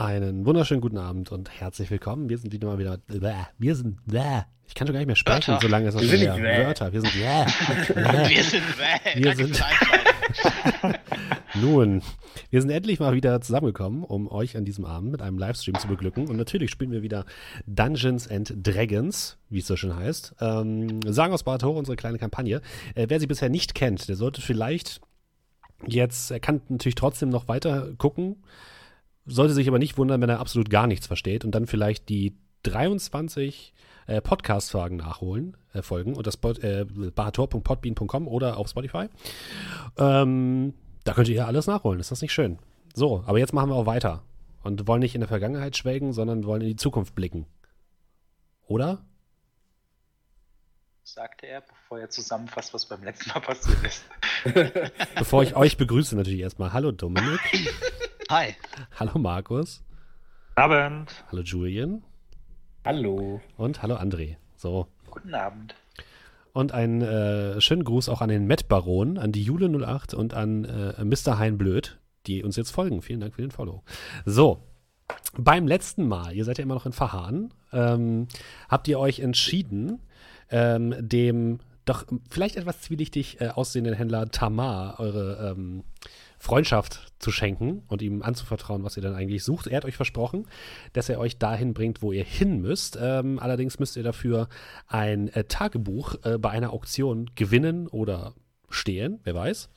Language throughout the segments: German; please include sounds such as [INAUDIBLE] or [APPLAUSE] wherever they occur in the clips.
Einen wunderschönen guten Abend und herzlich willkommen. Wir sind wieder mal wieder. Wir sind. Ich kann schon gar nicht mehr sprechen, Wörter. solange es das Wir sind schon nicht wieder Wörter. Wir sind. [LAUGHS] Wir sind Wir sind-. [LAUGHS] Nun, wir sind endlich mal wieder zusammengekommen, um euch an diesem Abend mit einem Livestream zu beglücken. Und natürlich spielen wir wieder Dungeons and Dragons, wie es so schön heißt. Ähm, sagen aus Barator, unsere kleine Kampagne. Äh, wer sie bisher nicht kennt, der sollte vielleicht jetzt, er kann natürlich trotzdem noch weiter gucken, sollte sich aber nicht wundern, wenn er absolut gar nichts versteht und dann vielleicht die 23 äh, Podcast-Fragen nachholen, äh, folgen und das äh, barator.podbean.com oder auf Spotify. Ähm, da könnt ihr ja alles nachholen. Ist das nicht schön? So, aber jetzt machen wir auch weiter und wollen nicht in der Vergangenheit schwelgen, sondern wollen in die Zukunft blicken. Oder? Sagte er, bevor er zusammenfasst, was beim letzten Mal passiert ist. [LAUGHS] Bevor ich euch begrüße, natürlich erstmal. Hallo Dominik. [LAUGHS] Hi. Hallo Markus. Abend. Hallo Julian. Hallo. Und hallo André. So. Guten Abend. Und einen äh, schönen Gruß auch an den Matt Baron, an die Jule 08 und an äh, Mr. Hein Blöd, die uns jetzt folgen. Vielen Dank für den Follow. So. Beim letzten Mal, ihr seid ja immer noch in Verharren, ähm, habt ihr euch entschieden, ähm, dem doch vielleicht etwas zwielichtig äh, aussehenden Händler Tamar eure ähm, Freundschaft zu schenken und ihm anzuvertrauen, was ihr dann eigentlich sucht. Er hat euch versprochen, dass er euch dahin bringt, wo ihr hin müsst. Ähm, allerdings müsst ihr dafür ein äh, Tagebuch äh, bei einer Auktion gewinnen oder stehlen, wer weiß.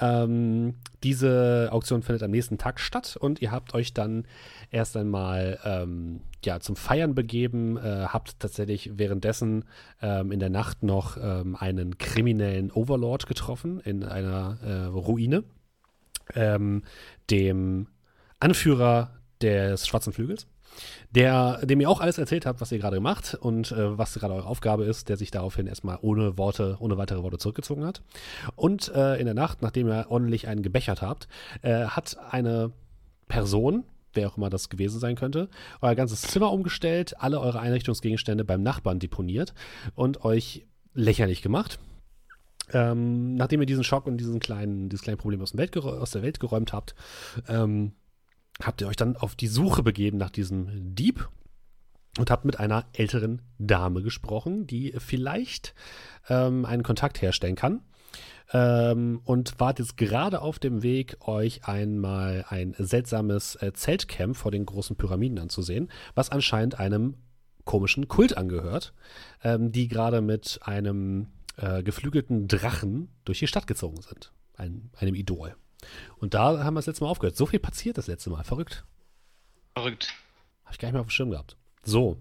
Ähm, diese Auktion findet am nächsten Tag statt und ihr habt euch dann erst einmal ähm, ja, zum Feiern begeben, äh, habt tatsächlich währenddessen ähm, in der Nacht noch ähm, einen kriminellen Overlord getroffen in einer äh, Ruine, ähm, dem Anführer des Schwarzen Flügels der, dem ihr auch alles erzählt habt, was ihr gerade macht und äh, was gerade eure Aufgabe ist, der sich daraufhin erstmal ohne Worte, ohne weitere Worte zurückgezogen hat. Und äh, in der Nacht, nachdem ihr ordentlich einen gebechert habt, äh, hat eine Person, wer auch immer das gewesen sein könnte, euer ganzes Zimmer umgestellt, alle eure Einrichtungsgegenstände beim Nachbarn deponiert und euch lächerlich gemacht. Ähm, nachdem ihr diesen Schock und diesen kleinen, dieses kleine Problem aus, Welt, aus der Welt geräumt habt, ähm, habt ihr euch dann auf die Suche begeben nach diesem Dieb und habt mit einer älteren Dame gesprochen, die vielleicht ähm, einen Kontakt herstellen kann. Ähm, und wart jetzt gerade auf dem Weg, euch einmal ein seltsames äh, Zeltcamp vor den großen Pyramiden anzusehen, was anscheinend einem komischen Kult angehört, ähm, die gerade mit einem äh, geflügelten Drachen durch die Stadt gezogen sind. Ein, einem Idol. Und da haben wir das letzte Mal aufgehört. So viel passiert das letzte Mal. Verrückt. Verrückt. Habe ich gar nicht mehr auf dem Schirm gehabt. So.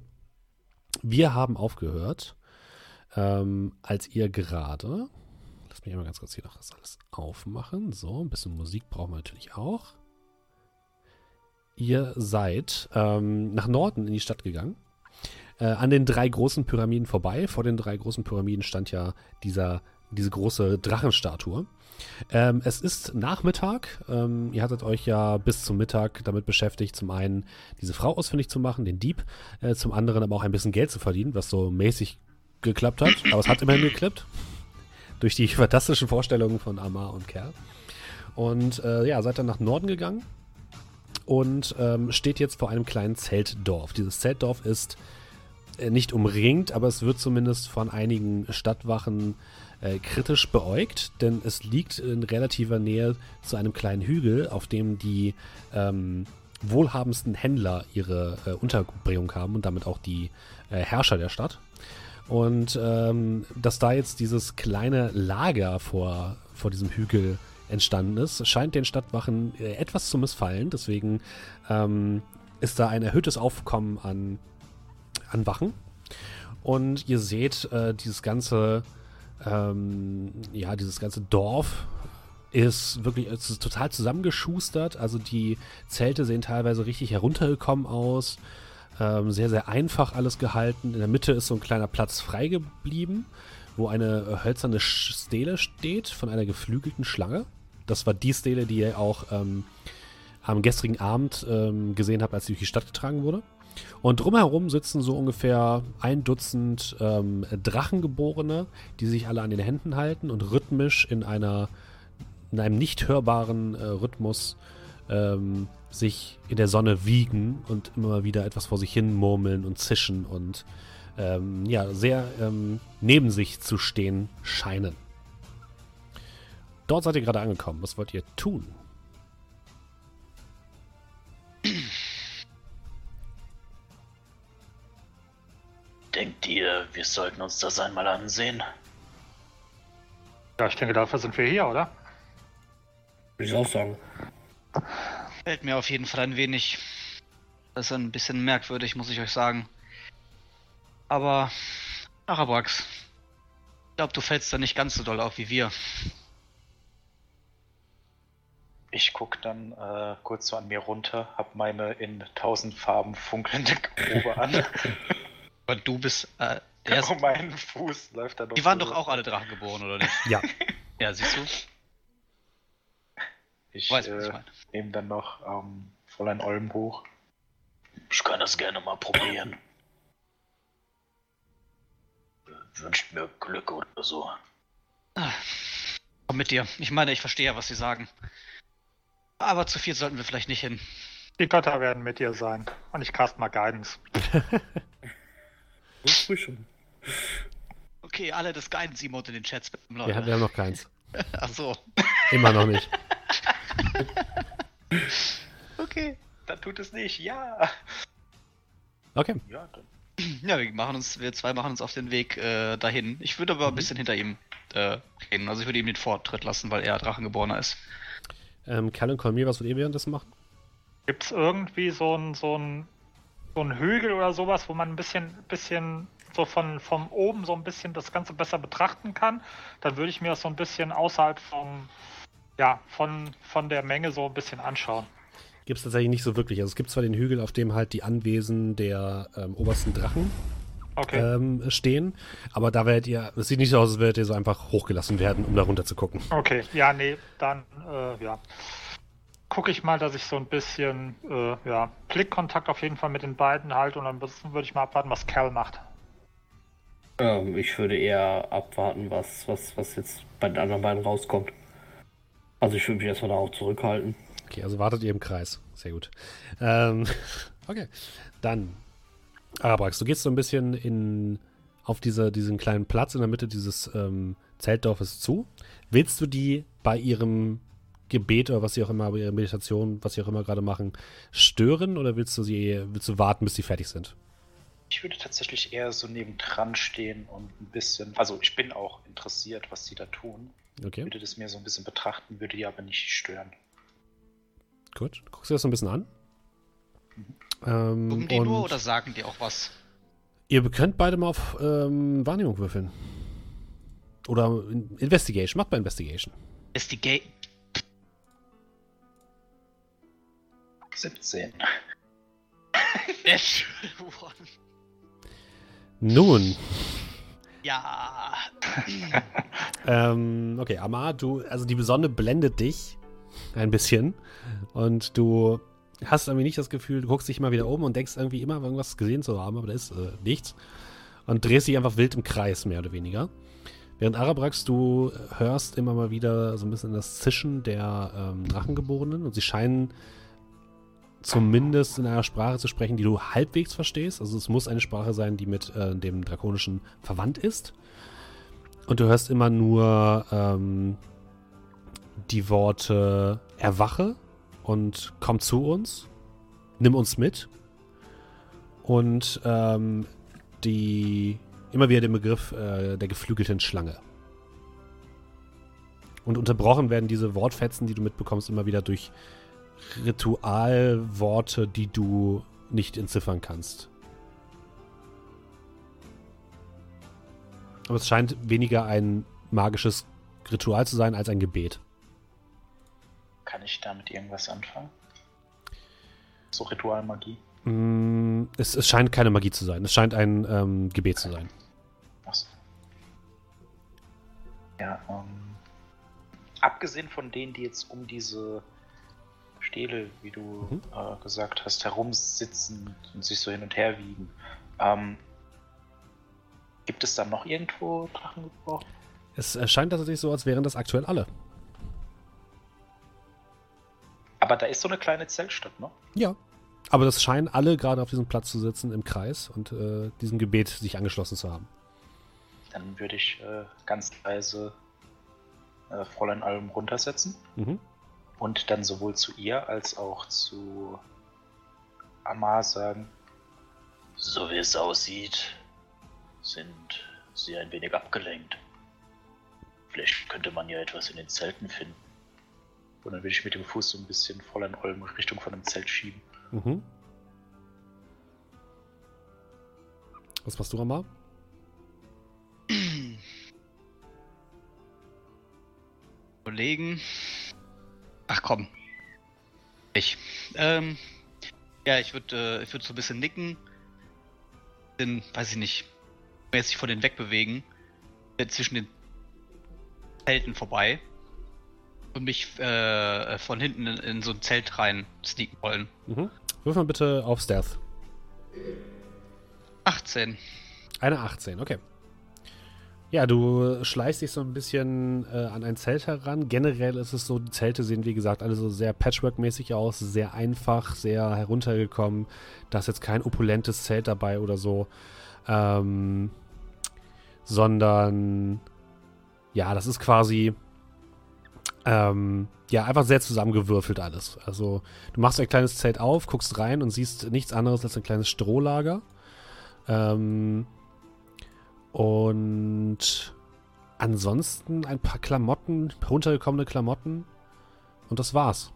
Wir haben aufgehört, ähm, als ihr gerade. Lass mich einmal ganz kurz hier noch das alles aufmachen. So, ein bisschen Musik brauchen wir natürlich auch. Ihr seid ähm, nach Norden in die Stadt gegangen. Äh, an den drei großen Pyramiden vorbei. Vor den drei großen Pyramiden stand ja dieser, diese große Drachenstatue. Ähm, es ist Nachmittag. Ähm, ihr hattet euch ja bis zum Mittag damit beschäftigt, zum einen diese Frau ausfindig zu machen, den Dieb, äh, zum anderen aber auch ein bisschen Geld zu verdienen, was so mäßig geklappt hat. Aber es hat immerhin geklappt. Durch die [LAUGHS] fantastischen Vorstellungen von Amar und Kerl. Und äh, ja, seid dann nach Norden gegangen und ähm, steht jetzt vor einem kleinen Zeltdorf. Dieses Zeltdorf ist nicht umringt, aber es wird zumindest von einigen Stadtwachen äh, kritisch beäugt, denn es liegt in relativer Nähe zu einem kleinen Hügel, auf dem die ähm, wohlhabendsten Händler ihre äh, Unterbringung haben und damit auch die äh, Herrscher der Stadt. Und ähm, dass da jetzt dieses kleine Lager vor, vor diesem Hügel entstanden ist, scheint den Stadtwachen äh, etwas zu missfallen. Deswegen ähm, ist da ein erhöhtes Aufkommen an, an Wachen. Und ihr seht, äh, dieses ganze, ähm, ja, dieses ganze Dorf ist wirklich ist total zusammengeschustert. Also die Zelte sehen teilweise richtig heruntergekommen aus. Ähm, sehr, sehr einfach alles gehalten. In der Mitte ist so ein kleiner Platz frei geblieben, wo eine hölzerne Stele steht von einer geflügelten Schlange. Das war die Stele, die ihr auch ähm, am gestrigen Abend ähm, gesehen habt, als sie durch die Stadt getragen wurde. Und drumherum sitzen so ungefähr ein Dutzend ähm, Drachengeborene, die sich alle an den Händen halten und rhythmisch in einer in einem nicht hörbaren äh, Rhythmus ähm, sich in der Sonne wiegen und immer wieder etwas vor sich hin murmeln und zischen und ähm, ja, sehr ähm, neben sich zu stehen scheinen. Dort seid ihr gerade angekommen. Was wollt ihr tun? Denkt ihr, wir sollten uns das einmal ansehen? Ja, ich denke, dafür sind wir hier, oder? Würde ich auch sagen. Fällt mir auf jeden Fall ein wenig. Das ist ein bisschen merkwürdig, muss ich euch sagen. Aber, Arabrax, ich glaube, du fällst da nicht ganz so doll auf wie wir. Ich guck dann äh, kurz so an mir runter, hab meine in tausend Farben funkelnde Grube an. [LAUGHS] Aber du bist, äh, der ist, Und [LAUGHS] mein Fuß läuft dann noch die waren so. doch auch alle Drachen geboren, oder nicht? Ja, Ja, siehst du? Ich Weiß, was ich äh, meine. nehme dann noch ähm, Fräulein Olm hoch. Ich kann das gerne mal probieren. Wünscht mir Glück oder so. Komm mit dir. Ich meine, ich verstehe ja, was sie sagen. Aber zu viel sollten wir vielleicht nicht hin. Die Götter werden mit dir sein. Und ich cast mal Guidance. [LAUGHS] Früh schon. Okay, alle das Guidance-Emote in den Chats, wir, Leute. haben- wir haben noch keins. [LAUGHS] Ach so. Immer noch nicht. [LAUGHS] Okay. Dann tut es nicht, ja. Okay. Ja, dann. Ja, wir machen uns, wir zwei machen uns auf den Weg äh, dahin. Ich würde aber ein bisschen hinter ihm äh, reden. Also ich würde ihm den Vortritt lassen, weil er Drachengeborener ist. Ähm, Cal und Colmir, was wollt ihr währenddessen machen? Gibt es irgendwie so ein, so ein so ein Hügel oder sowas, wo man ein bisschen, bisschen so von, von oben so ein bisschen das Ganze besser betrachten kann? Dann würde ich mir das so ein bisschen außerhalb vom, ja, von, von der Menge so ein bisschen anschauen. Gibt es tatsächlich nicht so wirklich. Also es gibt zwar den Hügel, auf dem halt die Anwesen der ähm, obersten Drachen Okay. ähm, stehen, aber da werdet ihr, es sieht nicht so aus, als werdet ihr so einfach hochgelassen werden, um da runter zu gucken. Okay, ja, nee, dann, äh, ja. Gucke ich mal, dass ich so ein bisschen, äh, ja, Blickkontakt auf jeden Fall mit den beiden halte und dann würde ich mal abwarten, was Cal macht. Ähm, ich würde eher abwarten, was, was, was jetzt bei den anderen beiden rauskommt. Also ich würde mich erstmal da auch zurückhalten. Okay, also wartet ihr im Kreis. Sehr gut. Ähm, [LAUGHS] okay, dann Arabrax, du gehst so ein bisschen in, auf diese, diesen kleinen Platz in der Mitte dieses ähm, Zeltdorfes zu. Willst du die bei ihrem Gebet oder was sie auch immer, bei ihrer Meditation, was sie auch immer gerade machen, stören oder willst du sie, willst du warten, bis sie fertig sind? Ich würde tatsächlich eher so nebendran stehen und ein bisschen. Also, ich bin auch interessiert, was sie da tun. Okay, Würde das mir so ein bisschen betrachten, würde die aber nicht stören. gut. Guckst du das so ein bisschen an? Ähm, Gucken die nur oder sagen die auch was? Ihr könnt beide mal auf ähm, Wahrnehmung würfeln. Oder in- Investigation. Macht mal Investigation. Ist 17. One. Nun, Ja. [LAUGHS] ähm, okay, Amar, du, also die Sonne blendet dich ein bisschen und du hast irgendwie nicht das Gefühl, du guckst dich mal wieder um und denkst irgendwie immer irgendwas gesehen zu haben, aber da ist äh, nichts und drehst dich einfach wild im Kreis, mehr oder weniger. Während Arabrax, du hörst immer mal wieder so ein bisschen das Zischen der ähm, Drachengeborenen und sie scheinen zumindest in einer Sprache zu sprechen, die du halbwegs verstehst. Also es muss eine Sprache sein, die mit äh, dem Drakonischen verwandt ist. Und du hörst immer nur ähm, die Worte erwache und komm zu uns, nimm uns mit. Und ähm, die immer wieder den Begriff äh, der geflügelten Schlange. Und unterbrochen werden diese Wortfetzen, die du mitbekommst, immer wieder durch Ritualworte, die du nicht entziffern kannst. Aber es scheint weniger ein magisches Ritual zu sein als ein Gebet. Kann ich damit irgendwas anfangen? So Ritualmagie? Mm, es, es scheint keine Magie zu sein. Es scheint ein ähm, Gebet zu sein. Achso. Ja, ähm. Abgesehen von denen, die jetzt um diese Stele, wie du Mhm. äh, gesagt hast, herumsitzen und sich so hin und her wiegen, ähm, gibt es da noch irgendwo Drachengebrauch? Es erscheint tatsächlich so, als wären das aktuell alle. Aber Aber da ist so eine kleine Zeltstadt, ne? Ja. Aber das scheinen alle gerade auf diesem Platz zu sitzen im Kreis und äh, diesem Gebet sich angeschlossen zu haben. Dann würde ich äh, ganz leise äh, Fräulein Alm runtersetzen Mhm. Und dann sowohl zu ihr als auch zu Amar sagen: So wie es aussieht, sind sie ein wenig abgelenkt. Vielleicht könnte man ja etwas in den Zelten finden. Und dann will ich mit dem Fuß so ein bisschen Fräulein Olm Richtung von dem Zelt schieben. Mhm. Was machst du, Ramar? Überlegen. Ach komm. Ich. Ähm, ja, ich würde äh, ich würd so ein bisschen nicken. Denn, weiß ich nicht, sich von denen wegbewegen. äh, Zwischen den Zelten vorbei. Und mich äh, von hinten in, in so ein Zelt rein sneaken wollen. Mhm. Wirf mal bitte auf Stealth. 18. Eine 18, okay. Ja, du schleichst dich so ein bisschen äh, an ein Zelt heran. Generell ist es so, die Zelte sehen, wie gesagt, alle so sehr Patchwork-mäßig aus, sehr einfach, sehr heruntergekommen. Da ist jetzt kein opulentes Zelt dabei oder so. Ähm, sondern, ja, das ist quasi, ähm, ja, einfach sehr zusammengewürfelt alles. Also, du machst ein kleines Zelt auf, guckst rein und siehst nichts anderes als ein kleines Strohlager. Ähm, und ansonsten ein paar Klamotten, runtergekommene Klamotten. Und das war's.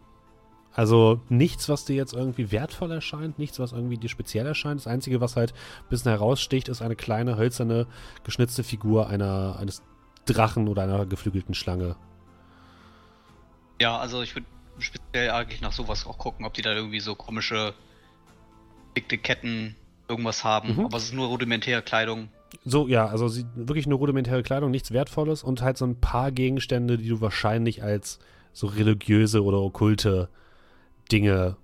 Also nichts, was dir jetzt irgendwie wertvoll erscheint, nichts, was irgendwie dir speziell erscheint. Das Einzige, was halt ein bisschen heraussticht, ist eine kleine, hölzerne, geschnitzte Figur einer, eines Drachen oder einer geflügelten Schlange. Ja, also ich würde speziell eigentlich nach sowas auch gucken, ob die da irgendwie so komische dickte Ketten irgendwas haben. Mhm. Aber es ist nur rudimentäre Kleidung. So, ja, also sie, wirklich nur rudimentäre Kleidung, nichts Wertvolles und halt so ein paar Gegenstände, die du wahrscheinlich als so religiöse oder okkulte Dinge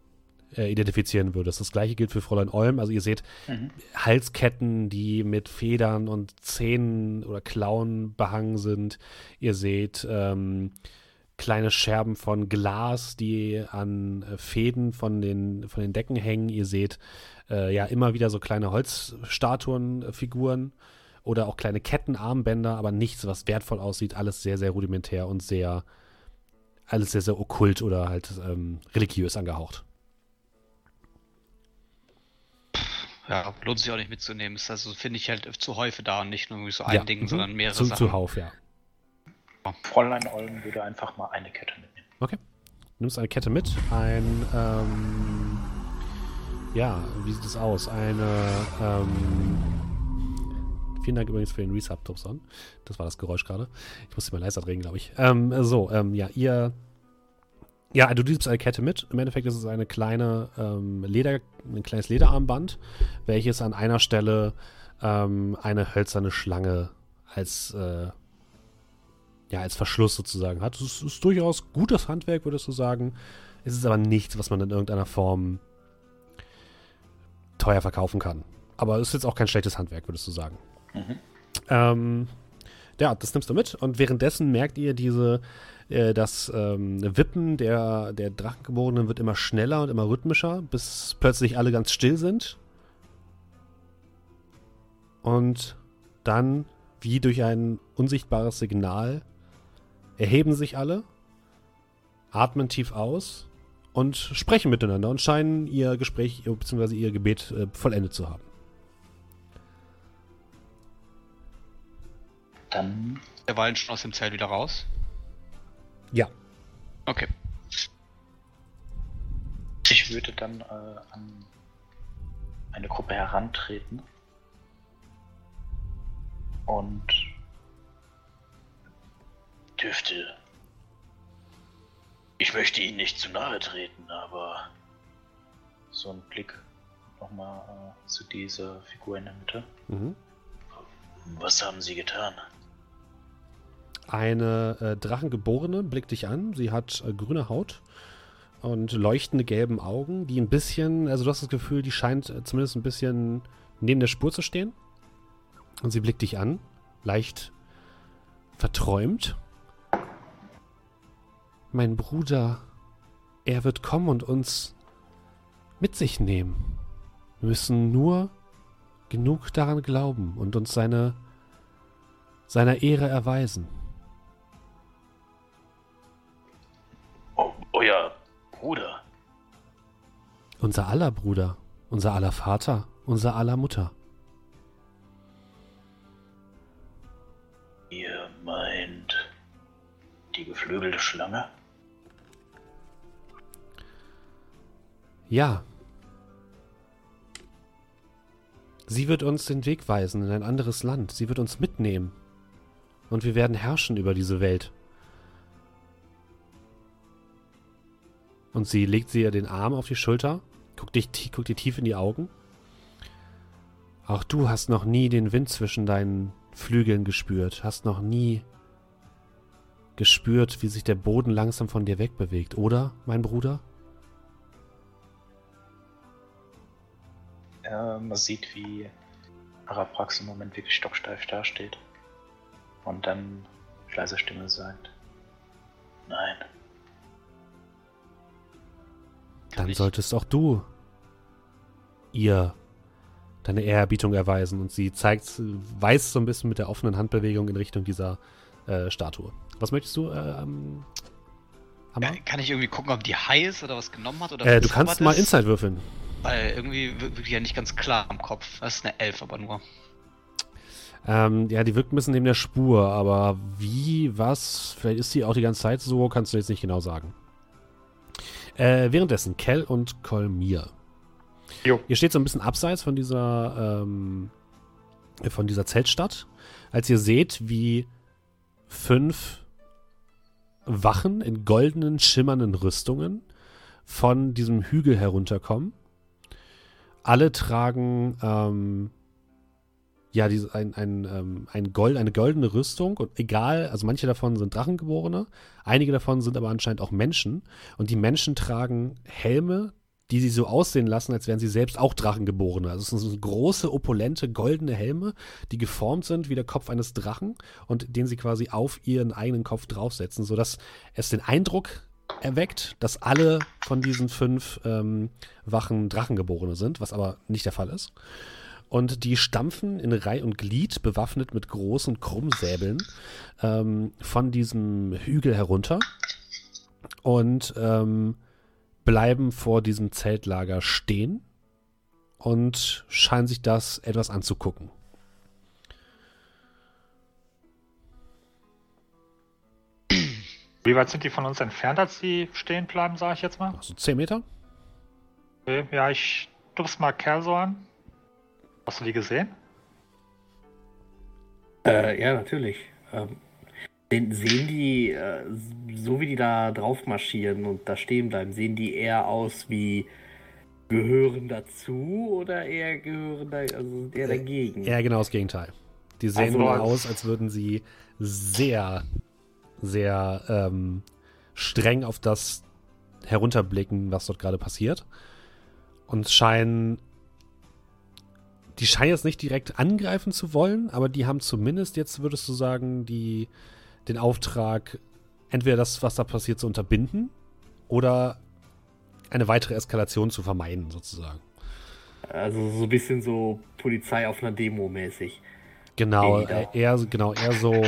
äh, identifizieren würdest. Das gleiche gilt für Fräulein Olm. Also ihr seht Mhm. Halsketten, die mit Federn und Zähnen oder Klauen behangen sind. Ihr seht ähm, kleine Scherben von Glas, die an äh, Fäden von den, von den Decken hängen. Ihr seht äh, ja immer wieder so kleine Holzstatuen, äh, Figuren oder auch kleine Kettenarmbänder, aber nichts, was wertvoll aussieht. Alles sehr, sehr rudimentär und sehr, alles sehr, sehr okkult oder halt ähm, religiös angehaucht. Ja, lohnt sich auch nicht mitzunehmen. Ist also, finde ich halt zu häufig da und nicht nur so ein Ja, Ding, mhm. sondern mehrere Zu, Sachen. zuhauf, ja. Fräulein Olm würde einfach mal eine Kette mitnehmen. Okay. Du nimmst eine Kette mit. Ein, ähm, ja, wie sieht es aus? Eine, ähm, vielen Dank übrigens für den Resub, Tobson. Das war das Geräusch gerade. Ich muss sie mal leiser drehen, glaube ich. Ähm, so, ähm, ja, ihr, ja, du nimmst eine Kette mit. Im Endeffekt ist es eine kleine, ähm, Leder, ein kleines Lederarmband, welches an einer Stelle, ähm, eine hölzerne Schlange als, äh, ja, als Verschluss sozusagen hat. Es ist, ist durchaus gutes Handwerk, würdest du sagen. Es ist aber nichts, was man in irgendeiner Form teuer verkaufen kann. Aber es ist jetzt auch kein schlechtes Handwerk, würdest du sagen. Mhm. Ähm, ja, das nimmst du mit und währenddessen merkt ihr diese, äh, das ähm, Wippen der, der Drachengeborenen wird immer schneller und immer rhythmischer, bis plötzlich alle ganz still sind. Und dann, wie durch ein unsichtbares Signal, erheben sich alle, atmen tief aus und sprechen miteinander und scheinen ihr Gespräch bzw. ihr Gebet äh, vollendet zu haben. Dann Derweilen schon aus dem Zelt wieder raus. Ja. Okay. Ich würde dann äh, an eine Gruppe herantreten und dürfte. Ich möchte Ihnen nicht zu nahe treten, aber so ein Blick nochmal äh, zu dieser Figur in der Mitte. Mhm. Was haben Sie getan? Eine äh, Drachengeborene blickt dich an. Sie hat äh, grüne Haut und leuchtende gelben Augen, die ein bisschen, also du hast das Gefühl, die scheint äh, zumindest ein bisschen neben der Spur zu stehen. Und sie blickt dich an, leicht verträumt. Mein Bruder er wird kommen und uns mit sich nehmen. Wir müssen nur genug daran glauben und uns seine, seiner Ehre erweisen. Oh, euer Bruder. Unser aller Bruder, unser aller Vater, unser aller Mutter. Ihr meint die geflügelte Schlange? Ja. Sie wird uns den Weg weisen in ein anderes Land. Sie wird uns mitnehmen. Und wir werden herrschen über diese Welt. Und sie legt sie ihr den Arm auf die Schulter, guckt, dich, guckt dir tief in die Augen. Auch du hast noch nie den Wind zwischen deinen Flügeln gespürt, hast noch nie gespürt, wie sich der Boden langsam von dir wegbewegt, oder, mein Bruder? Ja, man sieht, wie Araprax im Moment wirklich stocksteif dasteht. Und dann mit leiser Stimme sagt: Nein, Dann ich- solltest auch du ihr deine Ehrerbietung erweisen. Und sie zeigt, weist so ein bisschen mit der offenen Handbewegung in Richtung dieser äh, Statue. Was möchtest du, äh, ähm, Hammer? Ja, kann ich irgendwie gucken, ob die high ist oder was genommen hat? Oder Äh, du kannst mal ist? Inside würfeln. Weil irgendwie wir- wirklich ja nicht ganz klar am Kopf. Das ist eine Elf, aber nur. Ähm, ja, die wirkt ein bisschen neben der Spur, aber wie, was, vielleicht ist sie auch die ganze Zeit so, kannst du jetzt nicht genau sagen. Äh, währenddessen, Kell und Kolmir. Jo. Ihr steht so ein bisschen abseits von dieser, ähm, von dieser Zeltstadt, als ihr seht, wie fünf Wachen in goldenen, schimmernden Rüstungen von diesem Hügel herunterkommen. Alle tragen ähm, ja diese, ein, ein, ähm, ein Gold, eine goldene Rüstung und egal, also manche davon sind Drachengeborene, einige davon sind aber anscheinend auch Menschen und die Menschen tragen Helme, die sie so aussehen lassen, als wären sie selbst auch Drachengeborene. Also es sind so große, opulente, goldene Helme, die geformt sind wie der Kopf eines Drachen und den sie quasi auf ihren eigenen Kopf draufsetzen, sodass es den Eindruck erweckt, dass alle von diesen fünf ähm, Wachen Drachengeborene sind, was aber nicht der Fall ist. Und die stampfen in Reih und Glied, bewaffnet mit großen Krummsäbeln, ähm, von diesem Hügel herunter und ähm, bleiben vor diesem Zeltlager stehen und scheinen sich das etwas anzugucken. Wie weit sind die von uns entfernt, als die stehen bleiben, sage ich jetzt mal? So 10 Meter? Okay, ja, ich stup's mal Kerl so an. Hast du die gesehen? Äh, ja, natürlich. Ähm, sehen- sehen die, äh, so wie die da drauf marschieren und da stehen bleiben, sehen die eher aus wie gehören dazu oder eher gehören da, also eher dagegen? Ja, genau das Gegenteil. Die sehen Also nur aus, als würden sie sehr, sehr ähm, streng auf das herunterblicken, was dort gerade passiert. Und scheinen. Die scheinen jetzt nicht direkt angreifen zu wollen, aber die haben zumindest jetzt, würdest du sagen, die, den Auftrag, entweder das, was da passiert, zu unterbinden oder eine weitere Eskalation zu vermeiden, sozusagen. Also so ein bisschen so Polizei auf einer Demo mäßig. Genau, äh, eher, genau, eher so [LAUGHS]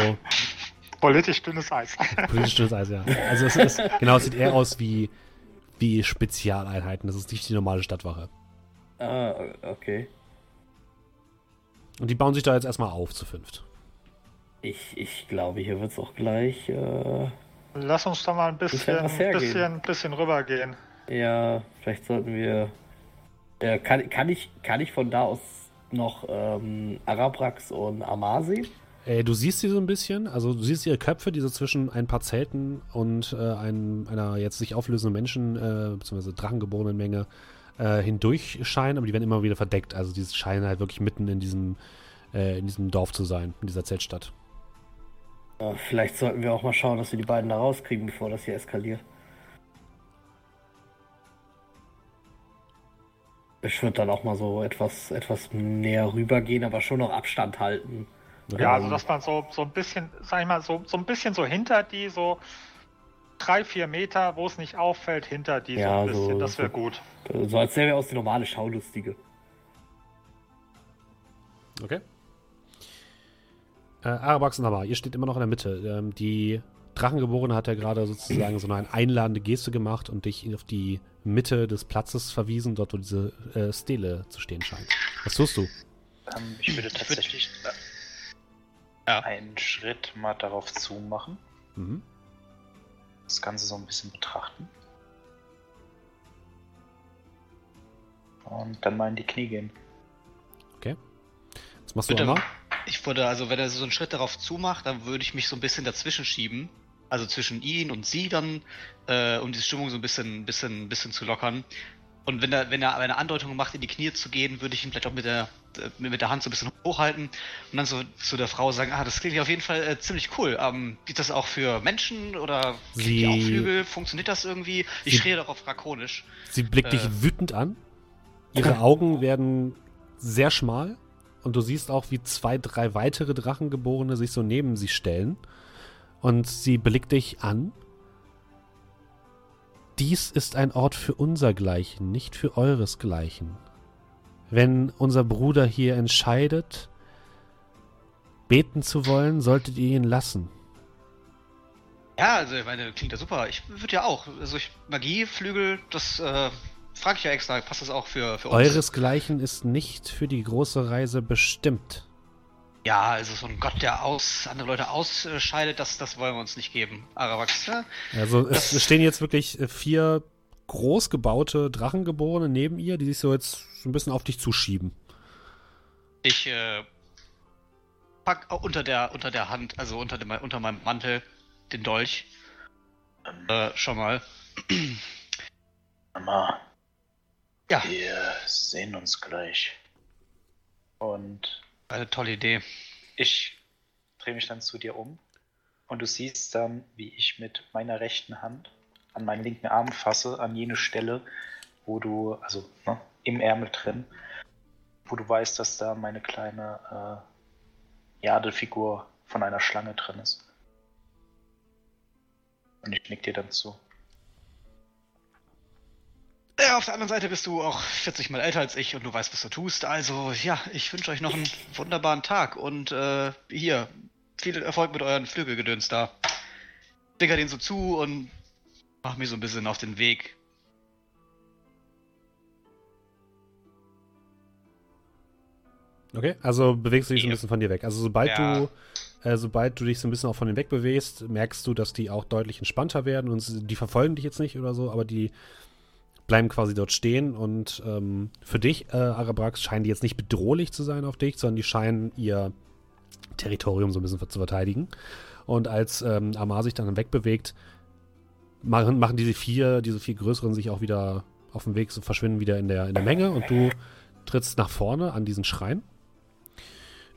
Politisch dünnes Eis. [LAUGHS] Politisch dünnes Eis, ja. Also es ist, genau, es sieht eher aus wie, wie Spezialeinheiten. Das ist nicht die normale Stadtwache. Ah, okay. Und die bauen sich da jetzt erstmal auf zu fünft. Ich, ich glaube, hier wird es auch gleich. Äh, Lass uns doch mal ein kann bisschen, bisschen, bisschen rübergehen. ja, vielleicht sollten wir. Ja, kann, kann, ich, kann ich von da aus noch ähm, Arabrax und Amasi? Äh, du siehst sie so ein bisschen, also du siehst ihre Köpfe, die so zwischen ein paar Zelten und äh, ein, einer jetzt sich auflösenden Menschen, äh, beziehungsweise drachengeborenen Menge äh, hindurch scheinen, aber die werden immer wieder verdeckt. Also die scheinen halt wirklich mitten in diesem, äh, in diesem Dorf zu sein, in dieser Zeltstadt. Äh, vielleicht sollten wir auch mal schauen, dass wir die beiden da rauskriegen, bevor das hier eskaliert. Ich würde dann auch mal so etwas, etwas näher rübergehen, aber schon noch Abstand halten. Ja, also dass man so, so ein bisschen, sag ich mal, so, so ein bisschen so hinter die so drei, vier Meter, wo es nicht auffällt, hinter die so Ja, ein bisschen. so- das wäre so- gut. So als wäre aus der normale Schaulustige. Okay. Äh, Arabax und Hammer, ihr steht immer noch in der Mitte. Ähm, die Drachengeborene hat ja gerade sozusagen so eine einladende Geste gemacht und dich auf die Mitte des Platzes verwiesen, dort wo diese äh, Stele zu stehen scheint. Was tust du? Ähm, ich würde tatsächlich Ja. einen Schritt mal darauf zumachen, Mhm. das Ganze so ein bisschen betrachten. Und dann mal in die Knie gehen. Was machst du, Bitte. Ich würde, also wenn er so einen Schritt darauf zumacht, dann würde ich mich so ein bisschen dazwischen schieben. Also zwischen ihn und sie dann, äh, um die Stimmung so ein bisschen, bisschen, bisschen zu lockern. Und wenn er, wenn er eine Andeutung macht, in die Knie zu gehen, würde ich ihn vielleicht auch mit der, äh, mit der Hand so ein bisschen hochhalten und dann so zu der Frau sagen, ah, das klingt ja auf jeden Fall äh, ziemlich cool. Ähm, gibt das auch für Menschen oder Sie- auch Flügel? Funktioniert das irgendwie? Ich Sie- schreie darauf drakonisch. Sie blickt dich Äh. wütend an. Ihre Augen werden sehr schmal und du siehst auch, wie zwei, drei weitere Drachengeborene sich so neben sie stellen. Und sie blickt dich an. Dies ist ein Ort für unsergleichen, nicht für euresgleichen. Wenn unser Bruder hier entscheidet, beten zu wollen, solltet ihr ihn lassen. Ja, also ich meine, klingt ja super. Ich würde ja auch. Also ich, Magie, Flügel, das äh, frage ich ja extra. Passt das auch für, für uns? Euresgleichen ist nicht für die große Reise bestimmt. Ja, also so ein Gott, der aus, andere Leute ausscheidet, das, das wollen wir uns nicht geben. Arawax, ne? Also es, es stehen jetzt wirklich äh, vier groß gebaute Drachengeborene neben ihr, die sich so jetzt so ein bisschen auf dich zuschieben. Ich äh, pack unter der, unter der Hand, also unter, dem, unter meinem Mantel, den Dolch. Äh, schon mal. Mama, Ja, wir sehen uns gleich. Und eine tolle Idee. ich drehe mich dann zu dir um und du siehst dann, wie ich mit meiner rechten Hand an meinen linken Arm fasse, an jene Stelle, wo du, also ne, im Ärmel drin, wo du weißt, dass da meine kleine äh, Jadefigur von einer Schlange drin ist. Und ich nick dir dann zu. Ja, auf der anderen Seite bist du auch 40 mal älter als ich und du weißt, was du tust. Also, ja, ich wünsche euch noch einen wunderbaren Tag und äh, hier, viel Erfolg mit euren Flügelgedöns da. Dicker den so zu und mach mir so ein bisschen auf den Weg. Okay, also bewegst du dich so ein bisschen von dir weg. Also sobald Ja. du äh, sobald du dich so ein bisschen auch von denen wegbewegst, merkst du, dass die auch deutlich entspannter werden und die verfolgen dich jetzt nicht oder so, aber die bleiben quasi dort stehen und ähm, für dich, äh, Arabrax, scheinen die jetzt nicht bedrohlich zu sein auf dich, sondern die scheinen ihr Territorium so ein bisschen zu verteidigen. Und als ähm, Amar sich dann wegbewegt, machen, machen diese vier, diese vier größeren sich auch wieder auf dem Weg, so verschwinden wieder in der, in der Menge und du trittst nach vorne an diesen Schrein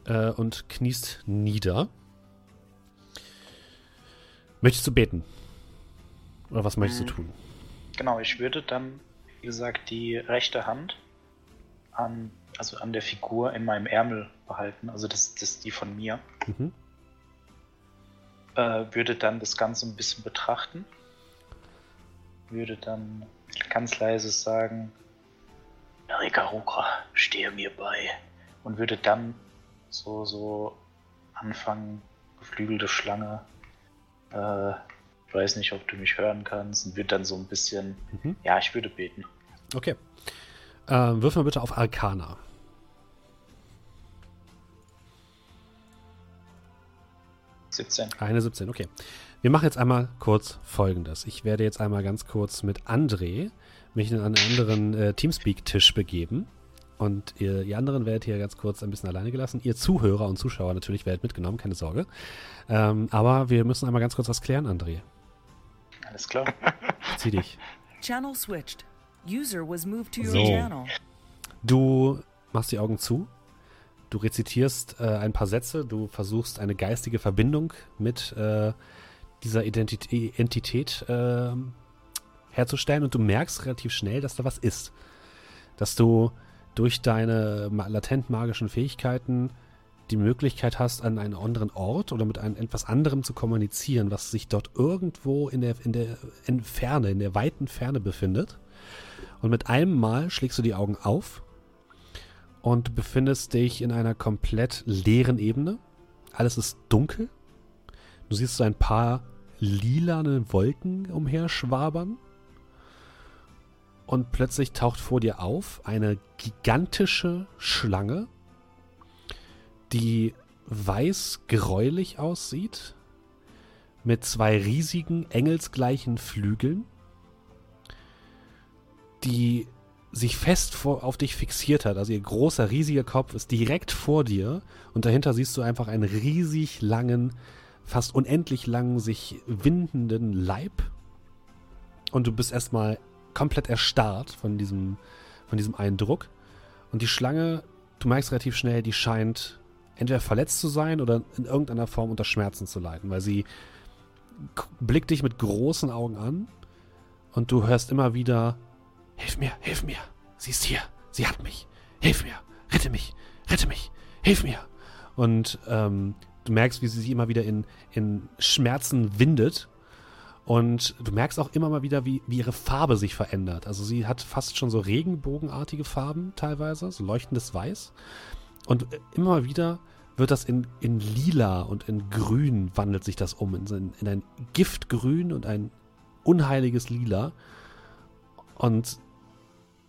äh, und kniest nieder. Möchtest du beten? Oder was möchtest du Hm. tun? Genau, ich würde dann, wie gesagt, die rechte Hand an, also an der Figur in meinem Ärmel behalten. Also das, das ist die von mir. Mhm. Äh, würde dann das Ganze ein bisschen betrachten. Würde dann ganz leise sagen, Rikaruka, stehe mir bei. Und würde dann so, so anfangen, geflügelte Schlange. Äh, ich weiß nicht, ob du mich hören kannst. Und würde dann so ein bisschen, Mhm. ja, ich würde beten. Okay. Ähm, wirf mal bitte auf Arcana. – 17. Eine 17, okay. Wir machen jetzt einmal kurz folgendes. Ich werde jetzt einmal ganz kurz mit André mich in einen anderen äh, Teamspeak-Tisch begeben. Und ihr, ihr anderen werdet hier ganz kurz ein bisschen alleine gelassen. Ihr Zuhörer und Zuschauer natürlich werdet mitgenommen, keine Sorge. Ähm, aber wir müssen einmal ganz kurz was klären, André. Alles klar. Zieh dich. Channel switched. User was moved to your So. channel. Du machst die Augen zu. Du rezitierst äh, ein paar Sätze. Du versuchst eine geistige Verbindung mit äh, dieser Identität, Entität ähm, herzustellen. Und du merkst relativ schnell, dass da was ist. Dass du durch deine latent magischen Fähigkeiten die Möglichkeit hast, an einen anderen Ort oder mit einem etwas anderem zu kommunizieren, was sich dort irgendwo in der, in der in Ferne, in der weiten Ferne befindet. Und mit einem Mal schlägst du die Augen auf und befindest dich in einer komplett leeren Ebene. Alles ist dunkel. Du siehst so ein paar lilane Wolken umherschwabern. Und plötzlich taucht vor dir auf eine gigantische Schlange, die weiß gräulich aussieht, mit zwei riesigen engelsgleichen Flügeln, die sich fest vor, auf dich fixiert hat. Also ihr großer, riesiger Kopf ist direkt vor dir und dahinter siehst du einfach einen riesig langen, fast unendlich langen, sich windenden Leib. Und du bist erstmal komplett erstarrt von diesem, von diesem Eindruck. Und die Schlange, du merkst relativ schnell, die scheint entweder verletzt zu sein oder in irgendeiner Form unter Schmerzen zu leiden, weil sie blickt dich mit großen Augen an und du hörst immer wieder, hilf mir, hilf mir, sie ist hier, sie hat mich, hilf mir, rette mich, rette mich, hilf mir. Und ähm, du merkst, wie sie sich immer wieder in, in Schmerzen windet und du merkst auch immer mal wieder, wie, wie ihre Farbe sich verändert. Also sie hat fast schon so regenbogenartige Farben teilweise, so leuchtendes Weiß. Und äh, immer wieder wird das in, in lila und in grün wandelt sich das um. In, in ein Giftgrün und ein unheiliges Lila. Und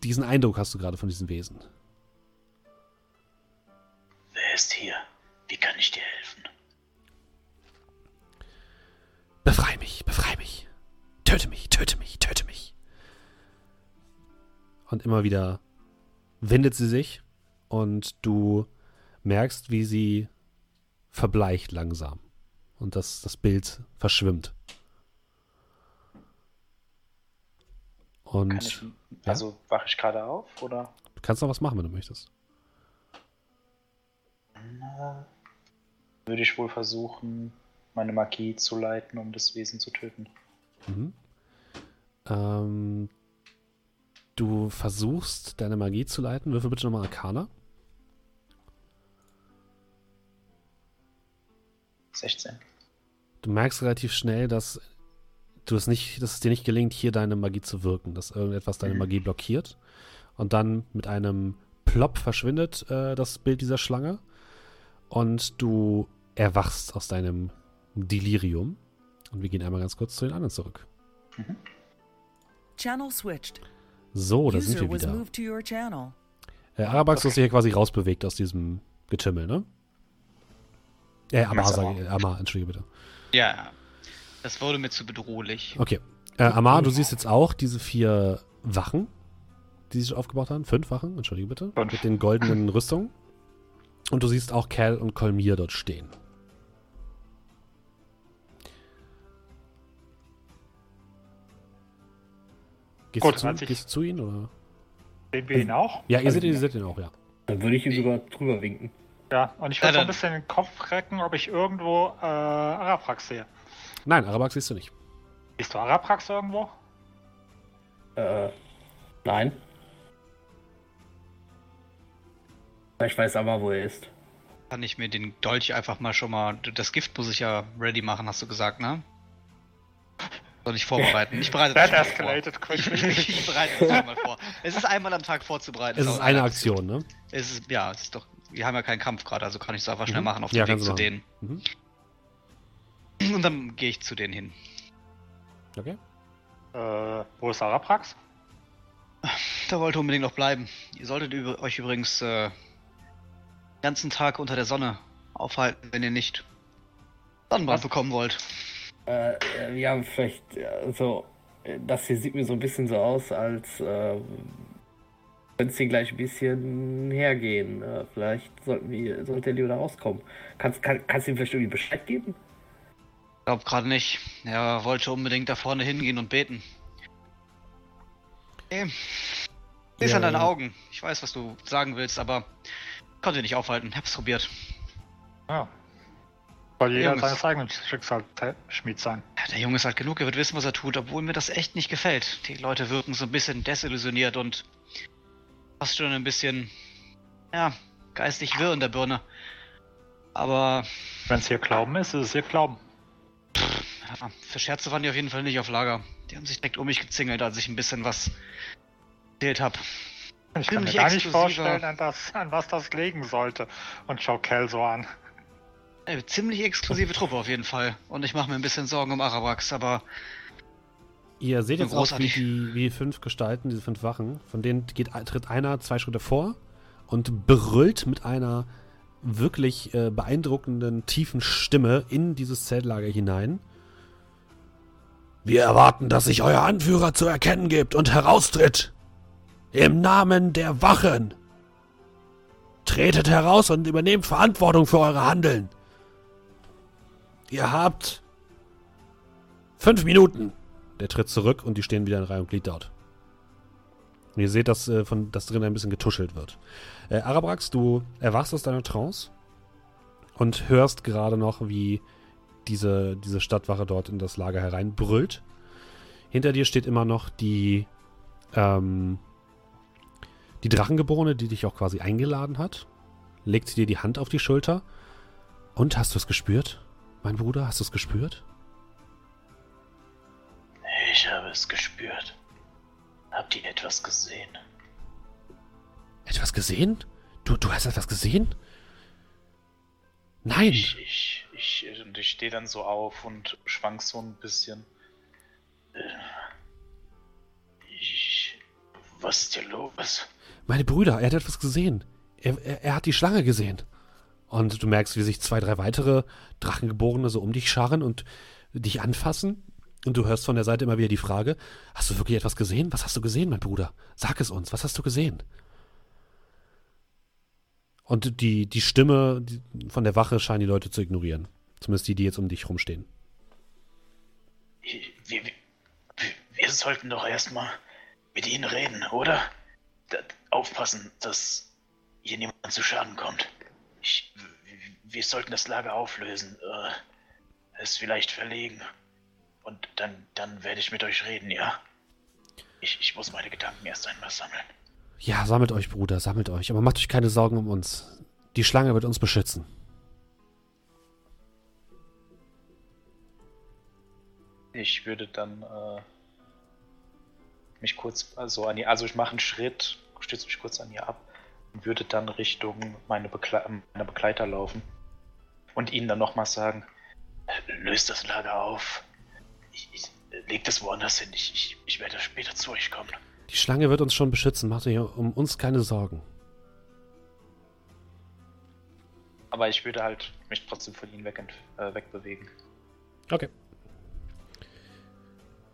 diesen Eindruck hast du gerade von diesem Wesen. Wer ist hier? Wie kann ich dir helfen? Befrei mich, befrei mich. Töte mich, töte mich, töte mich. Und immer wieder windet sie sich und du merkst, wie sie verbleicht langsam. Und das, das Bild verschwimmt. Und ich, also wache ich gerade auf oder? du kannst noch was machen, wenn du möchtest. Na, würde ich wohl versuchen, meine Magie zu leiten, um das Wesen zu töten. Mhm. Ähm, du versuchst, deine Magie zu leiten. Würfel bitte nochmal Arcana. 16. Du merkst relativ schnell, dass du es nicht, dass es dir nicht gelingt, hier deine Magie zu wirken, dass irgendetwas deine Mhm. Magie blockiert. Und dann mit einem Plop verschwindet äh, das Bild dieser Schlange. Und du erwachst aus deinem Delirium. Und wir gehen einmal ganz kurz zu den anderen zurück. Channel switched. So, da sind User wir was wieder. moved to your channel. Äh, Arabax ist hier quasi rausbewegt aus diesem Getümmel, ne? Äh, Amar, sage ich. Amar, entschuldige bitte. Ja, das wurde mir zu bedrohlich. Okay. Äh, Amar, du siehst jetzt auch diese vier Wachen, die sich aufgebaut haben. Fünf Wachen, entschuldige bitte. Fünf. Mit den goldenen [CLEARS THROAT] Rüstungen. Und du siehst auch Cal und Kolmir dort stehen. Gehst, Gut, du, zu, gehst du zu ihnen oder? Sehen wir ihn auch? Ja, ihr seht, ihr seht ihn auch, ja. Dann würde ich ihn sogar drüber winken. Ja, und ich Ja, würde so ein bisschen den Kopf recken, ob ich irgendwo äh, Araprax sehe. Nein, Arabax siehst du nicht. Siehst du Araprax irgendwo? Äh, nein. Ich weiß aber, wo er ist. Kann ich mir den Dolch einfach mal schon mal. Das Gift muss ich ja ready machen, hast du gesagt, ne? Soll ich vorbereiten? Ich bereite das schon mal escalated vor. [LAUGHS] Ich, quickly. ich, ich bereite das schon mal vor. Es ist einmal am Tag vorzubereiten. Es ist eine Aktion, ne? Es ist, ja, es ist doch. Wir haben ja keinen Kampf gerade, also kann ich es einfach schnell Mhm. machen auf dem Ja, Weg zu machen. denen. Mhm. Und dann gehe ich zu denen hin. Okay. Äh, wo ist Araprax? Da wollte unbedingt noch bleiben. Ihr solltet über, euch übrigens äh, den ganzen Tag unter der Sonne aufhalten, wenn ihr nicht Sonnenbrand bekommen wollt. Äh, äh, ja, vielleicht, äh, also, äh, das hier sieht mir so ein bisschen so aus, als könnte es hier gleich ein bisschen hergehen. Äh, vielleicht sollten wir, sollte er lieber da rauskommen. Kannst, kann, kannst du ihm vielleicht irgendwie Bescheid geben? Glaub gerade nicht. Er wollte unbedingt da vorne hingehen und beten. Okay. Ist Ja, an deinen ja. Augen. Ich weiß, was du sagen willst, aber konnte nicht aufhalten. Hab's probiert. Ja. Soll jeder Jungs. seines eigenen Schicksalsschmied sein. Ja, der Junge ist alt genug, er wird wissen, was er tut, obwohl mir das echt nicht gefällt. Die Leute wirken so ein bisschen desillusioniert und fast schon ein bisschen, ja, geistig wirr in der Birne. Aber Wenn es hier Glauben ist, ist es hier Glauben. ja, für Scherze waren die auf jeden Fall nicht auf Lager. Die haben sich direkt um mich gezingelt, als ich ein bisschen was erzählt habe. Ich kann mir gar nicht vorstellen, an, das, an was das legen sollte. Und schau Kel so an. Eine ziemlich exklusive Truppe auf jeden Fall. Und ich mache mir ein bisschen Sorgen um Arawax, aber Ihr seht jetzt auch, wie die, wie die fünf Gestalten, diese fünf Wachen, von denen geht, tritt einer zwei Schritte vor und brüllt mit einer wirklich äh, beeindruckenden, tiefen Stimme in dieses Zeltlager hinein. Wir erwarten, dass sich euer Anführer zu erkennen gibt und heraustritt. Im Namen der Wachen. Tretet heraus und übernehmt Verantwortung für eure Handeln. Ihr habt fünf Minuten. Der tritt zurück und die stehen wieder in Reihe und Glied dort. Und ihr seht, dass, äh, von, dass drin ein bisschen getuschelt wird. Äh, Arabrax, du erwachst aus deiner Trance und hörst gerade noch, wie diese, diese Stadtwache dort in das Lager hereinbrüllt. Hinter dir steht immer noch die, ähm, die Drachengeborene, die dich auch quasi eingeladen hat. Legt dir die Hand auf die Schulter. Und hast du es gespürt? Mein Bruder, hast du es gespürt? Ich habe es gespürt. Habt ihr etwas gesehen? Etwas gesehen? Du, du hast etwas gesehen? Nein! Ich, ich, ich, und ich stehe dann so auf und schwank so ein bisschen. Äh, Ich. Was ist hier los? Meine Brüder, er hat etwas gesehen. Er, er, er hat die Schlange gesehen. Und du merkst, wie sich zwei, drei weitere Drachengeborene so um dich scharren und dich anfassen. Und du hörst von der Seite immer wieder die Frage: Hast du wirklich etwas gesehen? Was hast du gesehen, mein Bruder? Sag es uns, was hast du gesehen? Und die, die Stimme von der Wache scheinen die Leute zu ignorieren. Zumindest die, die jetzt um dich rumstehen. Wir, wir, wir- sollten doch erstmal mit ihnen reden, oder? Aufpassen, dass hier niemand zu Schaden kommt. Ich, wir, wir sollten das Lager auflösen. Äh, es vielleicht verlegen. Und dann, dann werde ich mit euch reden, ja? Ich, ich muss meine Gedanken erst einmal sammeln. Ja, sammelt euch, Bruder, sammelt euch. Aber macht euch keine Sorgen um uns. Die Schlange wird uns beschützen. Ich würde dann äh, mich kurz, also an ihr, also ich mache einen Schritt, stütze mich kurz an ihr ab und würde dann Richtung meine, Begle meine Begleiter laufen und ihnen dann nochmal sagen, "Äh, löst das Lager auf, ich, ich, legt es woanders hin, ich, ich, ich werde später zu euch kommen. Die Schlange wird uns schon beschützen. Macht euch um uns keine Sorgen. Aber ich würde halt mich trotzdem von ihnen weg, äh, wegbewegen. Okay.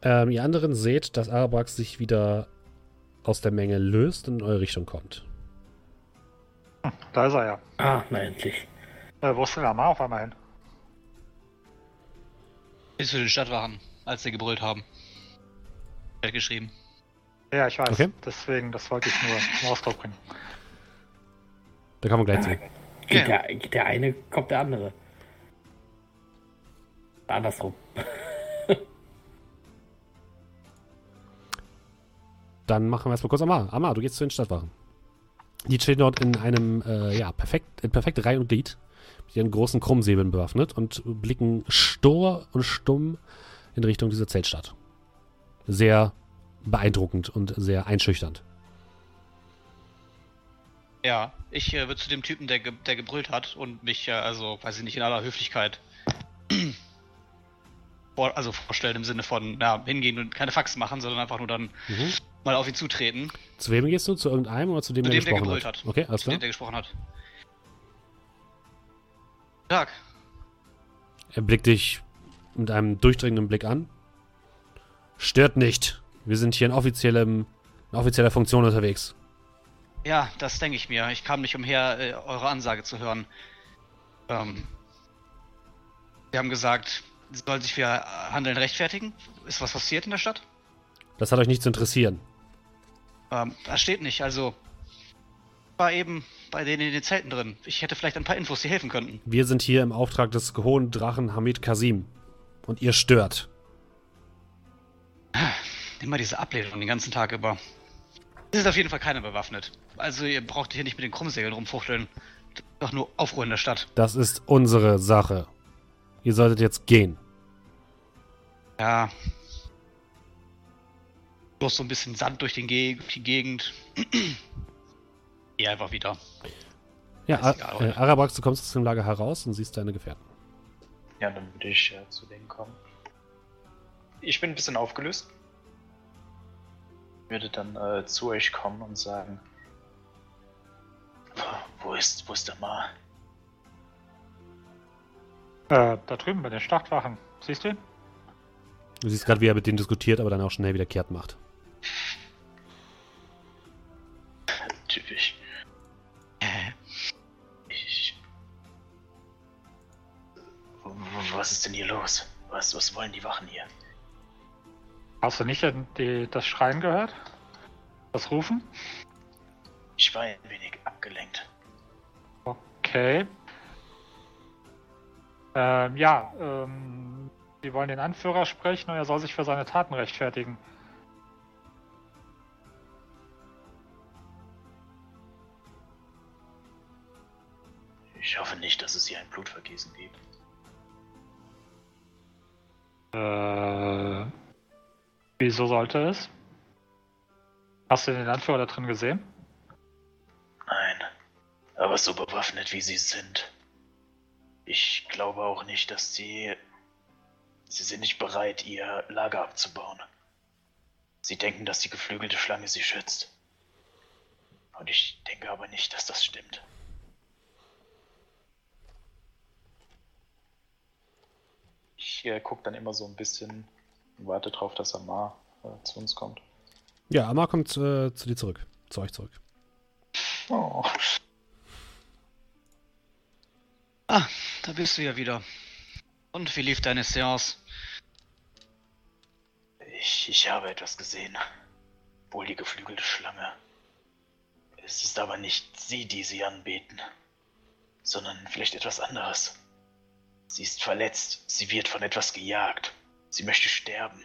Ähm, ihr anderen seht, dass Arabrax sich wieder aus der Menge löst und in eure Richtung kommt. Da ist er ja. Ah, na endlich. Äh, wo ist denn Lamar auf einmal hin? Bis zu den Stadtwachen, als sie gebrüllt haben. Er hat geschrieben. Ja, ich weiß. Okay. Deswegen, das wollte ich nur zum Ausdruck bringen. Da kommen wir gleich zu. Geht, Ja. der, geht der eine, kommt der andere. Andersrum. [LAUGHS] Dann machen wir erstmal kurz Amar. Amar, du gehst zu den Stadtwachen. Die stehen dort in einem, äh, ja, perfekt, in perfekte Reihe und Glied. Mit ihren großen Krummsäbeln bewaffnet und blicken stur und stumm in Richtung dieser Zeltstadt. Sehr beeindruckend und sehr einschüchternd. Ja, ich äh, würde zu dem Typen, der, ge der gebrüllt hat und mich, äh, also, weiß ich nicht, in aller Höflichkeit [CLEARS THROAT] vor, also vorstellen im Sinne von, ja, hingehen und keine Faxen machen, sondern einfach nur dann Mhm. mal auf ihn zutreten, Zu wem gehst du? Zu irgendeinem oder zu dem, Zu der dem, der gesprochen gebrüllt hat? hat. Okay, alles zu dem, klar. der gesprochen hat. Tag. Er blickt dich mit einem durchdringenden Blick an. Stört nicht. Wir sind hier in, offiziellem, in offizieller Funktion unterwegs. Ja, das denke ich mir. Ich kam nicht umher, äh, eure Ansage zu hören. Ähm, Sie haben gesagt, sie soll sich für Handeln rechtfertigen. Ist was passiert in der Stadt? Das hat euch nicht zu interessieren. Ähm, das steht nicht. Also war eben bei denen in den Zelten drin. Ich hätte vielleicht ein paar Infos, die helfen könnten. Wir sind hier im Auftrag des hohen Drachen Hamid Kasim. Und ihr stört. Immer diese Ablehnung den ganzen Tag über. Es ist auf jeden Fall keiner bewaffnet. Also ihr braucht hier nicht mit den Krummsegeln rumfuchteln. Doch nur Aufruhr in der Stadt. Das ist unsere Sache. Ihr solltet jetzt gehen. Ja. Bloß so ein bisschen Sand durch den Ge die Gegend. Geh einfach wieder. Ja, Ar äh, Arabax, du kommst aus dem Lager heraus und siehst deine Gefährten. Ja, dann würde ich äh, zu denen kommen. Ich bin ein bisschen aufgelöst. Würde dann äh, zu euch kommen und sagen: Wo- ist, wo ist der Ma? Äh, da drüben bei den Schlachtwachen. Siehst du ihn? Du siehst gerade, wie er mit denen diskutiert, aber dann auch schnell wieder kehrt macht. Typisch. Was ist denn hier los? Was, was wollen die Wachen hier? Hast du nicht die, das Schreien gehört? Das Rufen? Ich war ein wenig abgelenkt. Okay. Ähm, ja, ähm, sie wollen den Anführer sprechen und er soll sich für seine Taten rechtfertigen. Ich hoffe nicht, dass es hier ein Blutvergießen gibt. Äh, wieso sollte es? Hast du den Anführer da drin gesehen? Nein. Aber so bewaffnet wie sie sind. Ich glaube auch nicht, dass sie. Sie sind nicht bereit, ihr Lager abzubauen. Sie denken, dass die geflügelte Schlange sie schützt. Und ich denke aber nicht, dass das stimmt. Ich äh, gucke dann immer so ein bisschen und warte drauf, dass Amar äh, zu uns kommt. Ja, Amar kommt äh, zu dir zurück. Zu euch zurück. Oh. Ah, da bist du ja wieder. Und wie lief deine Seance? Ich, ich habe etwas gesehen. Wohl die geflügelte Schlange. Es ist aber nicht sie, die sie anbeten, sondern vielleicht etwas anderes. Sie ist verletzt, sie wird von etwas gejagt. Sie möchte sterben.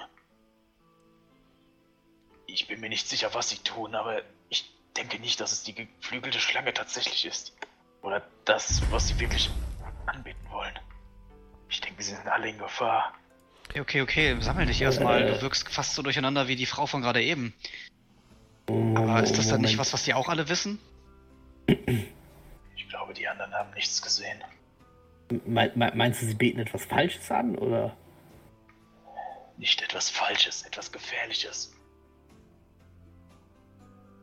Ich bin mir nicht sicher, was sie tun, aber ich denke nicht, dass es die geflügelte Schlange tatsächlich ist. Oder das, was sie wirklich anbeten wollen. Ich denke, sie sind alle in Gefahr. Okay, okay, okay, sammel dich erstmal. Du wirkst fast so durcheinander wie die Frau von gerade eben. Aber ist das dann nicht was, was die auch alle wissen? Ich glaube, die anderen haben nichts gesehen. Me me meinst du, sie beten etwas Falsches an? Oder? Nicht etwas Falsches, etwas Gefährliches.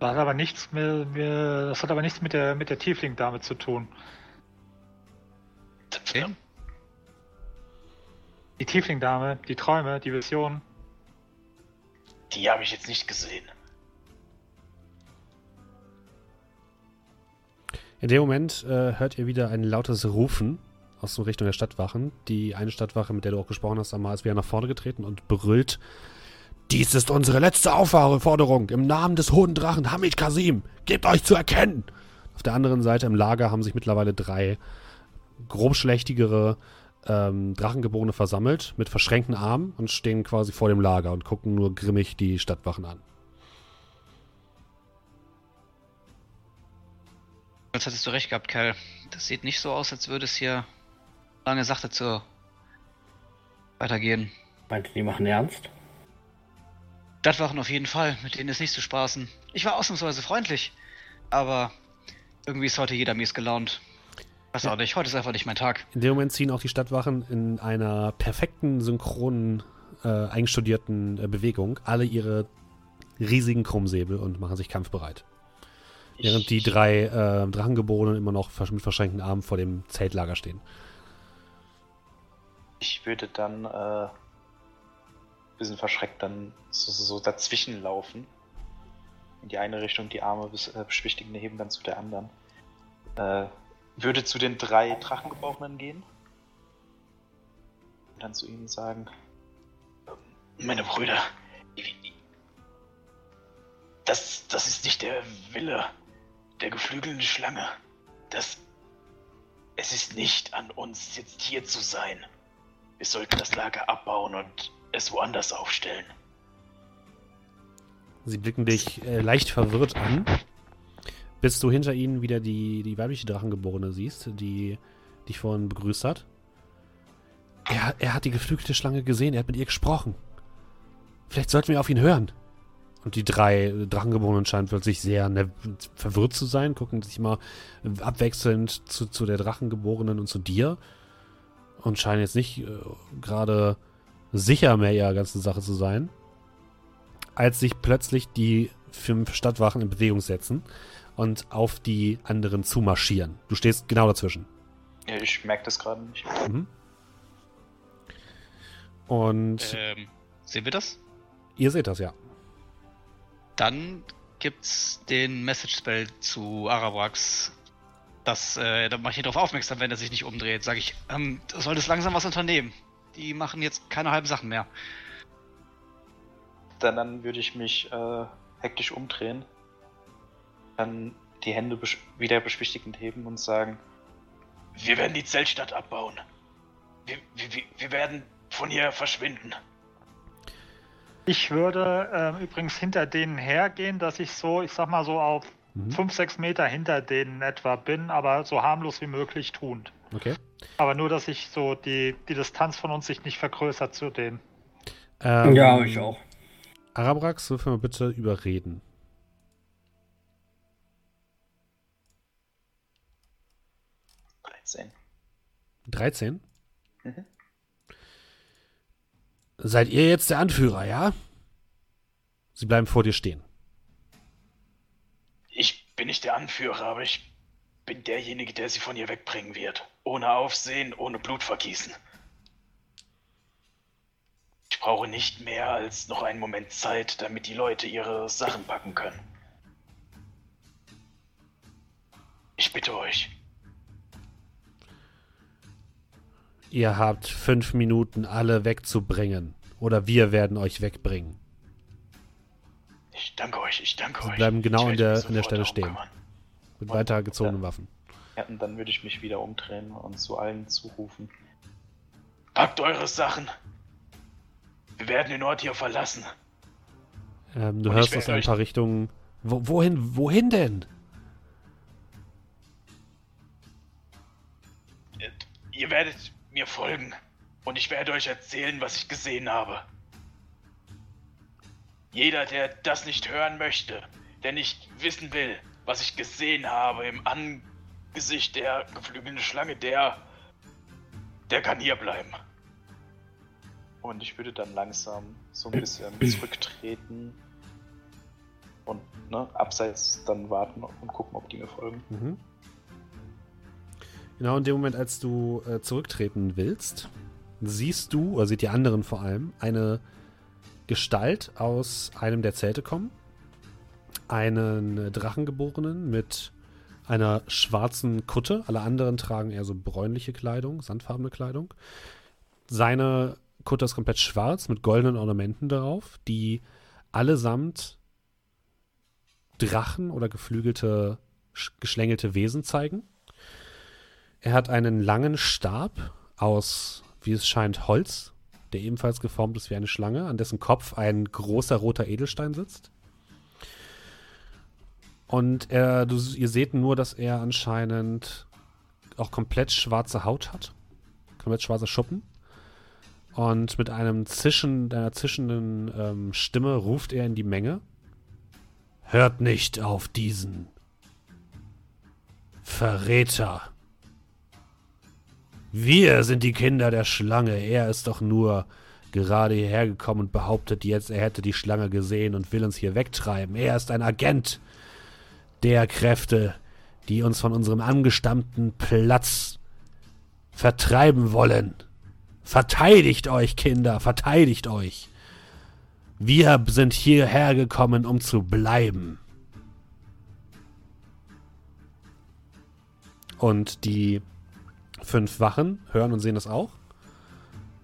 Das hat aber nichts mit, mit, das hat aber nichts mit der, mit der Tiefling-Dame zu tun. Okay. Die Tiefling-Dame, die Träume, die Visionen. Die habe ich jetzt nicht gesehen. In dem Moment äh, hört ihr wieder ein lautes Rufen aus der Richtung der Stadtwachen. Die eine Stadtwache, mit der du auch gesprochen hast, Amar, ist wieder nach vorne getreten und brüllt: Dies ist unsere letzte Aufforderung im Namen des hohen Drachen Hamid Kasim. Gebt euch zu erkennen! Auf der anderen Seite im Lager haben sich mittlerweile drei grobschlächtigere ähm, Drachengeborene versammelt mit verschränkten Armen und stehen quasi vor dem Lager und gucken nur grimmig die Stadtwachen an. Jetzt hättest du recht gehabt, Kerl. Das sieht nicht so aus, als würde es hier lange Sache zu weitergehen. Meint ihr, die machen ernst? Stadtwachen auf jeden Fall, mit denen ist nicht zu spaßen. Ich war ausnahmsweise freundlich, aber irgendwie ist heute jeder mies gelaunt. Weiß auch nicht, heute ist einfach nicht mein Tag. In dem Moment ziehen auch die Stadtwachen in einer perfekten, synchronen, äh, einstudierten äh, Bewegung alle ihre riesigen Krummsäbel und machen sich kampfbereit. Während die drei äh, Drachengeborenen immer noch mit verschränkten Armen vor dem Zeltlager stehen. Ich würde dann äh, bisschen verschreckt dann so, so, so dazwischen laufen. In die eine Richtung, die Arme bis äh, heben dann zu der anderen. Äh, würde zu den drei Drachengeborenen gehen. Und dann zu ihnen sagen: Meine Brüder, das, das ist nicht der Wille der geflügelten Schlange. Das. Es ist nicht an uns, jetzt hier zu sein. Wir sollten das Lager abbauen und es woanders aufstellen. Sie blicken dich äh, leicht verwirrt an. bis du hinter ihnen wieder die, die weibliche Drachengeborene siehst, die dich vorhin begrüßt hat. Er, er hat die geflügelte Schlange gesehen, er hat mit ihr gesprochen. Vielleicht sollten wir auf ihn hören. Und die drei Drachengeborenen scheinen plötzlich sehr ne, verwirrt zu sein, gucken sich mal abwechselnd zu, zu der Drachengeborenen und zu dir und scheinen jetzt nicht äh, gerade sicher mehr ihrer ganzen Sache zu sein, als sich plötzlich die fünf Stadtwachen in Bewegung setzen und auf die anderen zumarschieren. Du stehst genau dazwischen. Ja, ich merke das gerade nicht. Mhm. Und Ähm, sehen wir das? ihr seht das, ja. Dann gibt's den Message Spell zu Arabrax. Das, äh, da mache ich ihn darauf aufmerksam, wenn er sich nicht umdreht. Sage ich, ähm, du solltest langsam was unternehmen. Die machen jetzt keine halben Sachen mehr. Dann, dann würde ich mich äh, hektisch umdrehen, dann die Hände besch wieder beschwichtigend heben und sagen: Wir werden die Zeltstadt abbauen. Wir, wir, wir- werden von hier verschwinden. Ich würde ähm, übrigens hinter denen hergehen, dass ich so, ich sag mal so auf Mhm. 5, 6 Meter hinter denen etwa bin, aber so harmlos wie möglich tuend. Okay. Aber nur, dass ich so die, die Distanz von uns sich nicht vergrößert zu denen. Ähm, ja, ich auch. Arabrax, würfel mal bitte überreden. Dreizehn. 13? Mhm. Seid ihr jetzt der Anführer, ja? Sie bleiben vor dir stehen. Bin nicht der Anführer, aber ich bin derjenige, der sie von hier wegbringen wird. Ohne Aufsehen, ohne Blutvergießen. Ich brauche nicht mehr als noch einen Moment Zeit, damit die Leute ihre Sachen packen können. Ich bitte euch. Ihr habt fünf Minuten, alle wegzubringen. Oder wir werden euch wegbringen. Ich danke euch, ich danke Sie euch. bleiben genau an der- an der Stelle stehen. kümmern. Mit Und- weiter gezogenen ja. Waffen. Ja, und dann würde ich mich wieder umdrehen und zu allen zurufen. Packt eure Sachen. Wir werden den Ort hier verlassen. Ähm, du Und hörst aus ein paar Richtungen. Wo, wohin, wohin denn? Äh, Ihr werdet mir folgen. Und ich werde euch erzählen, was ich gesehen habe. Jeder, der das nicht hören möchte, der nicht wissen will, was ich gesehen habe im Angesicht der geflügelten Schlange, der. der kann hier bleiben. Und ich würde dann langsam so ein bisschen [CLEARS THROAT] zurücktreten und ne, abseits dann warten und gucken, ob die mir folgen. Mhm. Genau in dem Moment, als du äh, zurücktreten willst, siehst du, oder seht die anderen vor allem, eine Gestalt aus einem der Zelte kommen. Einen Drachengeborenen mit einer schwarzen Kutte. Alle anderen tragen eher so bräunliche Kleidung, sandfarbene Kleidung. Seine Kutte ist komplett schwarz mit goldenen Ornamenten darauf, die allesamt Drachen oder geflügelte, sch- geschlängelte Wesen zeigen. Er hat einen langen Stab aus, wie es scheint, Holz, der ebenfalls geformt ist wie eine Schlange, an dessen Kopf ein großer roter Edelstein sitzt. Und er, du, ihr seht nur, dass er anscheinend auch komplett schwarze Haut hat. Komplett schwarze Schuppen. Und mit einem Zischen, einer zischenden ähm, Stimme ruft er in die Menge. Hört nicht auf diesen Verräter. Wir sind die Kinder der Schlange. Er ist doch nur gerade hierher gekommen und behauptet jetzt, er hätte die Schlange gesehen und will uns hier wegtreiben. Er ist ein Agent der Kräfte, die uns von unserem angestammten Platz vertreiben wollen. Verteidigt euch, Kinder, verteidigt euch. Wir sind hierher gekommen, um zu bleiben. Und die fünf Wachen hören und sehen das auch.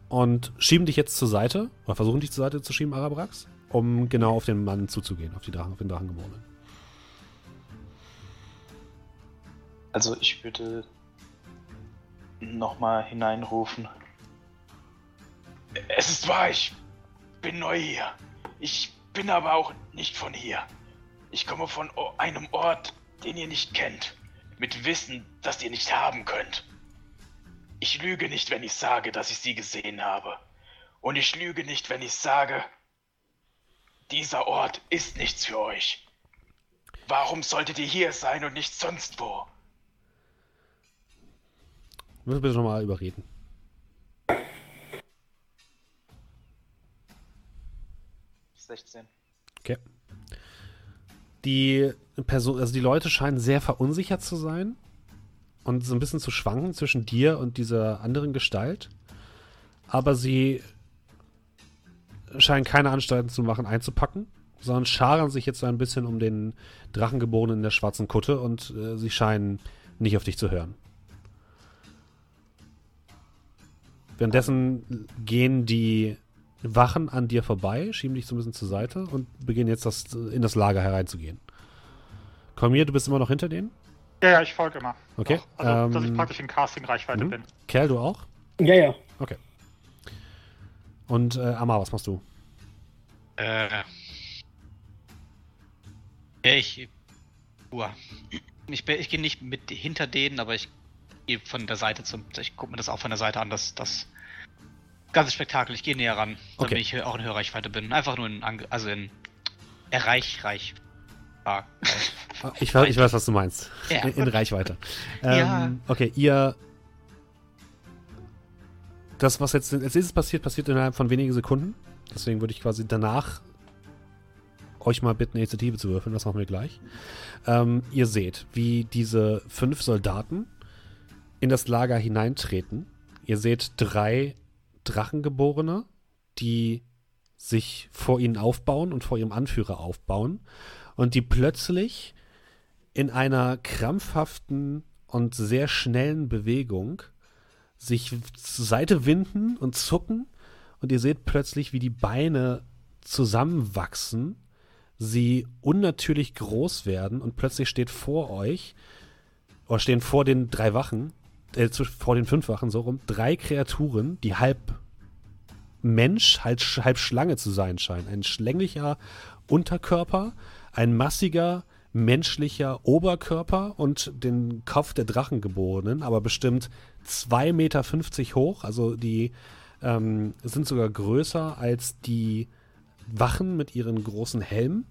Und schieben dich jetzt zur Seite, oder versuchen dich zur Seite zu schieben, Arabrax, um genau auf den Mann zuzugehen, auf, die Drachen, auf den Drachengeborenen. Also ich würde nochmal hineinrufen. Es ist wahr, ich bin neu hier. Ich bin aber auch nicht von hier. Ich komme von einem Ort den ihr nicht kennt, mit Wissen, das ihr nicht haben könnt. Ich lüge nicht, wenn ich sage, dass ich sie gesehen habe. Und ich lüge nicht, wenn ich sage, dieser Ort ist nichts für euch. Warum solltet ihr hier sein und nicht sonst wo? Müssen wir bitte nochmal überreden. Okay. Die Person, also die Leute scheinen sehr verunsichert zu sein und so ein bisschen zu schwanken zwischen dir und dieser anderen Gestalt. Aber sie scheinen keine Anstalten zu machen, einzupacken, sondern scharen sich jetzt so ein bisschen um den Drachengeborenen in der schwarzen Kutte und äh, sie scheinen nicht auf dich zu hören. Währenddessen gehen die Wachen an dir vorbei, schieben dich so ein bisschen zur Seite und beginnen jetzt das, in das Lager hereinzugehen. Cormier, du bist immer noch hinter denen? Ja, ja, ich folge immer. Okay. Also, dass ich ähm, praktisch in Casting-Reichweite mhm. bin. Kerl, du auch? Ja, ja. Okay. Und äh, Amar, was machst du? Äh. Ja, ich. Uah. Ich, bin- ich gehe nicht mit hinter denen, aber ich gehe von der Seite zum. Ich gucke mir das auch von der Seite an, das, das ganze Spektakel. Ich gehe näher ran, Okay. damit ich auch in Hörreichweite bin. Einfach nur in. Also in. Erreich, reich. Ah, Ah, Ich, weiß- ich weiß, was du meinst. Ja. In, in Reichweite. [LAUGHS] Ähm, Ja. Okay, ihr. Das, was jetzt als nächstes passiert, passiert innerhalb von wenigen Sekunden. Deswegen würde ich quasi danach euch mal bitten, Initiative zu würfeln. Das machen wir gleich. Ähm, ihr seht, wie diese fünf Soldaten in das Lager hineintreten. Ihr seht drei Drachengeborene, die sich vor ihnen aufbauen und vor ihrem Anführer aufbauen und die plötzlich in einer krampfhaften und sehr schnellen Bewegung sich zur Seite winden und zucken und ihr seht plötzlich, wie die Beine zusammenwachsen, sie unnatürlich groß werden und plötzlich steht vor euch oder stehen vor den drei Wachen, äh, vor den fünf Wachen so rum, drei Kreaturen, die halb Mensch, halb, halb Schlange zu sein scheinen. Ein schlänglicher Unterkörper, ein massiger menschlicher Oberkörper und den Kopf der Drachengeborenen, aber bestimmt 2,50 Meter hoch. Also die ähm, sind sogar größer als die Wachen mit ihren großen Helmen.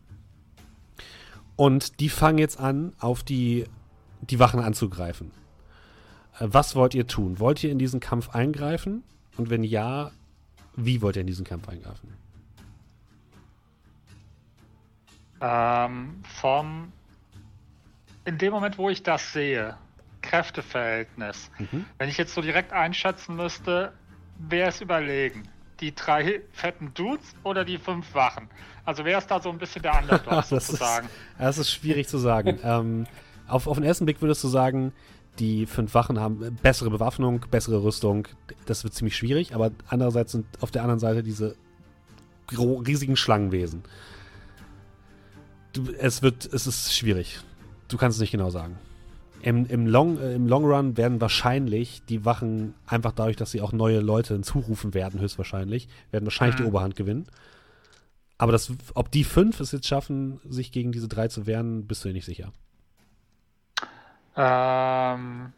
Und die fangen jetzt an, auf die, die Wachen anzugreifen. Äh, was wollt ihr tun? Wollt ihr in diesen Kampf eingreifen? Und wenn ja, wie wollt ihr in diesen Kampf eingreifen? Ähm, vom. In dem Moment, wo ich das sehe, Kräfteverhältnis, Mhm. wenn ich jetzt so direkt einschätzen müsste, wer ist überlegen? Die drei fetten Dudes oder die fünf Wachen? Also wer ist da so ein bisschen der [LAUGHS] Underdog Das ist, sozusagen? das ist schwierig zu sagen. [LAUGHS] ähm, auf, auf den ersten Blick würdest du sagen, die fünf Wachen haben bessere Bewaffnung, bessere Rüstung. Das wird ziemlich schwierig, aber andererseits sind auf der anderen Seite diese riesigen Schlangenwesen. Du, es wird, es ist schwierig. Du kannst es nicht genau sagen. Im, im, Long, äh, Im Long Run werden wahrscheinlich die Wachen, einfach dadurch, dass sie auch neue Leute hinzurufen werden, höchstwahrscheinlich, werden wahrscheinlich die Mhm. Oberhand gewinnen. Aber das, ob die fünf es jetzt schaffen, sich gegen diese drei zu wehren, bist du dir nicht sicher. Ähm,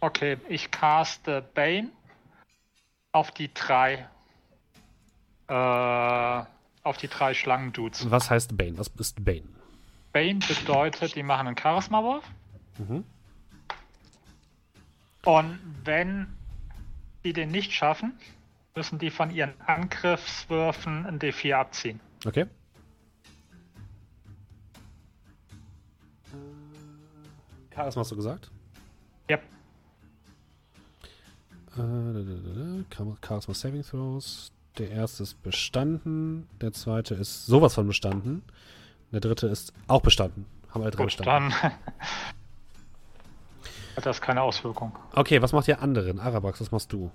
okay, ich caste Bane auf die drei. Äh, auf die drei Schlangendudes. Was heißt Bane? Was ist Bane? Bane bedeutet, die machen einen Charisma-Wurf. Mhm. Und wenn die den nicht schaffen, müssen die von ihren Angriffswürfen ein D4 abziehen. Okay. Charisma hast du gesagt? Yep. Äh, Charisma Saving Throws. Der erste ist bestanden. Der zweite ist sowas von bestanden. Der dritte ist auch bestanden. Haben alle drei Gut, bestanden. dann [LAUGHS] hat das keine Auswirkung. Okay, was macht ihr anderen? Arabax, was machst du?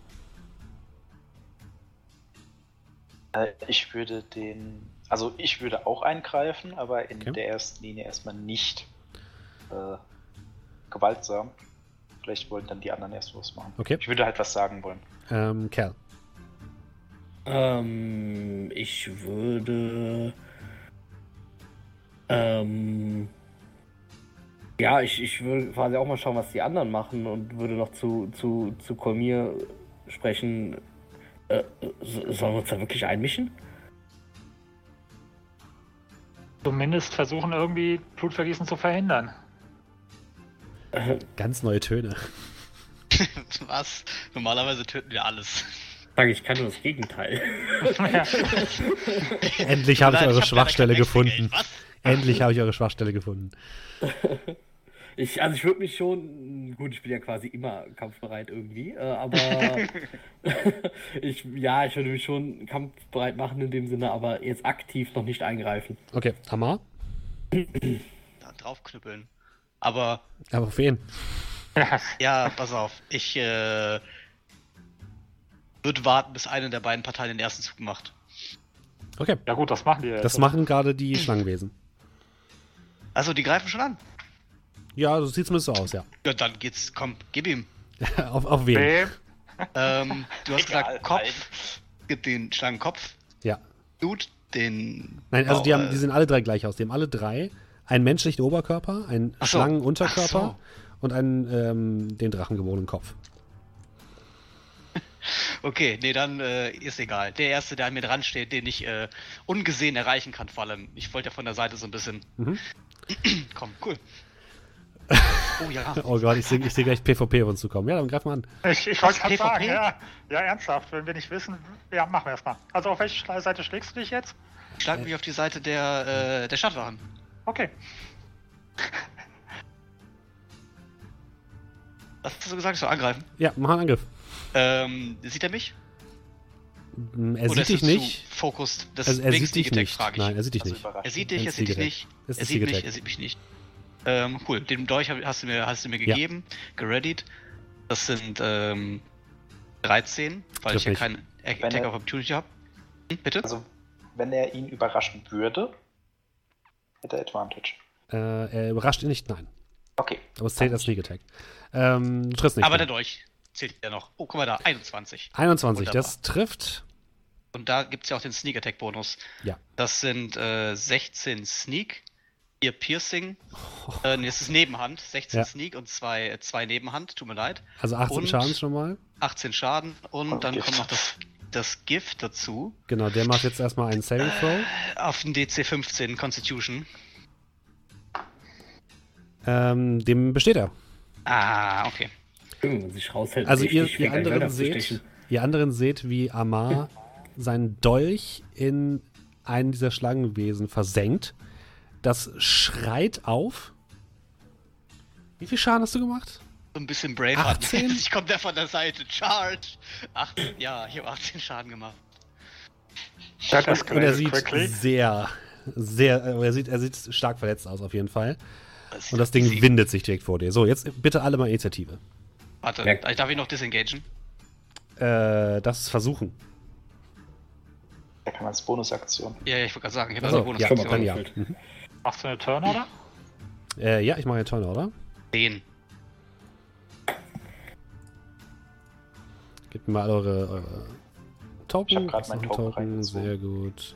Äh, Ich würde den. Also ich würde auch eingreifen, aber in Okay. der ersten Linie erstmal nicht äh, gewaltsam. Vielleicht wollen dann die anderen erst was machen. Okay. Ich würde halt was sagen wollen. Ähm, Kerl. Ähm, ich würde ähm, Ja, ich, ich würde quasi auch mal schauen, was die anderen machen und würde noch zu, zu, zu Kolmir sprechen. Äh, so- sollen wir uns da wirklich einmischen? Zumindest versuchen irgendwie Blutvergießen zu verhindern. Äh, Ganz neue Töne. [LAUGHS] Was? Normalerweise töten wir alles. Sage ich, kann nur das Gegenteil. [LAUGHS] Endlich habe ich eure hab Schwachstelle gefunden. Was? Endlich habe ich eure Schwachstelle gefunden. [LAUGHS] Ich, also ich würde mich schon, gut, ich bin ja quasi immer kampfbereit irgendwie, äh, aber [LAUGHS] ich, ja, ich würde mich schon kampfbereit machen in dem Sinne, aber jetzt aktiv noch nicht eingreifen. Okay, Amar. Da draufknüppeln. Aber Aber auf wen? ja. ja, pass auf. Ich äh, würde warten, bis eine der beiden Parteien den ersten Zug macht. Okay. ja gut, das machen die jetzt. Das machen gerade die Schlangenwesen. Also, die greifen schon an. Ja, das sieht zumindest so aus, ja. Ja, dann geht's. Komm, gib ihm. [LAUGHS] auf, auf wen? Nee, Ähm, du hast Egal, gesagt Kopf. nein. Gib den Schlangenkopf. Ja. Blut, den. Nein, also die, Bauch, haben, die äh, sehen alle drei gleich aus. Die haben alle drei einen menschlichen Oberkörper, einen Ach so. Schlangenunterkörper Ach und einen ähm, den drachengeborenen Kopf. Okay, nee, dann äh, ist egal. Der erste, der an mir dran steht, den ich äh, ungesehen erreichen kann, vor allem. Ich wollte ja von der Seite so ein bisschen. Mhm. [CLEARS THROAT] Komm, cool. Oh ja. [LAUGHS] Oh Gott, ich sehe ich seh gleich PvP auf uns zukommen. Ja, dann greif mal an. ich, ich wollte gerade PvP? sagen, ja, ja, ernsthaft, wenn wir nicht wissen, ja, machen wir erstmal. Also auf welche Seite schlägst du dich jetzt? Schlag mich auf die Seite der, äh, der Stadtwachen. Okay. Was hast du gesagt? So angreifen. Ja, mach einen Angriff. Ähm, sieht er mich? Mm, Er Oder sieht dich nicht. Focused. Das Also er sieht dich nicht. frage ich. Nein, er sieht dich Also nicht. Er sieht dich, er sieht dich nicht. Er sieht mich, er sieht mich nicht. Ähm, cool. Den Dolch hast du mir, hast du mir gegeben, gereadied. Das sind ähm, 13, weil ich ja nicht. keinen Attack er- of Opportunity habe. Hm, bitte? Also, wenn er ihn überraschen würde, hätte er Advantage. Äh, er überrascht ihn nicht, nein. Okay. Aber es zählt als Sneak Attack. Ähm, du triffst nicht. Aber der Dolch zählt ja noch. Oh, guck mal da, 21. 21, Wunderbar. das trifft. Und da gibt es ja auch den Sneak Attack Bonus. Ja. Das sind äh, 16 Sneak, 4 Piercing. Äh, nee, das ist Nebenhand. 16 Ja. Sneak und 2 zwei Nebenhand. Tut mir leid. Also 18 Und- Schaden schon mal. 18 Schaden und Und dann Gift. kommt noch das, das Gift dazu. Genau, der macht jetzt erstmal einen Saving Throw. Auf den DC 15 Constitution. Ähm, dem besteht er. Ah, okay. Sich raushält, Also ihr, ihr anderen seht, ihr anderen seht, wie Amar seinen Dolch in einen dieser Schlangenwesen versenkt. Das schreit auf. Wie viel Schaden hast du gemacht? So ein bisschen Braveheart. 18? [LAUGHS] Ich komme da von der Seite. Charge! 18, ja, ich habe 18 Schaden gemacht. Und er sieht quickly. sehr, sehr, äh, er sieht, er sieht stark verletzt aus auf jeden Fall. Und das Ding windet sich direkt vor dir. So, jetzt bitte alle mal Initiative. Warte, Merkt- darf ich noch disengagen? Äh, das versuchen. Da kann man als Bonusaktion. Ja, ja, ich wollte gerade sagen, ich habe Also, also ja, schon mal dann ja. Mhm. Machst du eine Turn, oder? Äh, ja, ich mache einen Turn, oder? 10. Gebt mir mal eure, eure Token. Ich hab grad Ist noch meinen ein Token Token. Sehr gut.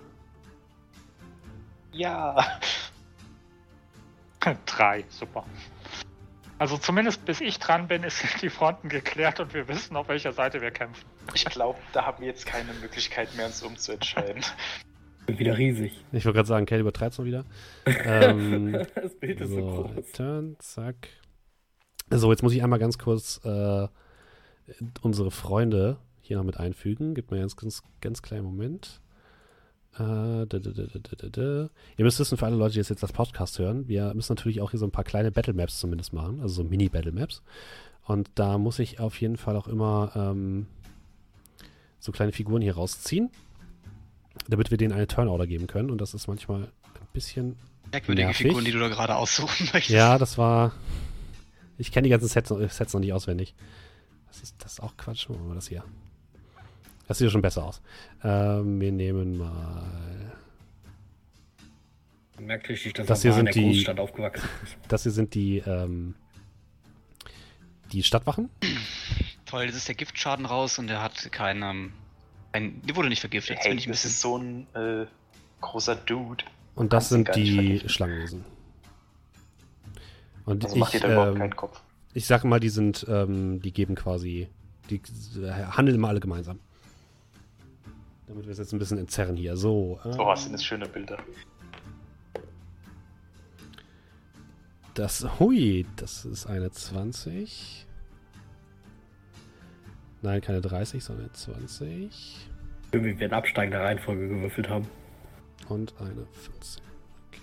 Ja. [LAUGHS] Drei, super. Also zumindest bis ich dran bin, ist [LAUGHS] die Fronten geklärt und wir wissen, auf welcher Seite wir kämpfen. Ich glaube, da haben wir jetzt keine Möglichkeit mehr, uns umzuentscheiden. Bin wieder riesig. Ich wollte gerade sagen, Kelly übertreibt es mal wieder. [LAUGHS] ähm, Das Bild ist so, so, groß. Turn, zack. So, jetzt muss ich einmal ganz kurz äh, unsere Freunde hier noch mit einfügen. Gib mir ganz, ganz, ganz kleinen Moment. Äh, da, da, da. Ihr müsst wissen, für alle Leute, die jetzt, jetzt das Podcast hören, wir müssen natürlich auch hier so ein paar kleine Battle Maps zumindest machen, also so Mini-Battle Maps. Und da muss ich auf jeden Fall auch immer ähm, so kleine Figuren hier rausziehen, damit wir denen eine Turnorder geben können. Und das ist manchmal ein bisschen Merkwürdige Nervig. Figuren, die du da gerade aussuchen [LAUGHS] möchtest. ja, das war. Ich kenne die ganzen Sets, noch- Sets noch nicht auswendig. Das ist, das ist auch Quatsch. Machen wir das hier. Das sieht ja schon besser aus. Ähm, wir nehmen mal. Man merkt richtig, dass Das er hier sind der die- Großstadt aufgewachsen ist. Das hier sind die, ähm, die Stadtwachen. Toll, jetzt ist der Giftschaden raus und er hat keinen. Ähm, ein, die wurde nicht vergiftet. Hey, das bisschen. ist so ein äh, großer Dude. Und das sind die. Schlangenwesen. Und Also ich, ähm, ich sage mal, die sind, ähm, die geben quasi, die äh, handeln immer alle gemeinsam. Damit wir es jetzt ein bisschen entzerren hier. So. äh, Oh, was sind das schöne Bilder. Das, hui, das ist eine 20. Nein, keine 30, sondern 20. Irgendwie wir in absteigender Reihenfolge gewürfelt haben. Und eine 15. Okay.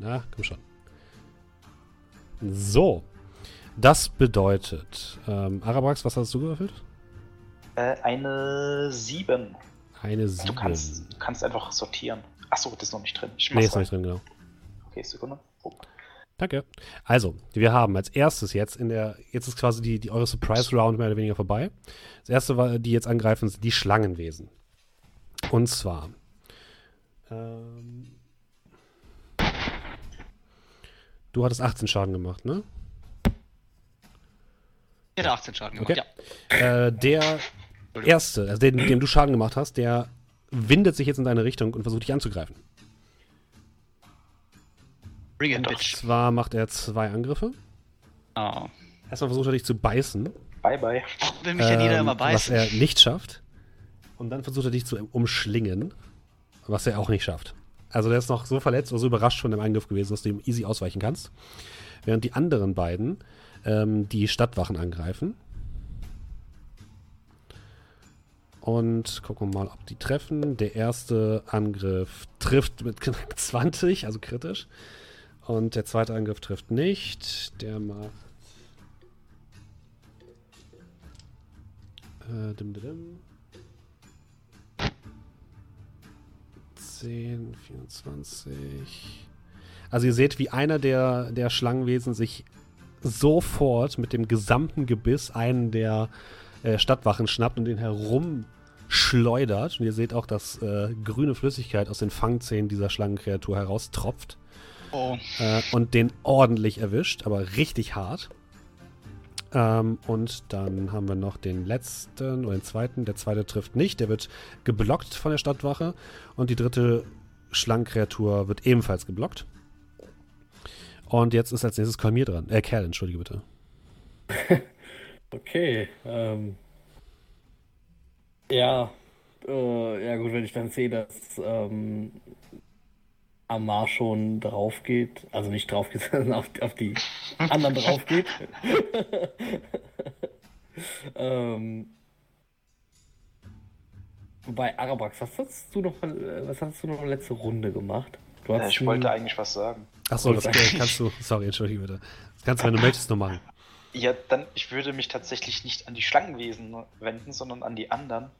Na, komm schon. So. Das bedeutet, ähm, Arabrax, was hast du gewürfelt? Äh, eine 7. Eine 7. Du kannst, du kannst einfach sortieren. Achso, das ist noch nicht drin. Ich Nee, ist noch nicht drin, genau. Okay, Sekunde. Oh. Danke. Also, wir haben als erstes jetzt in der, jetzt ist quasi die, die eure Surprise Round mehr oder weniger vorbei. Das erste, war, die jetzt angreifen, sind die Schlangenwesen. Und zwar. Ähm, du hattest 18 Schaden gemacht, ne? Ich hätte 18 Schaden gemacht, Okay. ja. Äh, der erste, also den, dem du Schaden gemacht hast, der windet sich jetzt in deine Richtung und versucht dich anzugreifen. Bring it, Doch. bitch. Zwar macht er zwei Angriffe. Oh. Erstmal versucht er dich zu beißen. Bye, bye. Will mich ja jeder Ähm, immer Was beißen. er nicht schafft. Und dann versucht er dich zu umschlingen, was er auch nicht schafft. Also der ist noch so verletzt oder so überrascht von dem Eingriff gewesen, dass du ihm easy ausweichen kannst. Während die anderen beiden ähm, die Stadtwachen angreifen. Und gucken wir mal, ob die treffen. Der erste Angriff trifft mit knapp [LAUGHS] 20, also kritisch. Und der zweite Angriff trifft nicht. Der macht. Äh, dim, dim, dim. 10, 24. Also ihr seht, wie einer der, der Schlangenwesen sich sofort mit dem gesamten Gebiss einen der äh, Stadtwachen schnappt und den herumschleudert. Und ihr seht auch, dass äh, grüne Flüssigkeit aus den Fangzähnen dieser Schlangenkreatur heraustropft Oh, äh, und den ordentlich erwischt, aber richtig hart. Ähm, und dann haben wir noch den letzten oder den zweiten. Der zweite trifft nicht, der wird geblockt von der Stadtwache. Und die dritte Schlangenkreatur wird ebenfalls geblockt. Und jetzt ist als nächstes Kalmir dran. Äh, Kerl, entschuldige bitte. [LAUGHS] Okay. Ähm, ja. Äh, ja gut, wenn ich dann sehe, dass ähm, Amar schon drauf geht, also nicht drauf geht, [LAUGHS] sondern auf, auf die anderen drauf geht. [LAUGHS] ähm, wobei, Arabax, was hast du noch, mal- was hast du noch letzte Runde gemacht? Du Äh, hast ich einen- wollte eigentlich was sagen. Achso, das äh, kannst du. Sorry, entschuldige bitte. Das kannst du, wenn du möchtest, nur machen. Ja, dann, ich würde mich tatsächlich nicht an die Schlangenwesen wenden, sondern an die anderen.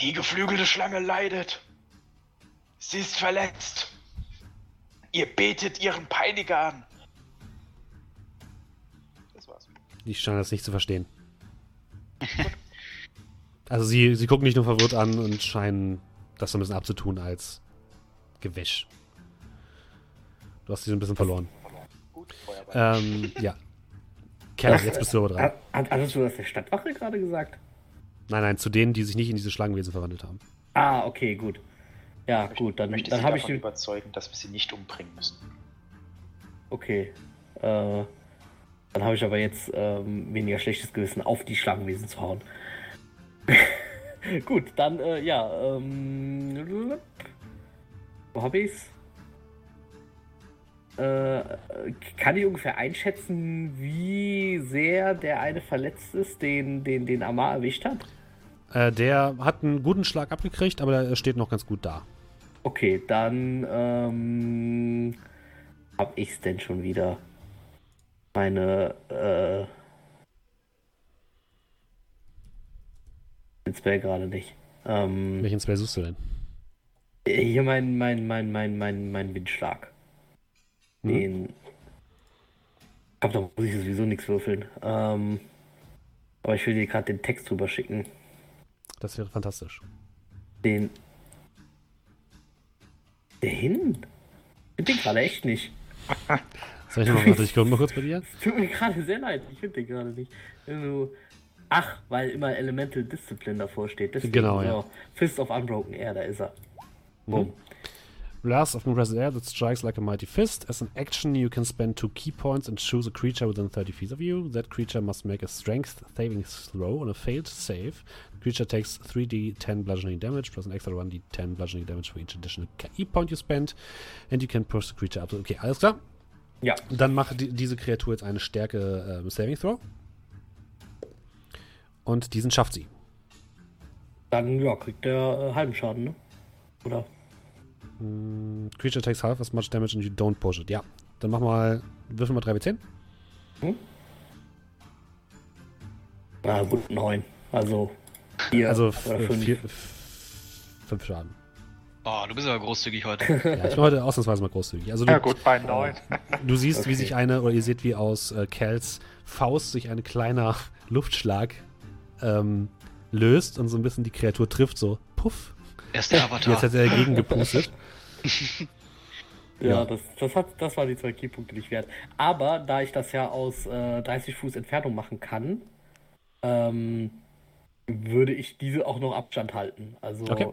Die geflügelte Schlange leidet. Sie ist verletzt. Ihr betet ihren Peiniger an. Das war's. Die scheinen das nicht zu verstehen. [LAUGHS] Also sie, sie gucken dich nur verwirrt an und scheinen das so ein bisschen abzutun als Gewäsch. Du hast sie so ein bisschen verloren. Gut. Ähm, ja. Kerl, jetzt bist du aber dran. Hat- Hattest du das der Stadtwache gerade gesagt? Nein, nein, zu denen, die sich nicht in diese Schlangenwesen verwandelt haben. Ah, okay, gut. Ja, gut, dann, möchte dann sie habe ich davon den. überzeugen, dass wir sie nicht umbringen müssen. Okay. Äh, dann habe ich aber jetzt ähm, weniger schlechtes Gewissen, auf die Schlangenwesen zu hauen. [LAUGHS] gut, dann, äh, ja, ähm. Wo habe ich's? Äh, kann ich ungefähr einschätzen, wie sehr der eine verletzt ist, den, den, den Amar erwischt hat? Äh, der hat einen guten Schlag abgekriegt, aber er steht noch ganz gut da. Okay, dann ähm, hab ich's denn schon wieder. Meine äh, den Spell gerade nicht. Ähm, Welchen Spell suchst du denn? hier mein mein mein mein mein mein Windschlag. Hm? Den ich glaube, da muss ich sowieso nichts würfeln. Ähm, aber ich will dir gerade den Text drüber schicken. Das wäre fantastisch. Den. Der hin? Ich bin gerade echt nicht. [LAUGHS] Soll ich nochmal komme mal kurz bei dir? Tut mir gerade sehr leid, ich finde den gerade nicht. Also, ach, weil immer Elemental Discipline davor steht. Deswegen, Genau, ja. Fist of Unbroken Air, da ist er. Bumm. Blast of compressed air that strikes like a mighty fist. As an action, you can spend two key points and choose a creature within 30 feet of you. That creature must make a strength saving throw on a failed save. The creature takes 3d10 bludgeoning damage plus an extra 1d10 bludgeoning damage for each additional key point you spend. And you can push the creature up. Okay, alles klar. Ja. Dann macht die, diese Kreatur jetzt eine Stärke ähm, Saving Throw. Und diesen schafft sie. Dann ja, kriegt der äh, halben Schaden, ne? Oder? Mm, Creature takes half as much damage and you don't push it. Ja. Dann mach mal, würfel mal 3w10. Na gut, neun. Also vier Also oder f- fünf. vier, f- fünf Schaden. Oh, du bist aber großzügig heute. [LAUGHS] Ja, ich bin heute ausnahmsweise mal großzügig. Also du, Ja gut, bei 9. [LAUGHS] du siehst, wie Okay. sich eine, oder ihr seht, wie aus äh, Kels Faust sich ein kleiner [LAUGHS] Luftschlag ähm, löst und so ein bisschen die Kreatur trifft, so puff. Er ist der Avatar. Jetzt hat er dagegen gepustet. Ja, Ja. Das, das, hat, das waren die zwei Keypunkte nicht wert. Aber da ich das ja aus äh, 30 Fuß Entfernung machen kann, ähm, würde ich diese auch noch Abstand halten. Also Okay.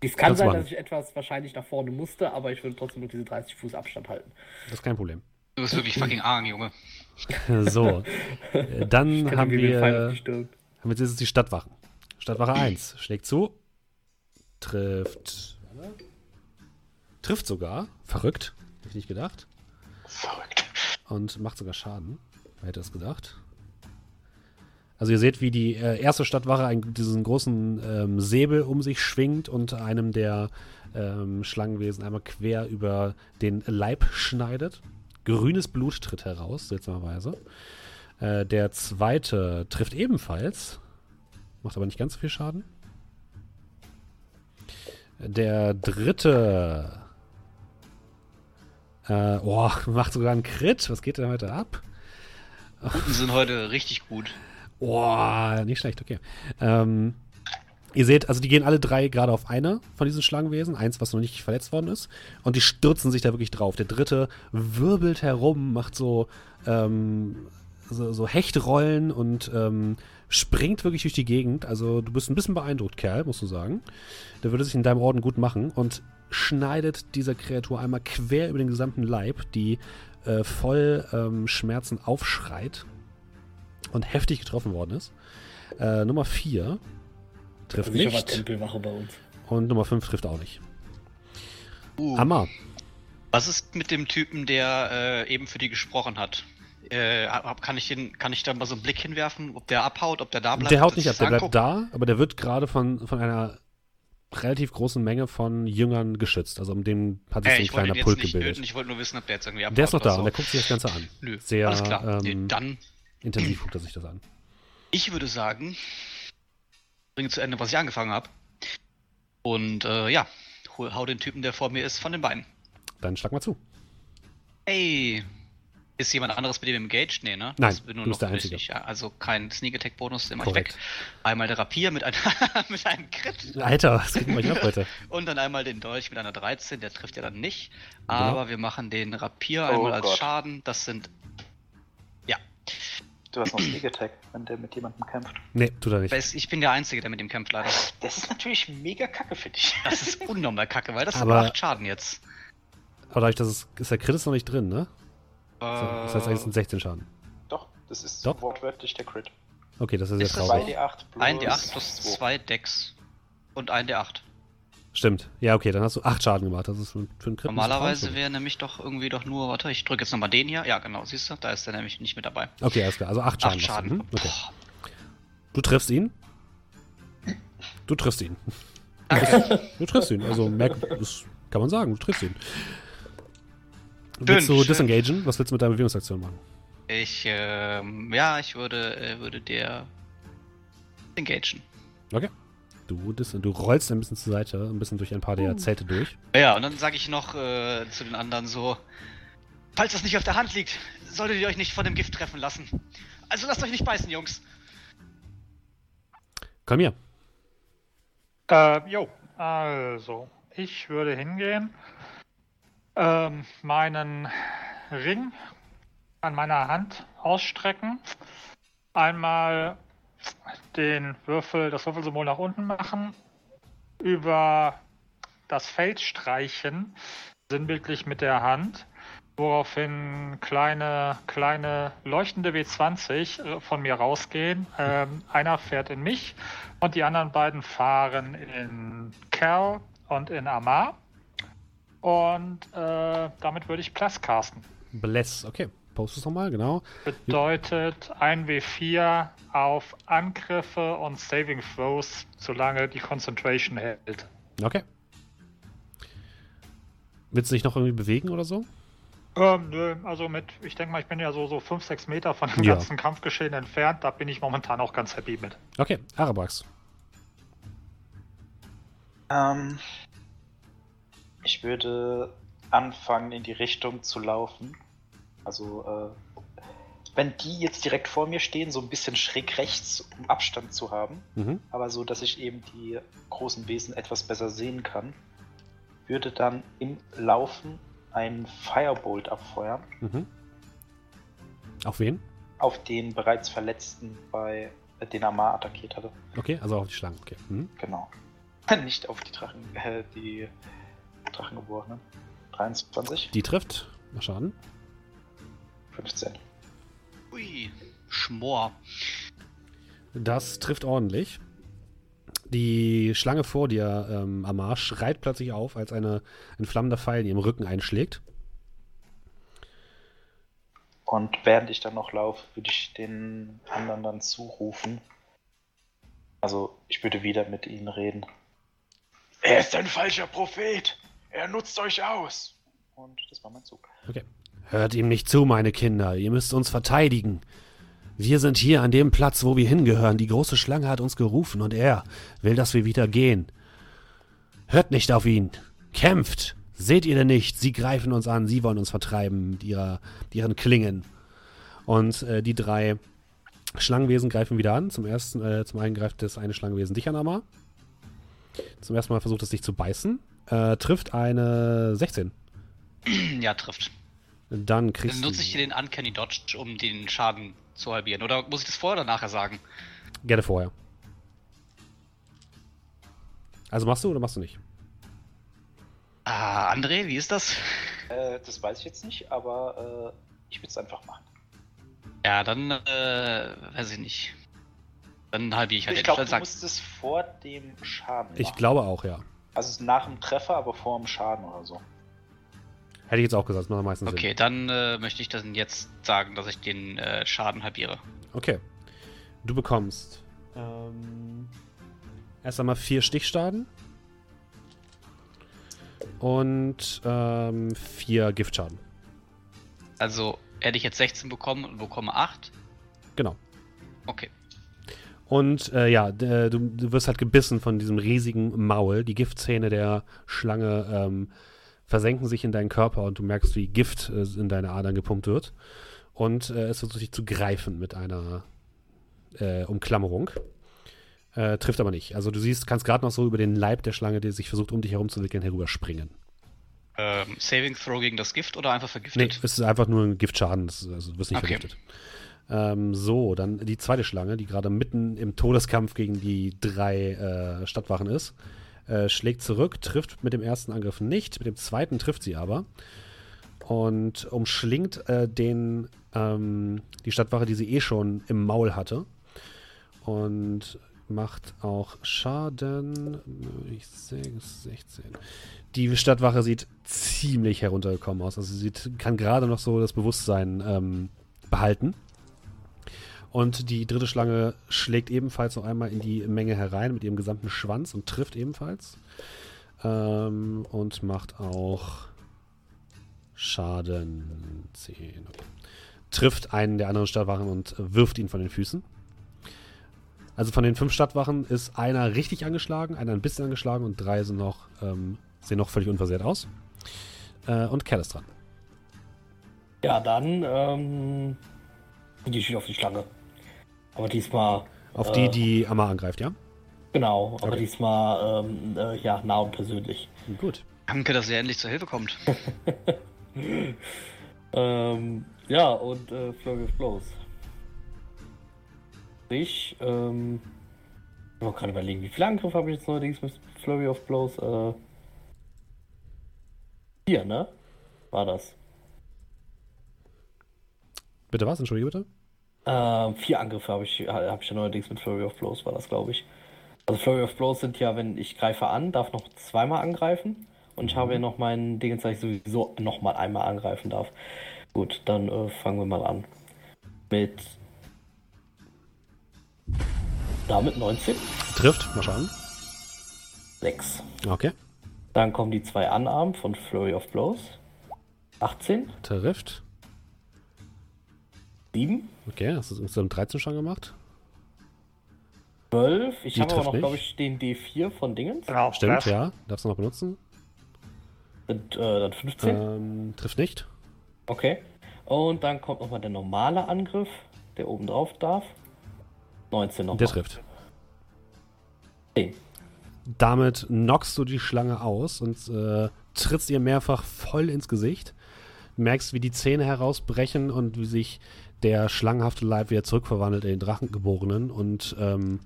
es kann Kannst sein, machen. dass ich etwas wahrscheinlich nach vorne musste, aber ich würde trotzdem noch diese 30 Fuß Abstand halten. Das ist kein Problem. Du bist wirklich fucking arg, Junge. [LAUGHS] So. [LAUGHS] Dann haben wir, haben wir jetzt ist die Stadtwachen. Stadtwache 1 schlägt zu. Trifft. Trifft sogar. Verrückt. Hätte ich nicht gedacht. Verrückt. und macht sogar Schaden. Wer hätte es gedacht? Also ihr seht, wie die äh, erste Stadtwache einen, diesen großen ähm, Säbel um sich schwingt und einem der ähm, Schlangenwesen einmal quer über den Leib schneidet. Grünes Blut tritt heraus, seltsamerweise. Äh, der zweite trifft ebenfalls, macht aber nicht ganz so viel Schaden. Der dritte äh, oh, macht sogar einen Crit. Was geht denn heute ab? Guten sind heute richtig gut. Boah, nicht schlecht, okay. Ähm, ihr seht, also die gehen alle drei gerade auf eine von diesen Schlangenwesen, eins, was noch nicht verletzt worden ist, und die stürzen sich da wirklich drauf. Der dritte wirbelt herum, macht so, ähm, so, so Hechtrollen und ähm, springt wirklich durch die Gegend. Also du bist ein bisschen beeindruckt, Kerl, musst du sagen. Der würde sich in deinem Orden gut machen und schneidet dieser Kreatur einmal quer über den gesamten Leib, die äh, voll ähm, Schmerzen aufschreit und heftig getroffen worden ist. Äh, Nummer 4 trifft Also nicht. Uns. Und Nummer 5 trifft auch nicht. Uh, Hammer. was ist mit dem Typen, der äh, eben für die gesprochen hat? Äh, kann ich den, kann ich da mal so einen Blick hinwerfen, ob der abhaut, ob der da bleibt? Der haut nicht ich ab, der bleibt da, aber der wird gerade von, von einer relativ großen Menge von Jüngern geschützt. Also um den hat sich Äh, so ein kleiner Pulk nicht gebildet. ich wollte nur wissen, ob der jetzt irgendwie abhaut Der ist noch da so. und der guckt sich das Ganze an. [CLEARS THROAT] Nö, Sehr alles klar. Nee, ähm, dann, intensiv guckt er sich das an. ich würde sagen, bringe zu Ende, was ich angefangen habe. Und äh, ja, hau den Typen, der vor mir ist, von den Beinen. Dann schlag mal zu. Ey, ist jemand anderes mit dem engaged? Nee, ne? Nein, Das bin nur du bist noch der Einzige. ich, ja. Also kein Sneak Attack Bonus, Korrekt. weg. Einmal der Rapier mit, einem [LAUGHS] mit einem Crit Alter, was geht denn bei euch ab heute? [LAUGHS] und dann einmal den Dolch mit einer 13, der trifft ja dann nicht. Genau. Aber wir machen den Rapier Oh einmal als Gott. Schaden. Das sind Du hast noch Sneak Attack, wenn der mit jemandem kämpft. Nee, tut er nicht. Weiß, Ich bin der Einzige, der mit dem kämpft, leider. Das ist natürlich mega kacke für dich. [LAUGHS] Das ist unnormal kacke, weil das Aber- nur 8 Schaden jetzt. Aber dadurch, dass es, ist der Crit ist noch nicht drin, ne? So, das heißt, eigentlich sind 16 Schaden. Doch, das ist Doch? wortwörtlich der Crit. Okay, das ist sehr Ist das traurig. 2d8 plus 1 D8 plus zwei. 2 Decks und 1 D8. Stimmt. Ja, okay, dann hast du 8 Schaden gemacht. Das ist für einen Crit. Normalerweise wäre. nämlich doch irgendwie doch nur, warte, ich drücke jetzt nochmal den hier. Ja, genau, siehst du, da ist er nämlich nicht mit dabei. Okay, alles klar. Also 8 Schaden. 8 machst du. Schaden. Mhm, Okay. Du triffst ihn. Du triffst ihn. Du triffst ihn. Also, merk, das kann man sagen. Du triffst ihn. Willst du disengagen? Was willst du mit deiner Bewegungsaktion machen? Ich, ähm, ja, ich würde, äh, würde der engagen. Okay. Du, dis du rollst ein bisschen zur Seite, ein bisschen durch ein paar der Zelte durch. Ja, und dann sage ich noch äh, zu den anderen so, falls das nicht auf der Hand liegt, solltet ihr euch nicht von dem Gift treffen lassen. Also lasst euch nicht beißen, Jungs. Komm hier. Äh, jo, also, ich würde hingehen, ähm, meinen Ring an meiner Hand ausstrecken, einmal den Würfel, das Würfelsymbol nach unten machen, über das Feld streichen, sinnbildlich mit der Hand, woraufhin kleine, kleine leuchtende W20 äh, von mir rausgehen. Ähm, einer fährt in mich und die anderen beiden fahren in Cal und in Amar. Und äh, damit würde ich Plus casten. Bless, okay. Post es nochmal, genau. Bedeutet 1W4 auf Angriffe und Saving Throws, solange die Concentration hält. Okay. Willst du dich noch irgendwie bewegen oder so? Ähm, nö, also mit, ich denke mal, ich bin ja so, so 5, 6 Meter von dem Ja. ganzen Kampfgeschehen entfernt. Da bin ich momentan auch ganz happy mit. Okay, Arabrax. Ähm, ich würde anfangen, in die Richtung zu laufen. Also, äh, wenn die jetzt direkt vor mir stehen, so ein bisschen schräg rechts, um Abstand zu haben, Mhm. aber so, dass ich eben die großen Wesen etwas besser sehen kann, würde dann im Laufen einen Firebolt abfeuern Mhm. Auf wen? auf den bereits Verletzten bei äh, den Amar attackiert hatte. Okay, also auf die Schlangen. Okay. Mhm. Genau. [LAUGHS] Nicht auf die Drachen, äh, die Drachengeborenen. 23, Die trifft. Mal schaden. 15. Ui, Schmor. Das trifft ordentlich. Die Schlange vor dir, ähm, Amar, schreit plötzlich auf, als eine, ein flammender Pfeil in ihrem Rücken einschlägt. Und während ich dann noch laufe, würde ich den anderen dann zurufen. Also, ich würde wieder mit ihnen reden. Er ist ein falscher Prophet. Er nutzt euch aus. Und das war mein Zug. Okay. Hört ihm nicht zu, meine Kinder. Ihr müsst uns verteidigen. Wir sind hier an dem Platz, wo wir hingehören. Die große Schlange hat uns gerufen und er will, dass wir wieder gehen. Hört nicht auf ihn. Kämpft. Seht ihr denn nicht? Sie greifen uns an. Sie wollen uns vertreiben mit, ihrer, mit ihren Klingen. Und äh, die drei Schlangenwesen greifen wieder an. Zum ersten, äh, zum einen greift das eine Schlangenwesen dich an, Amar. Zum ersten Mal versucht es dich zu beißen. Äh, trifft eine 16. [CLEARS THROAT] Ja, trifft. Dann kriegst Dann nutze ich hier den Uncanny Dodge, um den Schaden zu halbieren. Oder muss ich das vorher oder nachher sagen? Gerne vorher. Also machst du oder machst du nicht? Ah, André, wie ist das? Äh, das weiß ich jetzt nicht, aber äh, ich würde es einfach machen. Ja, dann, äh, weiß ich nicht. Dann halbiere ich halt ich glaube, du musst es vor dem Schaden Ich machen. glaube auch, ja. Also nach dem Treffer, aber vor dem Schaden oder so. Hätte ich jetzt auch gesagt, das macht am meisten Okay, dann äh, möchte ich dann jetzt sagen, dass ich den äh, Schaden halbiere. Sinn. Okay. Du bekommst ähm, erst einmal vier Stichschaden und ähm, vier Giftschaden. Also hätte ich jetzt 16 bekommen und bekomme 8. Genau. Okay. Und äh, ja, d- du, du wirst halt gebissen von diesem riesigen Maul. Die Giftzähne der Schlange ähm, versenken sich in deinen Körper und du merkst, wie Gift äh, in deine Adern gepumpt wird. Und äh, es versucht dich zu greifen mit einer äh, Umklammerung. Äh, trifft aber nicht. Also du siehst, kannst gerade noch so über den Leib der Schlange, die sich versucht, um dich herumzuwickeln, herüberspringen. Ähm, Saving Throw gegen das Gift oder einfach Nee, vergiftet? es ist einfach nur ein Giftschaden, das, also du wirst nicht Okay. vergiftet. Ähm, so, dann die zweite Schlange, die gerade mitten im Todeskampf gegen die drei äh, Stadtwachen ist, äh, schlägt zurück, trifft mit dem ersten Angriff nicht, mit dem zweiten trifft sie aber und umschlingt äh, den, ähm, die Stadtwache, die sie eh schon im Maul hatte und macht auch Schaden. Ich sehe 16. Die Stadtwache sieht ziemlich heruntergekommen aus. Also sie kann gerade noch so das Bewusstsein ähm, behalten. Und die dritte Schlange schlägt ebenfalls noch einmal in die Menge herein mit ihrem gesamten Schwanz und trifft ebenfalls. Ähm, und macht auch Schaden 10. Okay. Trifft einen der anderen Stadtwachen und wirft ihn von den Füßen. Also von den fünf Stadtwachen ist einer richtig angeschlagen, einer ein bisschen angeschlagen und drei sind noch, ähm, sehen noch völlig unversehrt aus. Äh, und Cal ist dran. Ja, dann, ähm, die steht auf die Schlange. Aber diesmal, Auf Äh. die, die Amma angreift, ja? genau, aber Okay. diesmal, ähm, äh, ja, nah und persönlich. Gut. Danke, dass ihr endlich zur Hilfe kommt. [LAUGHS] Ähm, ja, und äh, Flurry of Blows. Ich, ähm, ich muss gerade überlegen, wie viele Angriffe habe ich jetzt neuerdings mit Flurry of Blows? Äh, Vier, ne? War das. Bitte was? Entschuldige bitte. Ähm, vier Angriffe habe ich, hab ich ja neuerdings mit Flurry of Blows, war das, glaube ich. Also Flurry of Blows sind ja, wenn ich greife an, darf noch zweimal angreifen. Und ich habe ja noch meinen Ding, dass ich sowieso nochmal einmal angreifen darf. Gut, dann äh, fangen wir mal an. Mit. Damit 19. Trifft, mal schauen. 6. Okay. Dann kommen die zwei Anarmen von Flurry of Blows. 18. Trifft. 7. Okay, hast du insgesamt 13 schon gemacht? 12. Ich habe aber noch, glaube ich, den D4 von Dingens. Genau, Stimmt, das- ja. Darfst du noch benutzen? Sind äh, dann 15. Ähm, trifft nicht. Okay. Und dann kommt nochmal der normale Angriff, der oben drauf darf. 19 nochmal. Der trifft. 10. Damit knockst du die Schlange aus und äh, trittst ihr mehrfach voll ins Gesicht. Merkst, wie die Zähne herausbrechen und wie sich der schlangenhafte Leib wieder zurückverwandelt in den Drachengeborenen und ähm,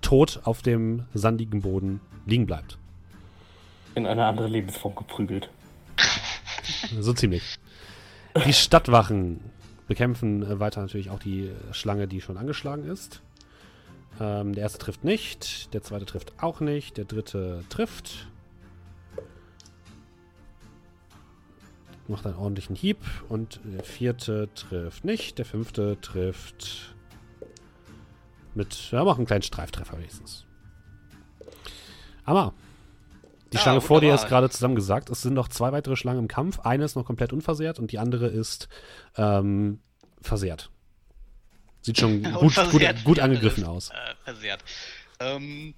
tot auf dem sandigen Boden liegen bleibt. In eine andere Lebensform geprügelt. So ziemlich. Die Stadtwachen bekämpfen äh, weiter natürlich auch die Schlange, die schon angeschlagen ist. Ähm, der erste trifft nicht, der zweite trifft auch nicht, der dritte trifft. Macht einen ordentlichen Hieb und der vierte trifft nicht, der fünfte trifft mit, ja, macht einen kleinen Streiftreffer wenigstens. Aber die Ja, Schlange vor dir ist gerade zusammengesagt. Es sind noch zwei weitere Schlangen im Kampf. Eine ist noch komplett unversehrt und die andere ist ähm, versehrt. Sieht schon [LAUGHS] gut, gut, gut angegriffen aus. Äh, versehrt. Ähm,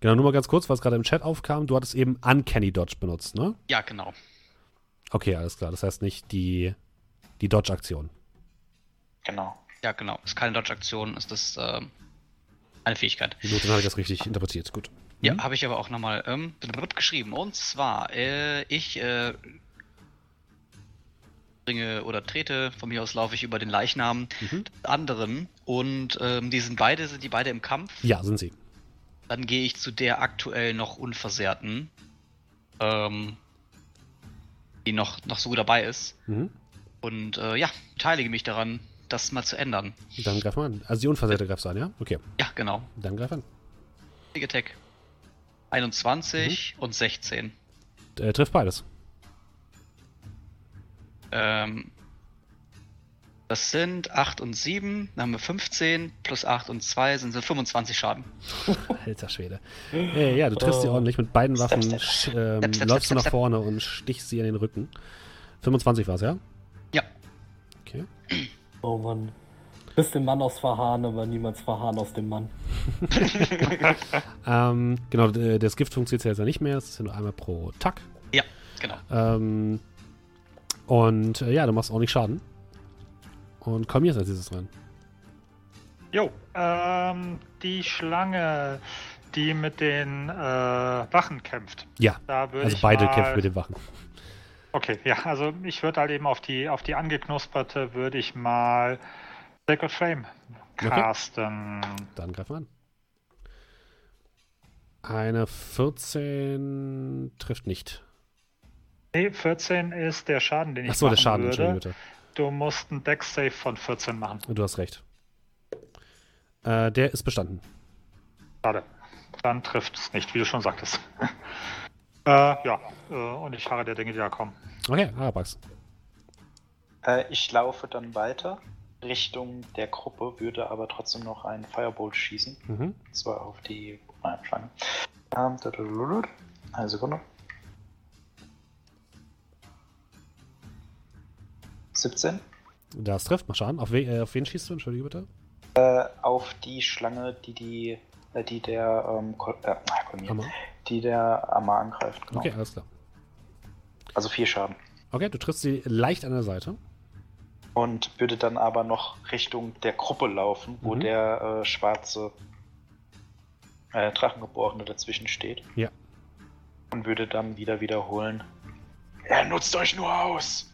Genau, nur mal ganz kurz, was gerade im Chat aufkam. Du hattest eben Uncanny Dodge benutzt, ne? ja, genau. Okay, alles klar. Das heißt nicht die, die Dodge-Aktion. Genau. Ja, genau. Ist keine Dodge-Aktion, ist das ähm, eine Fähigkeit. Gut, dann habe ich das richtig interpretiert. Gut. Ja, Mhm. habe ich aber auch nochmal ähm, geschrieben. Und zwar, äh, ich äh, bringe oder trete, von mir aus laufe ich über den Leichnam Mhm. des anderen und ähm, die sind beide, sind die beide im Kampf. Ja, sind sie. Dann gehe ich zu der aktuell noch Unversehrten, ähm, die noch, noch so gut dabei ist. Mhm. Und äh, ja, beteilige mich daran, das mal zu ändern. Dann greif mal an. Also die Unversehrte greifst du an, ja? Okay, Ja, genau. dann greif an. Attack. 21 Mhm. und 16. Äh, trifft beides. Ähm, das sind 8 und 7, dann haben wir 15, plus 8 und 2 sind so 25 Schaden. [LAUGHS] Alter Schwede. Äh, ja, du triffst sie Oh. ordentlich mit beiden Waffen, Step, sch- ähm, Step, step, läufst step, du nach step. vorne und stichst sie in den Rücken. 25 war's, ja? Ja, Okay. Oh Mann. Bist den Mann aus Verhahn, aber niemals Verhahn aus dem Mann. [LAUGHS] Ähm, genau, das Gift funktioniert ja jetzt ja nicht mehr. Das ist ja nur einmal pro Tag. ja, genau. Ähm, und äh, ja, du machst auch nicht Schaden. Und komm jetzt als dieses dran. Jo, ähm, die Schlange, die mit den äh, Wachen kämpft. Ja, Da also beide kämpfen mit den Wachen. Okay, ja, also ich würde halt eben auf die auf die angeknusperte würde ich mal Sacred Flame Okay. casten. Dann greif mal an. Eine 14 trifft nicht. Nee, 14 ist der Schaden, den ich Achso, der machen Schaden, würde. Entschuldigung bitte. Du musst einen Dex Save von 14 machen. Du hast recht. Äh, der ist bestanden. Schade. Dann trifft es nicht, wie du schon sagtest. [LAUGHS] äh, ja, äh, und ich harre der Dinge, die da kommen. Okay, Arabax. Äh, ich laufe dann weiter Richtung der Gruppe, würde aber trotzdem noch einen Firebolt schießen. Mhm. Und zwar auf die nein, Schlange. Ähm, eine Sekunde. 17. Das trifft, mal schauen. Auf, we äh, auf wen schießt du? Entschuldige bitte. Äh, auf die Schlange, die die, äh, die der, ähm, Kol äh, Kolmier, die der Amma angreift. Genau. Okay, alles klar. Also vier Schaden. Okay, du triffst sie leicht an der Seite. Und würde dann aber noch Richtung der Gruppe laufen, wo Mhm. der äh, schwarze äh, Drachengeborene dazwischen steht. Ja. Und würde dann wieder wiederholen. Er nutzt euch nur aus!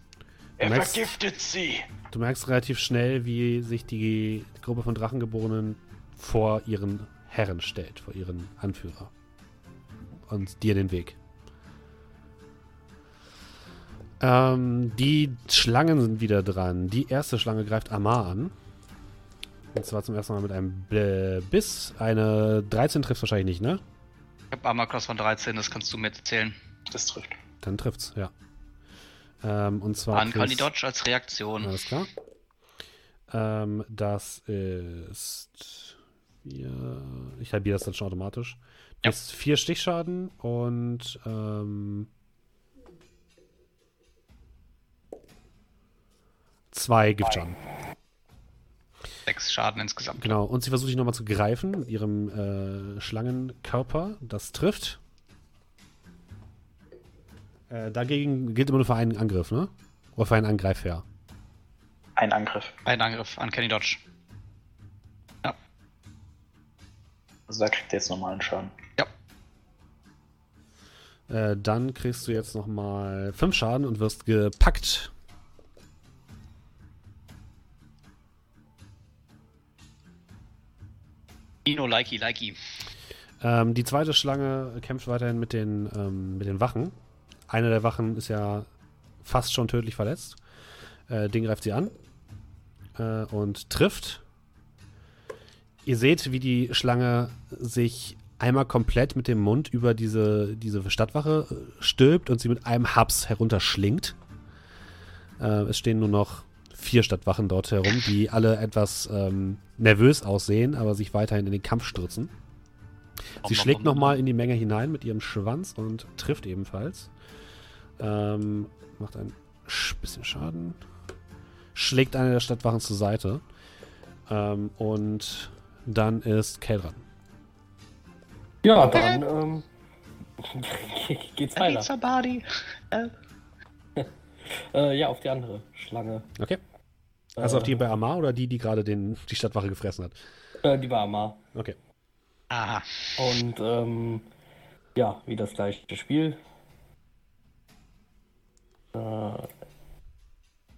Er Du merkst- vergiftet sie! Du merkst relativ schnell, wie sich die Gruppe von Drachengeborenen vor ihren Herren stellt, vor ihren Anführer. Und dir den Weg. Ähm, die Schlangen sind wieder dran. Die erste Schlange greift Amar an. Und zwar zum ersten Mal mit einem B Biss. Eine 13 trifft wahrscheinlich nicht, ne? Ich habe Armor Cross von 13, das kannst du mir erzählen. Das trifft. Dann trifft's, ja. Ähm, und zwar. An kann die kriegst- Dodge als Reaktion. Alles klar. Ähm, das ist. Vier, ich halbiere das dann schon automatisch. Ja. Das ist vier Stichschaden und. Ähm, zwei Giftschaden. Sechs Schaden insgesamt. Genau. Und sie versucht sich nochmal zu greifen mit ihrem äh, Schlangenkörper. Das trifft. Äh, dagegen gilt immer nur für einen Angriff, ne? Oder für einen Angreifer. Ein Angriff. Ein Angriff an Kenny Dodge. Also da kriegt er jetzt normalen Schaden. Ja. Äh, dann kriegst du jetzt nochmal 5 Schaden und wirst gepackt. Ino, likey, likey. Ähm, die zweite Schlange kämpft weiterhin mit den, ähm, mit den Wachen. Eine der Wachen ist ja fast schon tödlich verletzt. Äh, den greift sie an äh, und trifft. Ihr seht, wie die Schlange sich einmal komplett mit dem Mund über diese, diese Stadtwache äh, stülpt und sie mit einem Haps herunterschlingt. Äh, es stehen nur noch vier Stadtwachen dort herum, die alle etwas ähm, nervös aussehen, aber sich weiterhin in den Kampf stürzen. Sie schlägt nochmal in die Menge hinein mit ihrem Schwanz und trifft ebenfalls. Ähm, macht ein sch- bisschen Schaden. Schlägt eine der Stadtwachen zur Seite. Ähm, und dann ist Kay dran. Ja, dann ähm, [LAUGHS] geht's weiter. somebody. [LAUGHS] Äh, ja, auf die andere Schlange. Okay. Also Äh, auf die bei Amar oder die, die gerade den, die Stadtwache gefressen hat? Äh, die war Amar. Okay. Aha. Und ähm, ja, wie das gleiche Spiel. Äh,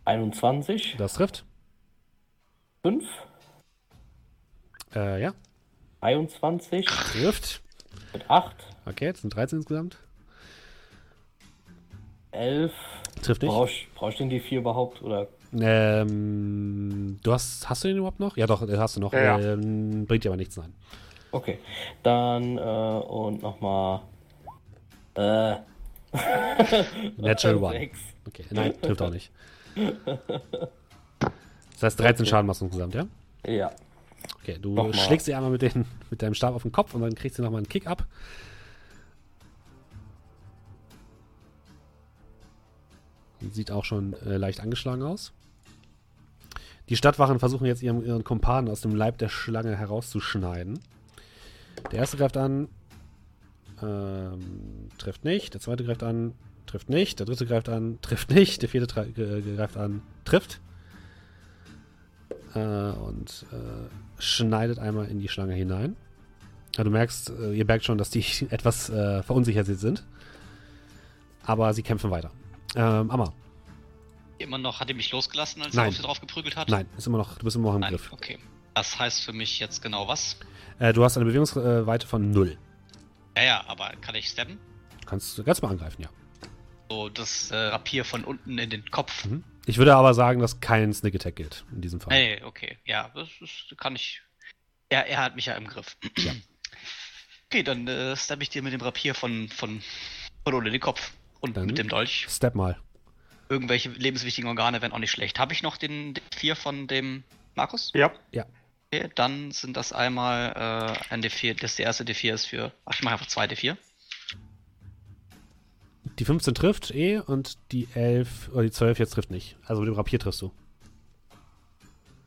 21, Das trifft. 5, Äh, ja. 23 Trifft. mit 8, Okay, jetzt sind 13 insgesamt. 11. Trifft nicht. Brauchst brauchst du den D4 überhaupt? Oder? Ähm, du hast, hast du den überhaupt noch? Ja, doch, den hast du noch. Ja, ja. Ähm, bringt dir aber nichts, nein. Okay. Dann äh, und nochmal. Äh. [LAUGHS] Natural One. Okay, nein, trifft auch nicht. Das heißt 13 Schaden machst du insgesamt, ja? Ja. Okay, du Nochmal. schlägst sie einmal mit, den, mit deinem Stab auf den Kopf und dann kriegst du nochmal einen Kick ab. Sieht auch schon äh, leicht angeschlagen aus. Die Stadtwachen versuchen jetzt ihren, ihren Kumpanen aus dem Leib der Schlange herauszuschneiden. Der erste greift an, ähm, trifft nicht. Der zweite greift an, trifft nicht. Der dritte greift an, trifft nicht. Der vierte ge- greift an, trifft. Äh, und äh, schneidet einmal in die Schlange hinein. Ja, du merkst, äh, ihr merkt schon, dass die [LAUGHS] etwas äh, verunsichert sind. Aber sie kämpfen weiter. Ähm, Amma, Immer noch, hat er mich losgelassen, als Nein. er auf sie drauf geprügelt hat? nein, ist immer noch, du bist immer noch im Nein, Griff. okay. Das heißt für mich jetzt genau was? Äh, du hast eine Bewegungsweite von 0. Ja, ja, aber kann ich stabben? Kannst du ganz mal angreifen, ja. So das äh, Rapier von unten in den Kopf. Mhm. Ich würde aber sagen, dass kein Sneak Attack gilt in diesem Fall. Hey, okay. Ja, das, das kann ich. Er, er hat mich ja im Griff. [CLEARS THROAT] Okay, dann äh, stab ich dir mit dem Rapier von, von, von unten in den Kopf. Und Dann- mit dem Dolch. Step mal. Irgendwelche lebenswichtigen Organe wären auch nicht schlecht. Habe ich noch den D4 von dem Markus? Ja. Okay, dann sind das einmal äh, ein D4. Das der erste D4 ist für. Ach, ich mache einfach zwei D4. Die 15 trifft eh und die 11 oder die 12 jetzt trifft nicht. Also mit dem Rapier triffst du.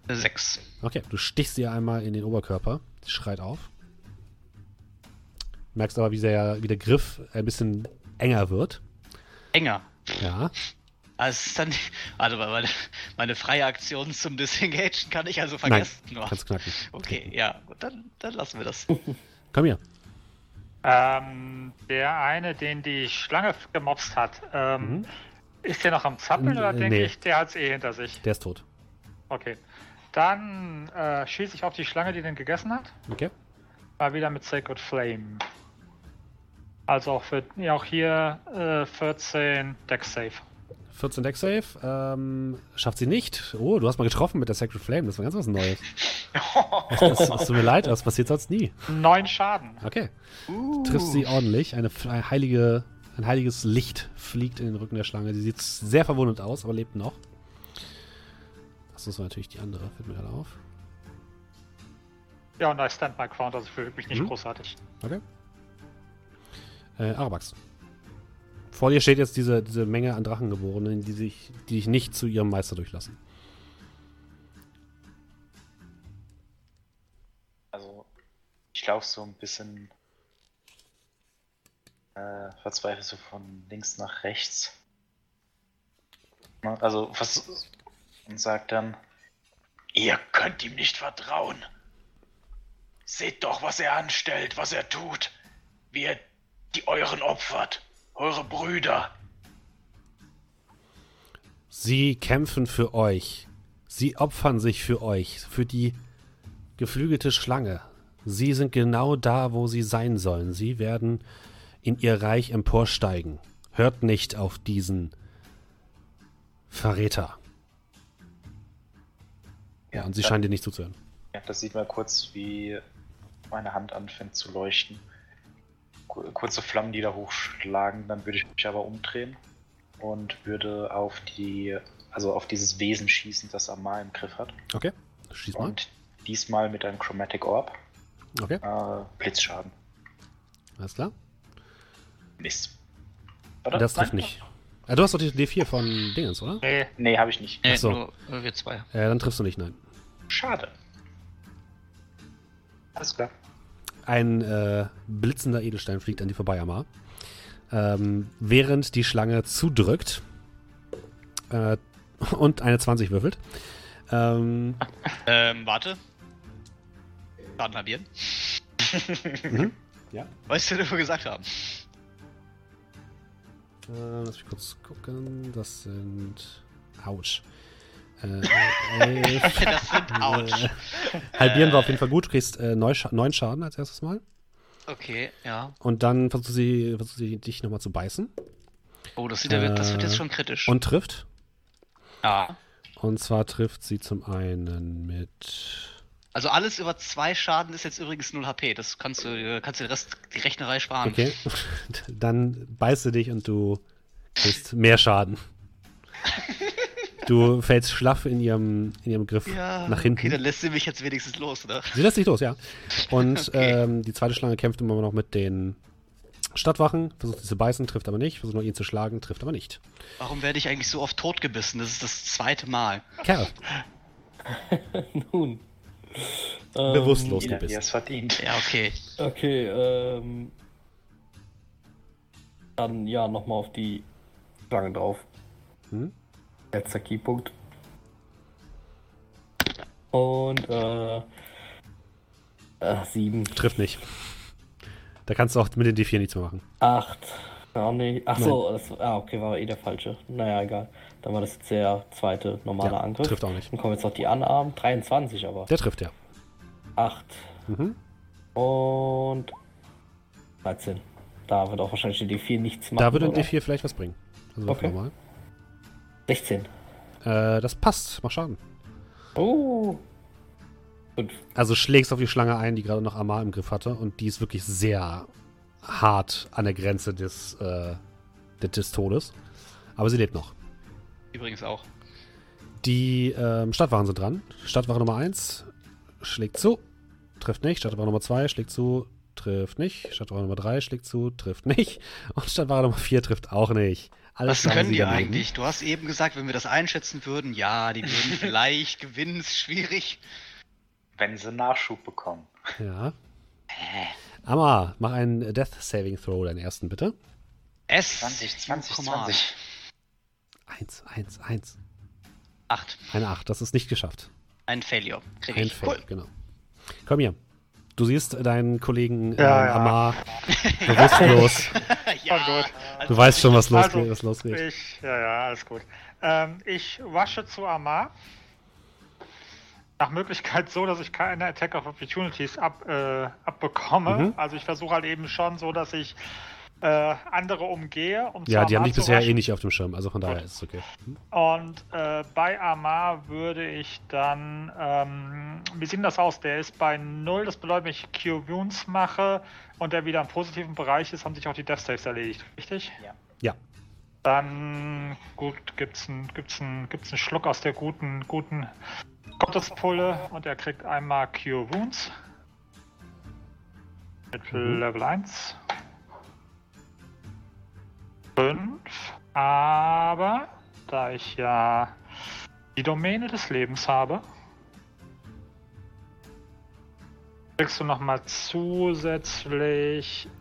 Sechs. Okay, du stichst ihr einmal in den Oberkörper. Sie schreit auf. Merkst aber, wie, sehr, wie der Griff ein bisschen enger wird. Enger. Ja. Also, es ist dann, also meine, meine freie Aktion zum Disengagen kann ich also Nein, vergessen. nur. kannst knacken. Okay, ja, gut, dann, dann lassen wir das. [LAUGHS] Komm hier. Ähm, der eine, den die Schlange gemobst hat, ähm, ist der noch am Zappeln oder äh, denke nee. ich, der hat es eh hinter sich? Der ist tot. Okay. Dann äh, schieße ich auf die Schlange, die den gegessen hat. Okay. Mal wieder mit Sacred Flame. Also auch, für, ja, auch hier äh, 14 Deck Safe. 14 Deck Save. Ähm, schafft sie nicht. Oh, du hast mal getroffen mit der Sacred Flame. Das war ganz was Neues. [LAUGHS] Es tut mir leid, das passiert sonst nie. Neun Schaden. Okay. Triffst sie ordentlich. Eine, eine heilige, ein heiliges Licht fliegt in den Rücken der Schlange. Sie sieht sehr verwundet aus, aber lebt noch. Das ist natürlich die andere, fällt mir gerade auf. Ja, und I stand my ground, also fühle mich nicht Mhm. großartig. Okay. Äh, Arabax. Vor dir steht jetzt diese, diese Menge an Drachengeborenen, die sich, die dich nicht zu ihrem Meister durchlassen. Also, ich laufe so ein bisschen äh, verzweifelt so von links nach rechts. Also, was. Und sagt dann: Ihr könnt ihm nicht vertrauen. Seht doch, was er anstellt, was er tut. Wie er die euren opfert. Eure Brüder. Sie kämpfen für euch. Sie opfern sich für euch, für die geflügelte Schlange. Sie sind genau da, wo sie sein sollen. Sie werden in ihr Reich emporsteigen. Hört nicht auf diesen Verräter. Ja, und sie scheinen dir nicht zuzuhören. Ja, das sieht man kurz, wie meine Hand anfängt zu leuchten. Ku- Kurze Flammen, die da hochschlagen, dann würde ich mich aber umdrehen und würde auf die, also auf dieses Wesen schießen, das Amar im Griff hat. Okay, schieß mal. Und diesmal mit einem Chromatic Orb. Okay, Äh, Blitzschaden. alles klar. Mist. Oder? Das trifft Nein? nicht. Ah, du hast doch die D4 von Dingens, oder? Nee, Nee, habe ich nicht. Nee, Ach so. nur wir zwei. Äh, dann triffst du nicht, nein. Schade. Alles klar. Ein äh, blitzender Edelstein fliegt an dir vorbei, Amar. Ähm, während die Schlange zudrückt äh, und eine 20 würfelt. Ähm, Ähm, warte. Schaden halbieren. mhm. [LAUGHS] Ja. Weißt du, was wir gesagt haben? Äh, lass mich kurz gucken. Das sind. Autsch. Äh, äh, elf. [LAUGHS] Das sind Autsch. Äh, halbieren war auf jeden Fall gut. Du kriegst äh, neun, Scha neun Schaden als erstes Mal. Okay, ja. Und dann versucht sie, versucht sie dich nochmal zu beißen. Oh, das, sieht ja, das wird Äh, jetzt schon kritisch. Und trifft. ja. Und zwar trifft sie zum einen mit. Also alles über zwei Schaden ist jetzt übrigens 0 HP. Das kannst du, äh, kannst du den Rest, die Rechnerei sparen. Okay. [LAUGHS] Dann beißt du dich und du kriegst mehr Schaden. [LAUGHS] Du fällst schlaff in ihrem, in ihrem Griff Ja, nach hinten. okay, dann lässt sie mich jetzt wenigstens los, oder? Sie lässt sich los, ja. Und [LAUGHS] Okay. ähm, die zweite Schlange kämpft immer noch mit den Stadtwachen, versucht sie zu beißen, trifft aber nicht, versucht noch ihn zu schlagen, trifft aber nicht. Warum werde ich eigentlich so oft totgebissen? Das ist das zweite Mal. Kerl, [LAUGHS] Nun. bewusstlos er gebissen. es verdient. Ja, okay. Okay, ähm. Dann ja, nochmal auf die Schlange drauf. Hm? Letzter Keypunkt. Und, äh. äh sieben, Trifft nicht. Da kannst du auch mit den D4 nichts mehr machen. acht. Ja, nee. Ach so, das, ah, okay, war eh der falsche. Naja, egal. Dann war das jetzt der zweite normale Ja, Angriff. trifft auch nicht. Dann kommen jetzt noch die Anarmen. 23 aber. Der trifft ja. 8 Mhm. und 13. Da wird auch wahrscheinlich die D4 nichts machen. Da würde ein oder? D4 vielleicht was bringen. Also Okay. nochmal. 16. Äh, das passt, mach Schaden. Oh. 5. Also schlägst auf die Schlange ein, die gerade noch Amar im Griff hatte und die ist wirklich sehr hart an der Grenze des, äh, des, des Todes. Aber sie lebt noch. Übrigens auch. Die ähm, Stadtwachen sind dran. Stadtwache Nummer 1 schlägt zu, trifft nicht. Stadtwache Nummer 2 schlägt zu, trifft nicht. Stadtwache Nummer 3 schlägt zu, trifft nicht. Und Stadtwache Nummer 4 trifft auch nicht. Alles Was können die daneben. eigentlich? Du hast eben gesagt, wenn wir das einschätzen würden, ja, die würden [LAUGHS] vielleicht gewinnen, ist schwierig. Wenn sie Nachschub bekommen. Ja. Amar, mach einen Death Saving Throw, deinen ersten bitte. S 20, 20, Command. 20. 1, 1, 1. 8. Eine 8, das ist nicht geschafft. Ein Failure. Krieg Ein ich. Fail, genau. Komm hier. Du siehst deinen Kollegen äh, Ja, ja. Amar [LAUGHS] bewusstlos. ja, gut. also Du weißt schon, was, losgeht, Also, was losgeht. Ich, ja, ja, alles gut. Ähm, ich wasche zu Amar. Nach Möglichkeit so, dass ich keine Attack of Opportunities ab, äh, abbekomme. Mhm. Also ich versuche halt eben schon so, dass ich äh, andere umgehe. Um zu Ja, die haben dich bisher eh nicht auf dem Schirm, also von daher Gut. ist es okay. Und äh, bei Amar würde ich dann, ähm, wie sieht denn das aus? Der ist bei 0, das bedeutet, wenn ich Cure Wounds mache und der wieder im positiven Bereich ist, haben sich auch die Death Saves erledigt, richtig? Ja. Ja. Dann, gut, gibt's einen gibt's einen- gibt's Schluck aus der guten, guten Gottespulle und er kriegt einmal Cure Wounds. Mit Mhm. Level 1. 5. Aber, da ich ja die Domäne des Lebens habe, kriegst du nochmal zusätzlich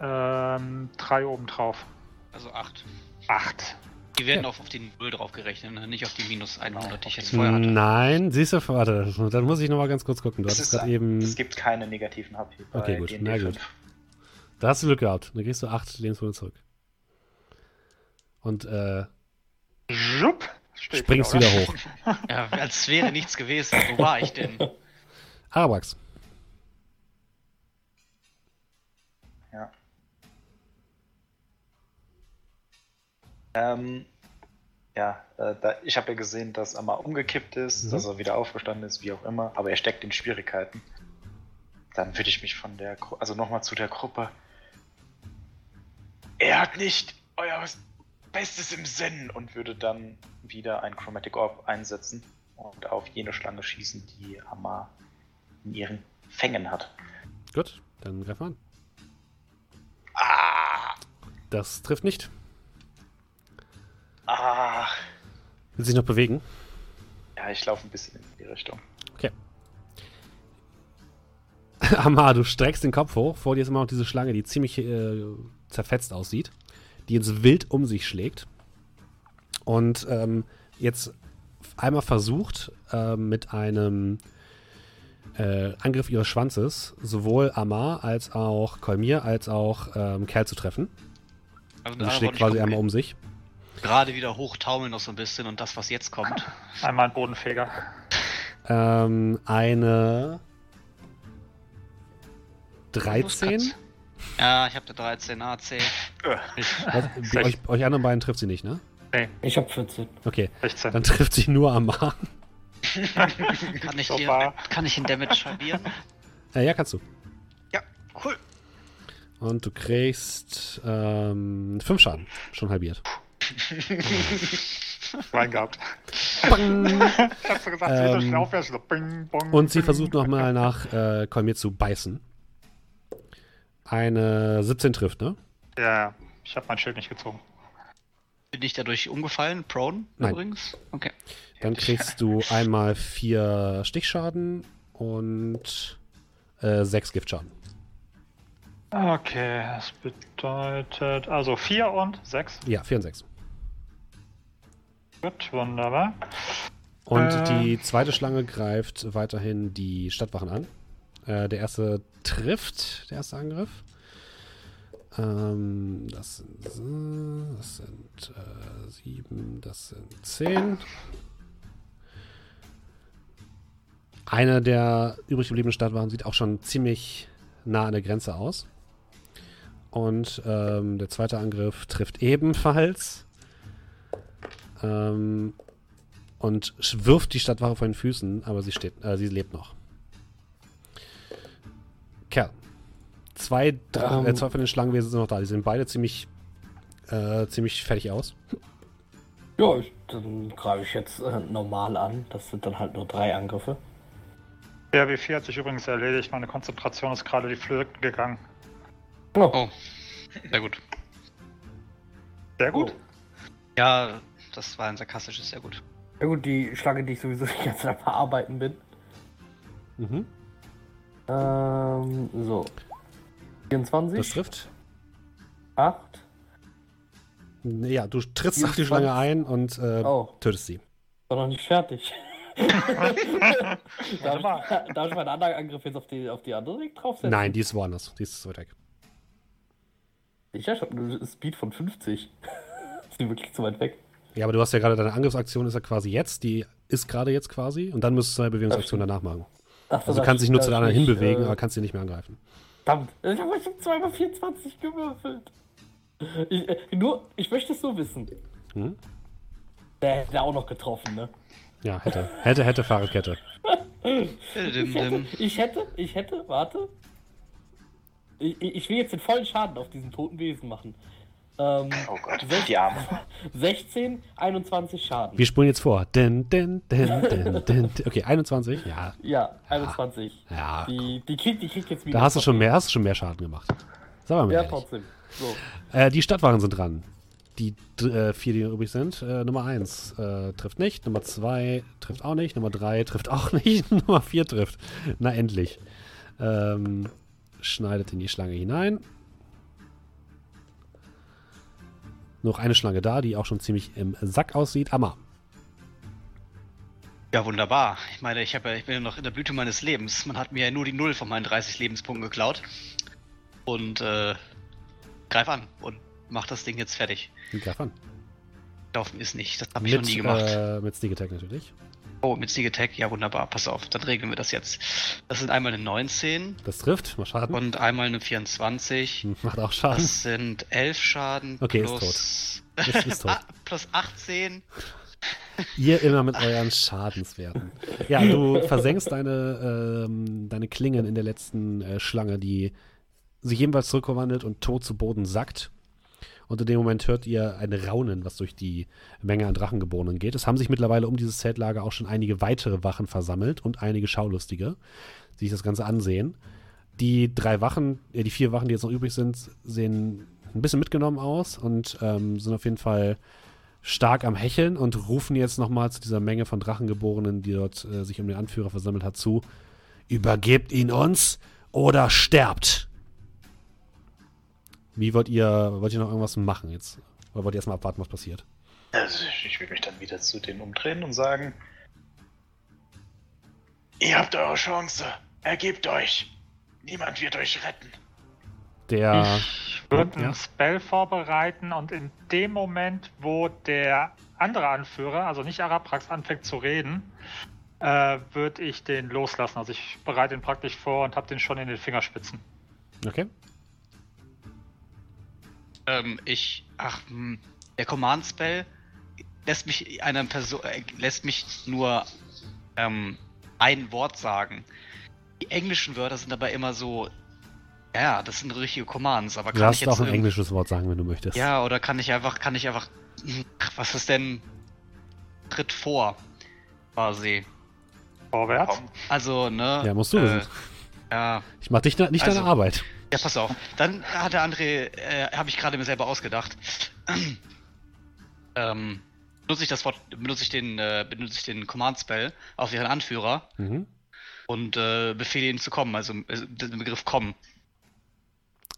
ähm, 3 obendrauf. Also 8. 8. Die werden Ja. auch auf die 0 drauf gerechnet, ne? nicht auf die minus 100, die ich jetzt vorher hatte. Nein, siehst du, warte, dann muss ich nochmal ganz kurz gucken. Du Es, gerade eben. es gibt keine negativen HP bei Okay, gut, na 5. gut. Da hast du Glück gehabt. Dann kriegst du 8 Lebenspunkte zurück. Und äh, Jupp, springst oder? wieder hoch. [LAUGHS] Ja, als wäre nichts gewesen. Wo war ich denn? [LAUGHS] Arabax. Ja. Ähm, ja, äh, da, ich habe ja gesehen, dass er mal umgekippt ist, Mhm. dass er wieder aufgestanden ist, wie auch immer, aber er steckt in Schwierigkeiten. Dann würde ich mich von der, Gru also nochmal zu der Gruppe. Er hat nicht euer Bestes im Sinn und würde dann wieder ein Chromatic Orb einsetzen und auf jene Schlange schießen, die Amar in ihren Fängen hat. Gut, dann greif mal an. Ah! Das trifft nicht. Ah! Will sich noch bewegen. Ja, ich laufe ein bisschen in die Richtung. Okay. [LAUGHS] Amar, du streckst den Kopf hoch. Vor dir ist immer noch diese Schlange, die ziemlich äh, zerfetzt aussieht. Die jetzt wild um sich schlägt. Und ähm, jetzt einmal versucht, äh, mit einem äh, Angriff ihres Schwanzes sowohl Amar als auch Kolmir als auch ähm, Kerl zu treffen. Also, Die da schlägt quasi einmal um sich. Gerade wieder hochtaumeln noch so ein bisschen und das, was jetzt kommt. Einmal ein Bodenfeger. Ähm, eine 13. Ja, ich habe eine 13 AC. Was, bei euch, euch anderen beiden trifft sie nicht, ne? Ich hab 14. Okay, 16. dann trifft sie nur Amar. [LAUGHS] Kann ich, hier, kann ich in Damage halbieren? Äh, ja, kannst du. Ja, cool. Und du kriegst ähm, 5 Schaden. Schon halbiert. [LAUGHS] Rein gehabt. Bang. Ich hab so gesagt, Ähm, ähm, so schnell aufwärts, so bing, bong, Und sie bing. versucht nochmal nach äh, Kolmir zu beißen. Eine 17 trifft, ne? Ja. Ich habe mein Schild nicht gezogen. Bin ich dadurch umgefallen? Prone Nein. übrigens? Okay. Dann kriegst du [LAUGHS] einmal 4 Stichschaden und äh, 6 Giftschaden. Okay, das bedeutet also 4 und 6. Ja, 4 und 6. Gut, wunderbar. Und Äh. die zweite Schlange greift weiterhin die Stadtwachen an. Äh, der erste trifft, der erste Angriff. Ähm, das sind, das sind äh, sieben, das sind zehn. Einer der übrig gebliebenen Stadtwachen sieht auch schon ziemlich nah an der Grenze aus. Und ähm, der zweite Angriff trifft ebenfalls. Ähm, und wirft die Stadtwache vor den Füßen, aber sie steht, äh, sie lebt noch. Kerl. Zwei, Dra- Ähm. äh, zwei von den Schlangenwesen sind noch da. Die sehen beide ziemlich, äh, ziemlich fertig aus. Ja, ich, dann greife ich jetzt äh, normal an. Das sind dann halt nur drei Angriffe. Der W4 hat sich übrigens erledigt. Meine Konzentration ist gerade die Flöten gegangen. Oh, Oh, sehr gut. Sehr gut. Ja, das war ein sarkastisches, sehr gut. Ja gut, die Schlange, die ich sowieso die ganze Zeit verarbeiten bin. Mhm. Ähm, so. 24, Das trifft. 8. Ja, du trittst auf die 24. Schlange ein und äh, Oh, tötest sie. war noch nicht fertig. [LAUGHS] darf, ich, darf ich meinen anderen Angriff jetzt auf die, auf die andere direkt draufsetzen? Nein, die ist woanders. Die ist so weit weg. Ich habe eine Speed von 50. [LAUGHS] ist die wirklich zu weit weg? Ja, aber du hast ja gerade deine Angriffsaktion ist ja quasi jetzt. Die ist gerade jetzt quasi. Und dann müsstest du eine Bewegungsaktion danach machen. Ach so, Also kannst dich nur zu der anderen hinbewegen, äh, aber kannst sie nicht mehr angreifen. Verdammt, ich habe schon zweimal 24 gewürfelt. Ich, äh, nur, ich möchte es so wissen. Hm? Der hätte auch noch getroffen, ne? Ja, hätte. Hätte, hätte Fahrradkette. Dim, Ich hätte, ich hätte, ich hätte, warte. Ich, ich ich will jetzt den vollen Schaden auf diesen toten Wesen machen. Ähm, Oh Gott, Sech- die Arme. [LAUGHS] 16, 21 Schaden. Wir spulen jetzt vor. Den, den, den, den, den. Okay, 21. Ja, Ja, 21. ja. Die, die, kriegt, die kriegt jetzt wieder. Da hast du schon mehr, hast du schon mehr Schaden gemacht. Sag mal, Ja, ehrlich. trotzdem. So. Äh, die Stadtwachen sind dran. Die äh, vier, die übrig sind. Äh, Nummer 1 äh, trifft nicht. Nummer 2 trifft auch nicht. Nummer 3 trifft auch nicht. [LAUGHS] Nummer 4 trifft. Na, endlich. Ähm, schneidet in die Schlange hinein. Noch eine Schlange da, die auch schon ziemlich im Sack aussieht. Amma. Ja, wunderbar. Ich meine, ich, ja, ich bin ja noch in der Blüte meines Lebens. Man hat mir ja nur die Null von meinen 30 Lebenspunkten geklaut. Und äh, greif an und mach das Ding jetzt fertig. Greif an. Laufen ist nicht. Das habe ich noch Mit, nie gemacht. äh, mit Sneak Attack natürlich. Oh, mit Sneak Attack, ja wunderbar, pass auf, dann regeln wir das jetzt. Das sind einmal eine 19 Das trifft. Mal Schaden. und einmal eine 24. Hm, Macht auch Schaden. Das sind 11 Schaden Okay, ist plus, Ist, ist tot. [LAUGHS] Plus 18. Ihr immer mit euren Schadenswerten. Ja, du versenkst deine, ähm, deine Klingen in der letzten äh, Schlange, die sich ebenfalls zurückverwandelt und tot zu Boden sackt. Und in dem Moment hört ihr ein Raunen, was durch die Menge an Drachengeborenen geht. Es haben sich mittlerweile um dieses Zeltlager auch schon einige weitere Wachen versammelt und einige Schaulustige, die sich das Ganze ansehen. Die drei Wachen, äh, die vier Wachen, die jetzt noch übrig sind, sehen ein bisschen mitgenommen aus und ähm, sind auf jeden Fall stark am Hecheln und rufen jetzt nochmal zu dieser Menge von Drachengeborenen, die dort äh, sich um den Anführer versammelt hat, zu: Übergebt ihn uns oder sterbt! Wie wollt ihr, wollt ihr noch irgendwas machen jetzt? Oder wollt ihr erstmal abwarten, was passiert? Also ich, ich will mich dann wieder zu denen umdrehen und sagen: Ihr habt eure Chance. Ergebt euch. Niemand wird euch retten. Der. Ich würde Ja. einen Spell vorbereiten und in dem Moment, wo der andere Anführer, also nicht Araprax, anfängt zu reden, äh, würde ich den loslassen. Also ich bereite ihn praktisch vor und habe den schon in den Fingerspitzen. Okay. Ähm, ich, ach, hm, der Command Spell lässt mich einer Person, äh, lässt mich nur ähm, ein Wort sagen. Die englischen Wörter sind aber immer so, ja, das sind richtige Commands, aber Du kann ich darfst jetzt auch ein englisches Wort sagen, wenn du möchtest. Ja, oder kann ich einfach, kann ich einfach, ach, was ist denn Tritt vor, quasi. Vorwärts. Also, ne? Ja, musst du äh, wissen. Ja, Ich mach dich, nicht Also- deine Arbeit. Ja, pass auf. Dann hat der André, äh, habe ich gerade mir selber ausgedacht. [CLEARS THROAT] ähm, benutze ich das Wort, benutze ich den, äh, benutze ich den Command Spell auf ihren Anführer Mhm. und äh, befehle ihn zu kommen, also äh, den Begriff kommen.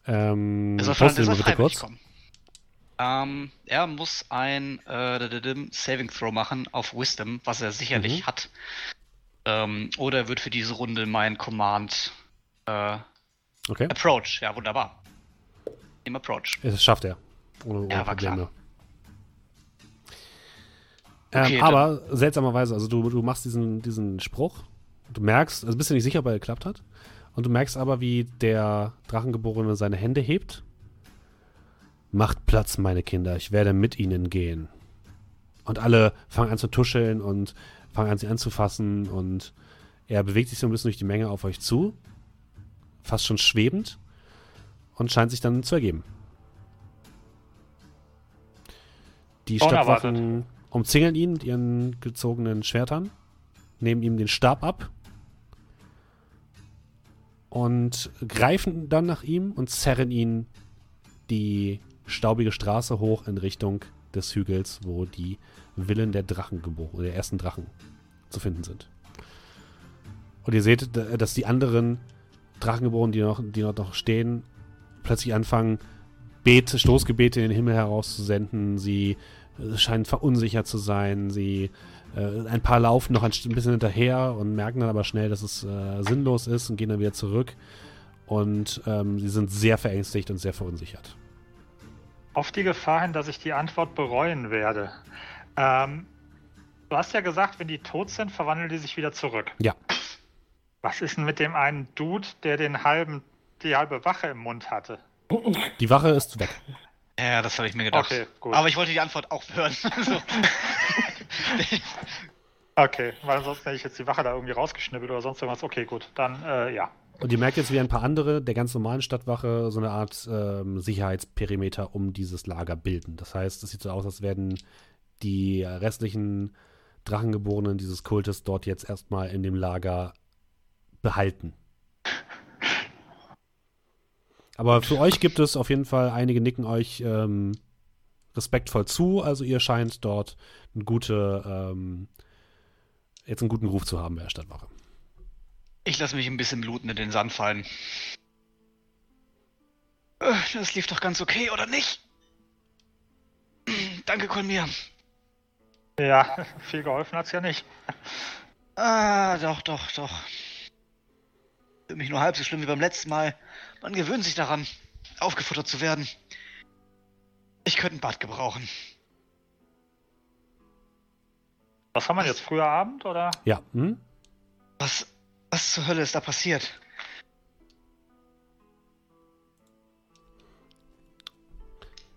Ähm, Er soll, er soll bitte kurz. kommen. Ähm, er muss ein äh, Saving Throw machen auf Wisdom, was er sicherlich Mhm. hat. Ähm, oder er wird für diese Runde mein Command äh, Okay. Approach. Ja, wunderbar. Im Approach. Das schafft er. Ohne, ohne Ja. Probleme. Ähm, Okay, aber seltsamerweise, also du, du machst diesen, diesen Spruch, du merkst, also bist du nicht sicher, ob er geklappt hat, und du merkst aber, wie der Drachengeborene seine Hände hebt. Macht Platz, meine Kinder, ich werde mit ihnen gehen. Und alle fangen an zu tuscheln und fangen an, sie anzufassen und er bewegt sich so ein bisschen durch die Menge auf euch zu, fast schon schwebend, und scheint sich dann zu ergeben. Die. Stadtwachen umzingeln ihn mit ihren gezogenen Schwertern, nehmen ihm den Stab ab und greifen dann nach ihm und zerren ihn die staubige Straße hoch in Richtung des Hügels, wo die Villen der Drachengeboren, der ersten Drachen zu finden sind. Und ihr seht, dass die anderen Drachengeborenen, die noch, die dort noch stehen, plötzlich anfangen, Bete, Stoßgebete in den Himmel herauszusenden. Sie äh, scheinen verunsichert zu sein. Sie, äh, ein paar laufen noch ein ein bisschen hinterher und merken dann aber schnell, dass es äh, sinnlos ist und gehen dann wieder zurück. Und ähm, sie sind sehr verängstigt und sehr verunsichert. Auf die Gefahr hin, dass ich die Antwort bereuen werde. Ähm, du hast ja gesagt, wenn die tot sind, verwandeln die sich wieder zurück. Ja. Was ist denn mit dem einen Dude, der den halben, die halbe Wache im Mund hatte? Die Wache ist weg. Ja, das habe ich mir gedacht. Okay, gut. Aber ich wollte die Antwort auch hören. [LAUGHS] Also, [LAUGHS] Okay, weil sonst hätte ich jetzt die Wache da irgendwie rausgeschnippelt oder sonst irgendwas. Okay, gut, dann äh, ja. Und ihr merkt jetzt, wie ein paar andere der ganz normalen Stadtwache so eine Art ähm, Sicherheitsperimeter um dieses Lager bilden. Das heißt, es sieht so aus, als werden die restlichen Drachengeborenen dieses Kultes dort jetzt erstmal in dem Lager behalten. Aber für euch gibt es auf jeden Fall, einige nicken euch ähm, respektvoll zu, also ihr scheint dort eine gute, ähm, jetzt einen guten Ruf zu haben bei der Stadtwache. ich lasse mich ein bisschen bluten in den Sand fallen. Äh, Das lief doch ganz okay, oder nicht? [CLEARS THROAT] Danke, Kolmir. Ja, [LAUGHS] viel geholfen hat's ja nicht. Ah, doch, doch, doch. Für mich nur halb so schlimm wie beim letzten Mal. Man gewöhnt sich daran, aufgefuttert zu werden. Ich könnte ein Bad gebrauchen. Was haben wir jetzt? Früher Abend oder? Ja, hm? Was, was zur Hölle ist da passiert?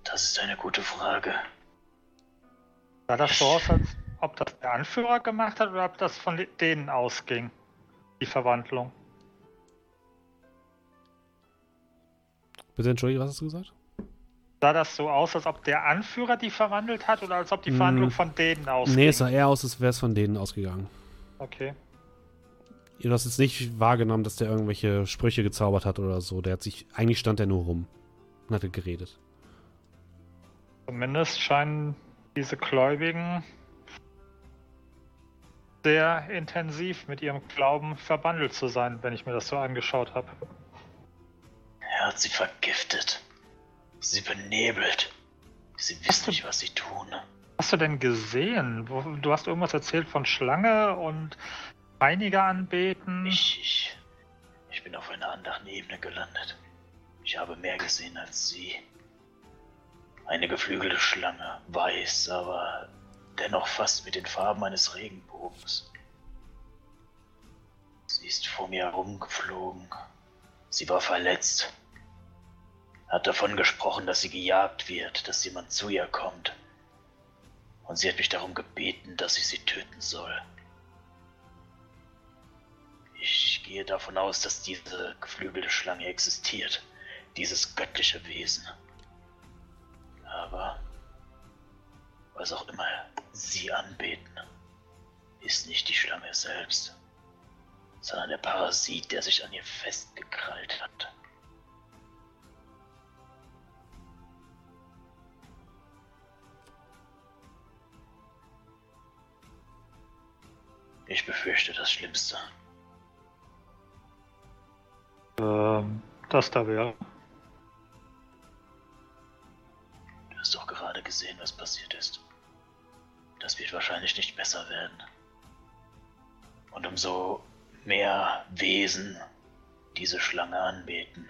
Das ist eine gute Frage. Sah das so aus, als ob das der Anführer gemacht hat oder ob das von denen ausging? Die Verwandlung. Bitte entschuldige, was hast du gesagt? Sah das so aus, als ob der Anführer die verwandelt hat oder als ob die Verwandlung Mm. von denen ausging? Nee, es sah eher aus, als wäre es von denen ausgegangen. Okay. Ihr hast jetzt nicht wahrgenommen, dass der irgendwelche Sprüche gezaubert hat oder so. Der hat sich, eigentlich stand er nur rum und hatte geredet. Zumindest scheinen diese Gläubigen sehr intensiv mit ihrem Glauben verbandelt zu sein, wenn ich mir das so angeschaut habe. Er hat sie vergiftet. Sie benebelt. Sie wissen nicht, was sie tun. Hast du denn gesehen? Du hast irgendwas erzählt von Schlange und Peiniger anbeten. Ich, ich, ich bin auf einer anderen Ebene gelandet. Ich habe mehr gesehen als sie. Eine geflügelte Schlange, weiß, aber dennoch fast mit den Farben eines Regenbogens. Sie ist vor mir herumgeflogen. Sie war verletzt. Hat davon gesprochen, dass sie gejagt wird, dass jemand zu ihr kommt. Und sie hat mich darum gebeten, dass ich sie töten soll. Ich gehe davon aus, dass diese geflügelte Schlange existiert. Dieses göttliche Wesen. Aber was auch immer sie anbeten, ist nicht die Schlange selbst, sondern der Parasit, der sich an ihr festgekrallt hat. Ich befürchte das Schlimmste. Ähm, das da wäre. Du hast doch gerade gesehen, was passiert ist. Das wird wahrscheinlich nicht besser werden. Und umso mehr Wesen diese Schlange anbeten,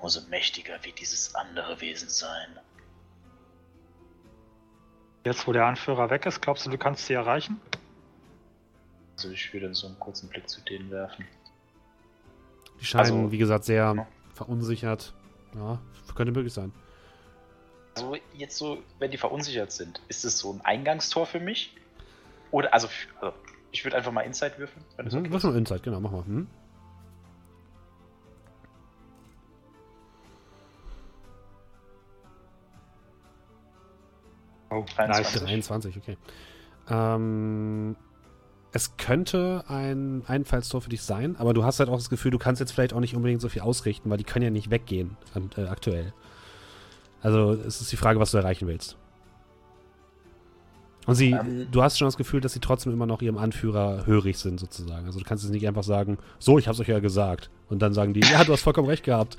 umso mächtiger wird dieses andere Wesen sein. Jetzt, wo der Anführer weg ist, glaubst du, du kannst sie erreichen? Also ich würde so einen kurzen Blick zu denen werfen. Die scheinen, Also- wie gesagt, sehr Ja. verunsichert. Ja, könnte möglich sein. Also jetzt so, wenn die verunsichert sind, ist es so ein Eingangstor für mich? Oder, also, also ich würde einfach mal Insight würfeln, wenn das Mhm, okay nur Insight, genau, mach mal. Hm? Oh, 23. 23, okay. Ähm, es könnte ein Einfallstor für dich sein, aber du hast halt auch das Gefühl, du kannst jetzt vielleicht auch nicht unbedingt so viel ausrichten, weil die können ja nicht weggehen an, äh, aktuell. Also es ist die Frage, was du erreichen willst. Und sie, Ähm. du hast schon das Gefühl, dass sie trotzdem immer noch ihrem Anführer hörig sind, sozusagen. Also du kannst jetzt nicht einfach sagen, so, ich hab's euch ja gesagt. Und dann sagen die, ja, du hast vollkommen recht gehabt.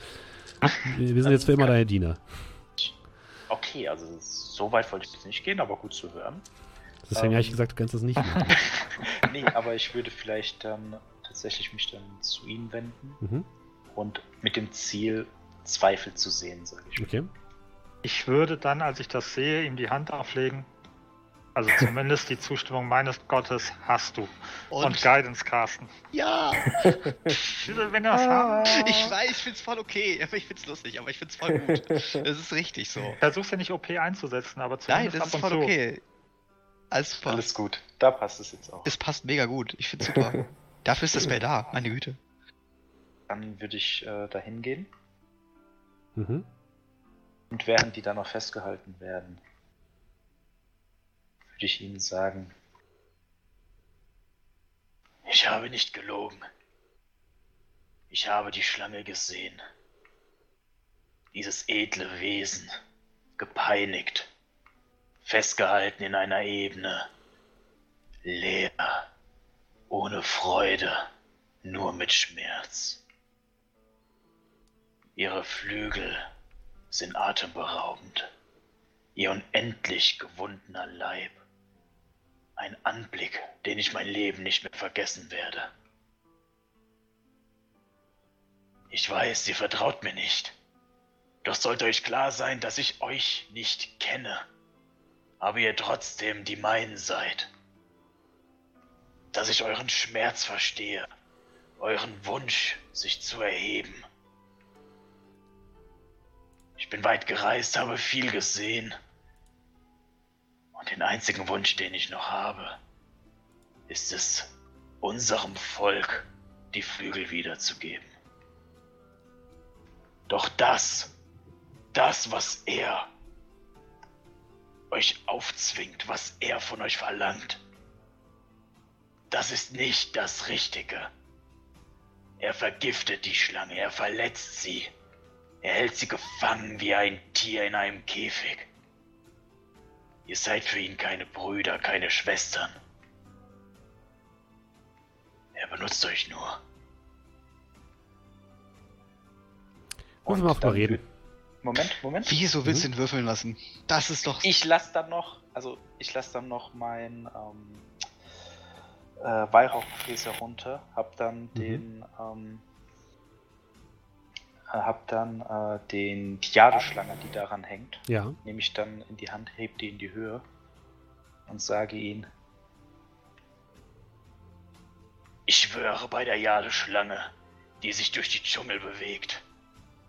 Wir wir sind jetzt für immer deine Diener. Okay, also so weit wollte ich jetzt nicht gehen, aber gut zu hören. Deswegen Ähm. habe ich gesagt, du kannst das nicht machen. [LAUGHS] nee, aber ich würde vielleicht dann tatsächlich mich dann zu ihnen wenden Mhm. und mit dem Ziel, Zweifel zu sehen, sage ich. Okay. Ich würde dann, als ich das sehe, ihm die Hand auflegen. Also [LAUGHS] zumindest die Zustimmung meines Gottes hast du. Und, Und, Guidance, Carsten. ja, Wenn das haben. ich weiß, ich find's voll okay. Ich find's lustig, aber ich find's voll gut. [LAUGHS] Das ist richtig so. Versuch's ja nicht OP einzusetzen, aber Nein, zumindest das ist ab und voll zu. okay. Alles super. Alles gut. Da passt es jetzt auch. Es passt mega gut. Ich find's super. [LAUGHS] Dafür ist das Spell da, meine Güte. Dann würde ich äh, dahin gehen. Mhm. Und während die da noch festgehalten werden, würde ich ihnen sagen, ich habe nicht gelogen. Ich habe die Schlange gesehen. Dieses edle Wesen, gepeinigt, festgehalten in einer Ebene, leer, ohne Freude, nur mit Schmerz. Ihre Flügel sind atemberaubend. Ihr unendlich gewundener Leib. Ein Anblick, den ich mein Leben nicht mehr vergessen werde. Ich weiß, ihr vertraut mir nicht. Doch sollte euch klar sein, dass ich euch nicht kenne. Aber ihr trotzdem die meinen seid. Dass ich euren Schmerz verstehe. Euren Wunsch, sich zu erheben. Ich bin weit gereist, habe viel gesehen. Und den einzigen Wunsch, den ich noch habe, ist es, unserem Volk die Flügel wiederzugeben. Doch das, das, was er euch aufzwingt, was er von euch verlangt, das ist nicht das Richtige. Er vergiftet die Schlange, er verletzt sie. Er hält sie gefangen wie ein Tier in einem Käfig. Ihr seid für ihn keine Brüder, keine Schwestern. Er benutzt euch nur. Lass mal auf mal reden. Moment, Moment. Wieso willst du ihn würfeln lassen? Das ist doch. Ich lasse dann noch, also ich lasse dann noch mein ähm, äh, Weihrauchgefäß herunter, hab dann den, ähm, äh, hab dann äh, den die Jadeschlange, die daran hängt, Ja. nehme ich dann in die Hand, heb die in die Höhe und sage ihn: Ich schwöre bei der Jadeschlange, die sich durch die Dschungel bewegt.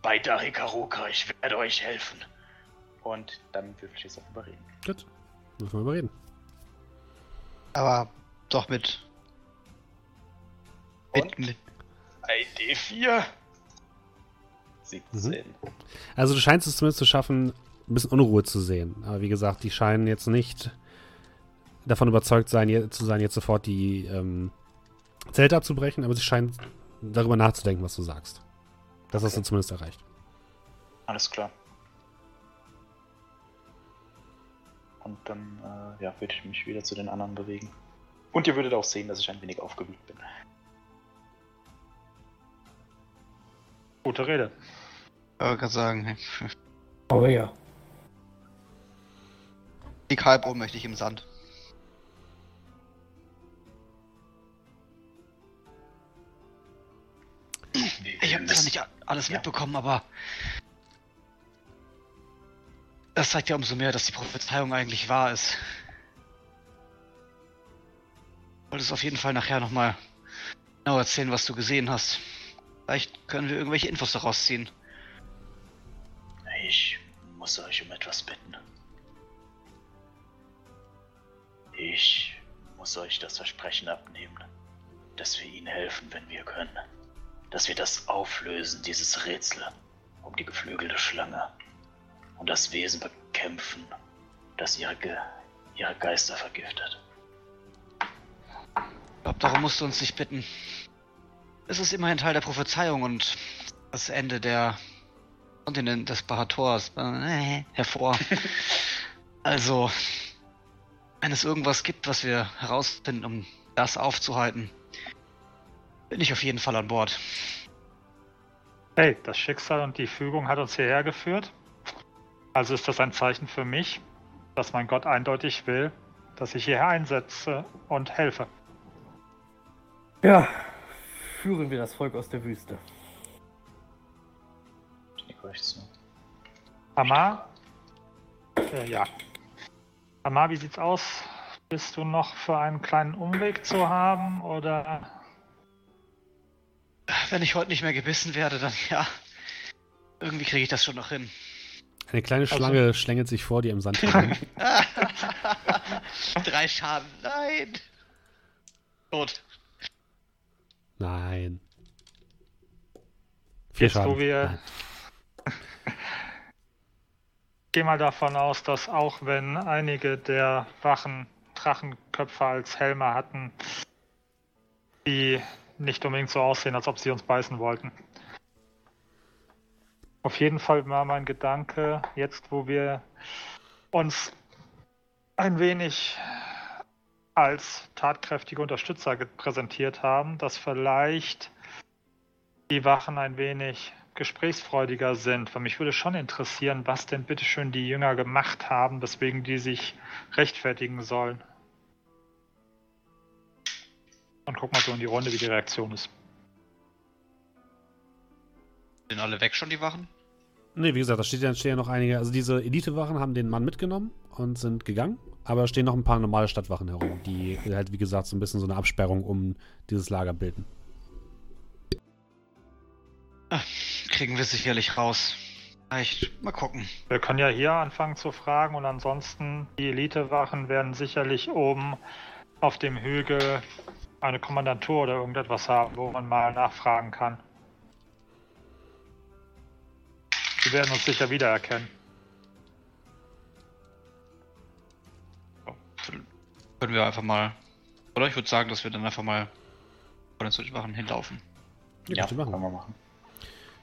Bei Darikaruka, ich werde euch helfen. Und dann würfel ich jetzt auf Überreden. Gut. Müssen wir überreden. Aber doch mit. Und? mit Ein D4. 17. Also du scheinst es zumindest zu schaffen, ein bisschen Unruhe zu sehen. Aber wie gesagt, die scheinen jetzt nicht davon überzeugt sein, zu sein, jetzt sofort die ähm, Zelte abzubrechen, aber sie scheinen darüber nachzudenken, was du sagst. Das hast du Okay. zumindest erreicht. Alles klar. Und dann äh, ja, würde ich mich wieder zu den anderen bewegen. Und ihr würdet auch sehen, dass ich ein wenig aufgewühlt bin. Gute Rede. Ich wollte gerade sagen, [LAUGHS] Oh ja. die Kalbo möchte ich im Sand. Ich habe zwar nicht a- alles Ja. mitbekommen, aber das zeigt ja umso mehr, dass die Prophezeiung eigentlich wahr ist. Du wolltest auf jeden Fall nachher nochmal genau erzählen, was du gesehen hast. Vielleicht können wir irgendwelche Infos daraus ziehen. Ich muss euch um etwas bitten. Ich muss euch das Versprechen abnehmen, dass wir ihnen helfen, wenn wir können. Dass wir das auflösen, dieses Rätsel um die geflügelte Schlange. Und das Wesen bekämpfen, das ihre, Ge ihre Geister vergiftet. Ich glaube, darum musst du uns nicht bitten. Es ist immerhin Teil der Prophezeiung und das Ende der Kontinent des Bahators äh, hervor. [LAUGHS] also, wenn es irgendwas gibt, was wir herausfinden, um das aufzuhalten, bin ich auf jeden Fall an Bord. Hey, das Schicksal und die Fügung hat uns hierher geführt. Also ist das ein Zeichen für mich, dass mein Gott eindeutig will, dass ich hierher einsetze und helfe. Ja, führen wir das Volk aus der Wüste. Ich nicke euch zu. Amar? Äh, ja. Amar, wie sieht's aus? bist du noch für einen kleinen Umweg zu haben oder Wenn ich heute nicht mehr gebissen werde, dann ja. Irgendwie kriege ich das schon noch hin. Eine kleine Schlange schlängelt sich vor dir im Sand. [LAUGHS] Drei Schaden. Nein. Tot. Nein. Vier Jetzt, wo Schaden. wir- Nein. [LAUGHS] gehe mal davon aus, dass auch wenn einige der Wachen Drachenköpfe als Helme hatten, die nicht unbedingt so aussehen, als ob sie uns beißen wollten. Auf jeden Fall war mein Gedanke, jetzt wo wir uns ein wenig als tatkräftige Unterstützer präsentiert haben, dass vielleicht die Wachen ein wenig gesprächsfreudiger sind. Weil mich würde schon interessieren, was denn bitteschön die Jünger gemacht haben, weswegen die sich rechtfertigen sollen. Und guck mal so in die Runde, wie die Reaktion ist. Sind alle weg schon, die Wachen? Nee, wie gesagt, da steht ja, stehen ja noch einige. Also diese Elitewachen haben den Mann mitgenommen und sind gegangen. Aber da stehen noch ein paar normale Stadtwachen herum, die halt, wie gesagt, so ein bisschen so eine Absperrung um dieses Lager bilden. Kriegen wir sicherlich raus. Vielleicht. Mal gucken. Wir können ja hier anfangen zu fragen und ansonsten die Elitewachen werden sicherlich oben auf dem Hügel eine Kommandantur oder irgendetwas haben, wo man mal nachfragen kann. Die werden uns sicher wiedererkennen. Können wir einfach mal. Oder ich würde sagen, dass wir dann einfach mal von den Switchwachen hinlaufen. Ja, Ja, ihr können machen. wir machen.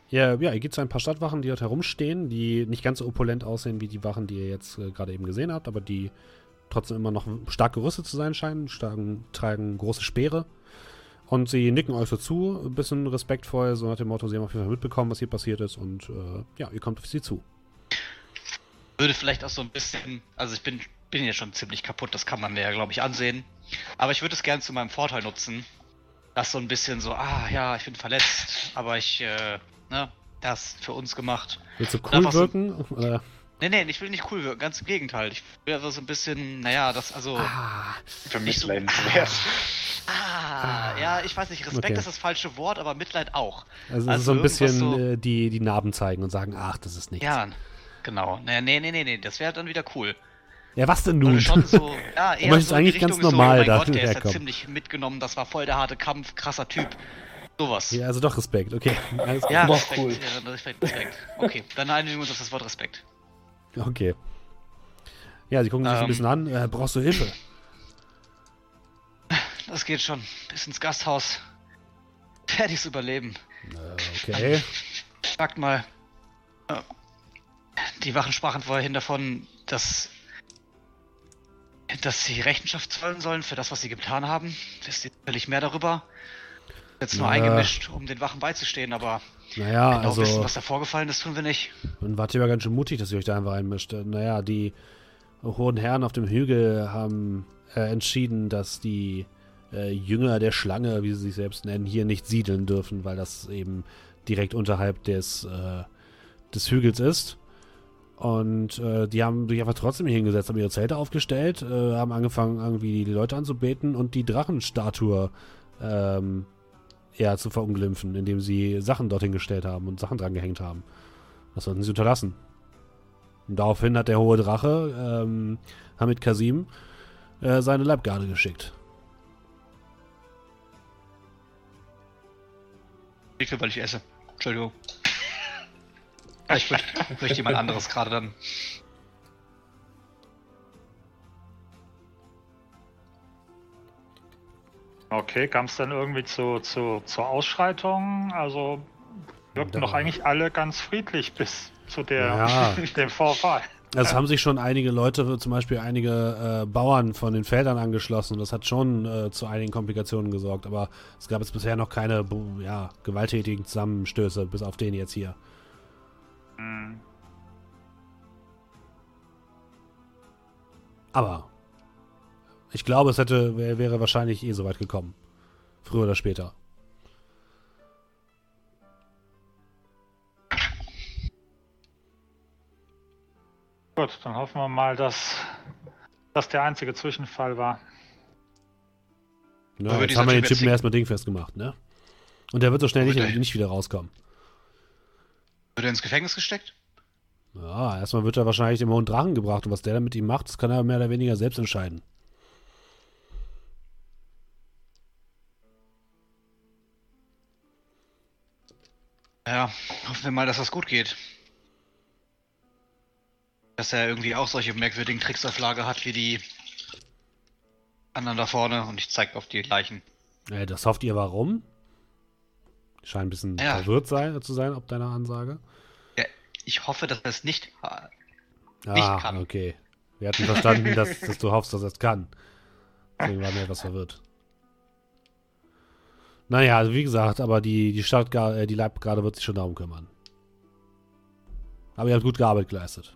Ja, ja, hier gibt es ein paar Stadtwachen, die dort herumstehen, die nicht ganz so opulent aussehen wie die Wachen, die ihr jetzt äh, gerade eben gesehen habt, aber die trotzdem immer noch stark gerüstet zu sein scheinen, starken, tragen große Speere. Und sie nicken euch so zu, ein bisschen respektvoll, so nach dem Motto, sie haben auf jeden Fall mitbekommen, was hier passiert ist und äh, ja, ihr kommt auf sie zu. Würde vielleicht auch so ein bisschen. Also ich bin, bin ja schon ziemlich kaputt, das kann man mir ja, glaube ich, ansehen. Aber ich würde es gerne zu meinem Vorteil nutzen. Das so ein bisschen so, ah ja, ich bin verletzt, aber ich, äh, ne, das für uns gemacht. Willst du cool so- wirken? Oder? Nee, nee, ich will nicht cool wirken, ganz im Gegenteil. Ich will einfach so ein bisschen, naja, das, also. Ah, Für Nicht so- mitleidenswert. Ah, ja, ich weiß nicht, Respekt Okay. ist das falsche Wort, aber Mitleid auch. also, Also so ein bisschen so- äh, die, die Narben zeigen und sagen, ach, das ist nichts. Ja, genau. Nee, nee, nee, nee, nee, das wäre dann wieder cool. Ja, was denn nun? Würde schon so, [LAUGHS] ja, eher möchtest so eigentlich ganz normal so, oh mein da Gott, der ist ja ziemlich mitgenommen, das war voll der harte Kampf, krasser Typ. Sowas. ja, also doch Respekt, okay. Alles Ja, Doch, Respekt, cool. ja, Respekt, Respekt. Okay, dann einigen wir uns auf das Wort Respekt. [LAUGHS] Okay. Ja, sie gucken sich ein Ähm. bisschen an. Äh, brauchst du Hilfe? Das geht schon. Bis ins Gasthaus. Werde ich's überleben. Äh, okay. Sagt mal. äh, Die Wachen sprachen vorhin davon, dass. dass sie Rechenschaft zollen sollen für das, was sie getan haben. Wisst ihr sicherlich mehr darüber? Jetzt nur Na. eingemischt, um den Wachen beizustehen, aber Naja, genau wissen, also, was da vorgefallen ist, tun wir nicht. man wart ja ganz schön mutig, dass ihr euch da einfach einmischt. Naja, die hohen Herren auf dem Hügel haben äh, entschieden, dass die äh, Jünger der Schlange, wie sie sich selbst nennen, hier nicht siedeln dürfen, weil das eben direkt unterhalb des, äh, des Hügels ist. Und äh, die haben sich einfach trotzdem hier hingesetzt, haben ihre Zelte aufgestellt, äh, haben angefangen, irgendwie die Leute anzubeten und die Drachenstatue ähm, ja, zu verunglimpfen, indem sie Sachen dorthin gestellt haben und Sachen dran gehängt haben. Das sollten sie unterlassen. Und daraufhin hat der hohe Drache, ähm, Hamid Kasim, äh, seine Leibgarde geschickt. Ich will, weil ich esse. Entschuldigung. [LAUGHS] Vielleicht möchte, möchte jemand anderes gerade dann. Okay, kam es dann irgendwie zu, zu, zur Ausschreitung? Also wirkten doch eigentlich alle ganz friedlich bis zu der, Ja. [LAUGHS] dem Vorfall. Es haben sich schon einige Leute, zum Beispiel einige äh, Bauern von den Feldern angeschlossen das hat schon äh, zu einigen Komplikationen gesorgt, aber es gab jetzt bisher noch keine ja, gewalttätigen Zusammenstöße, bis auf den jetzt hier. Hm. Aber ich glaube, es hätte, wär, wäre wahrscheinlich eh so weit gekommen. Früher oder später. Gut, dann hoffen wir mal, dass das der einzige Zwischenfall war. Na, Aber jetzt haben wir den Typ Typen erstmal dingfest gemacht, ne? Und der wird so schnell nicht, er- nicht wieder rauskommen. Wird er ins Gefängnis gesteckt? Ja, erstmal wird er wahrscheinlich dem Hohen Drachen gebracht und was der dann mit ihm macht, das kann er mehr oder weniger selbst entscheiden. Ja, hoffen wir mal, dass das gut geht. Dass er irgendwie auch solche merkwürdigen Tricks auf Lager hat wie die anderen da vorne und ich zeig auf die Leichen. Äh, das hofft ihr warum? Scheint ein bisschen Ja. verwirrt sein, zu sein, ob deiner Ansage. Ja, ich hoffe, dass er es nicht. Ah, kann. okay. Wir hatten verstanden, dass, dass du hoffst, dass er es kann. Deswegen waren wir etwas verwirrt. Naja, also wie gesagt, aber die, die Stadt, äh, die Leibgarde wird sich schon darum kümmern. Aber ihr habt gut gearbeitet geleistet.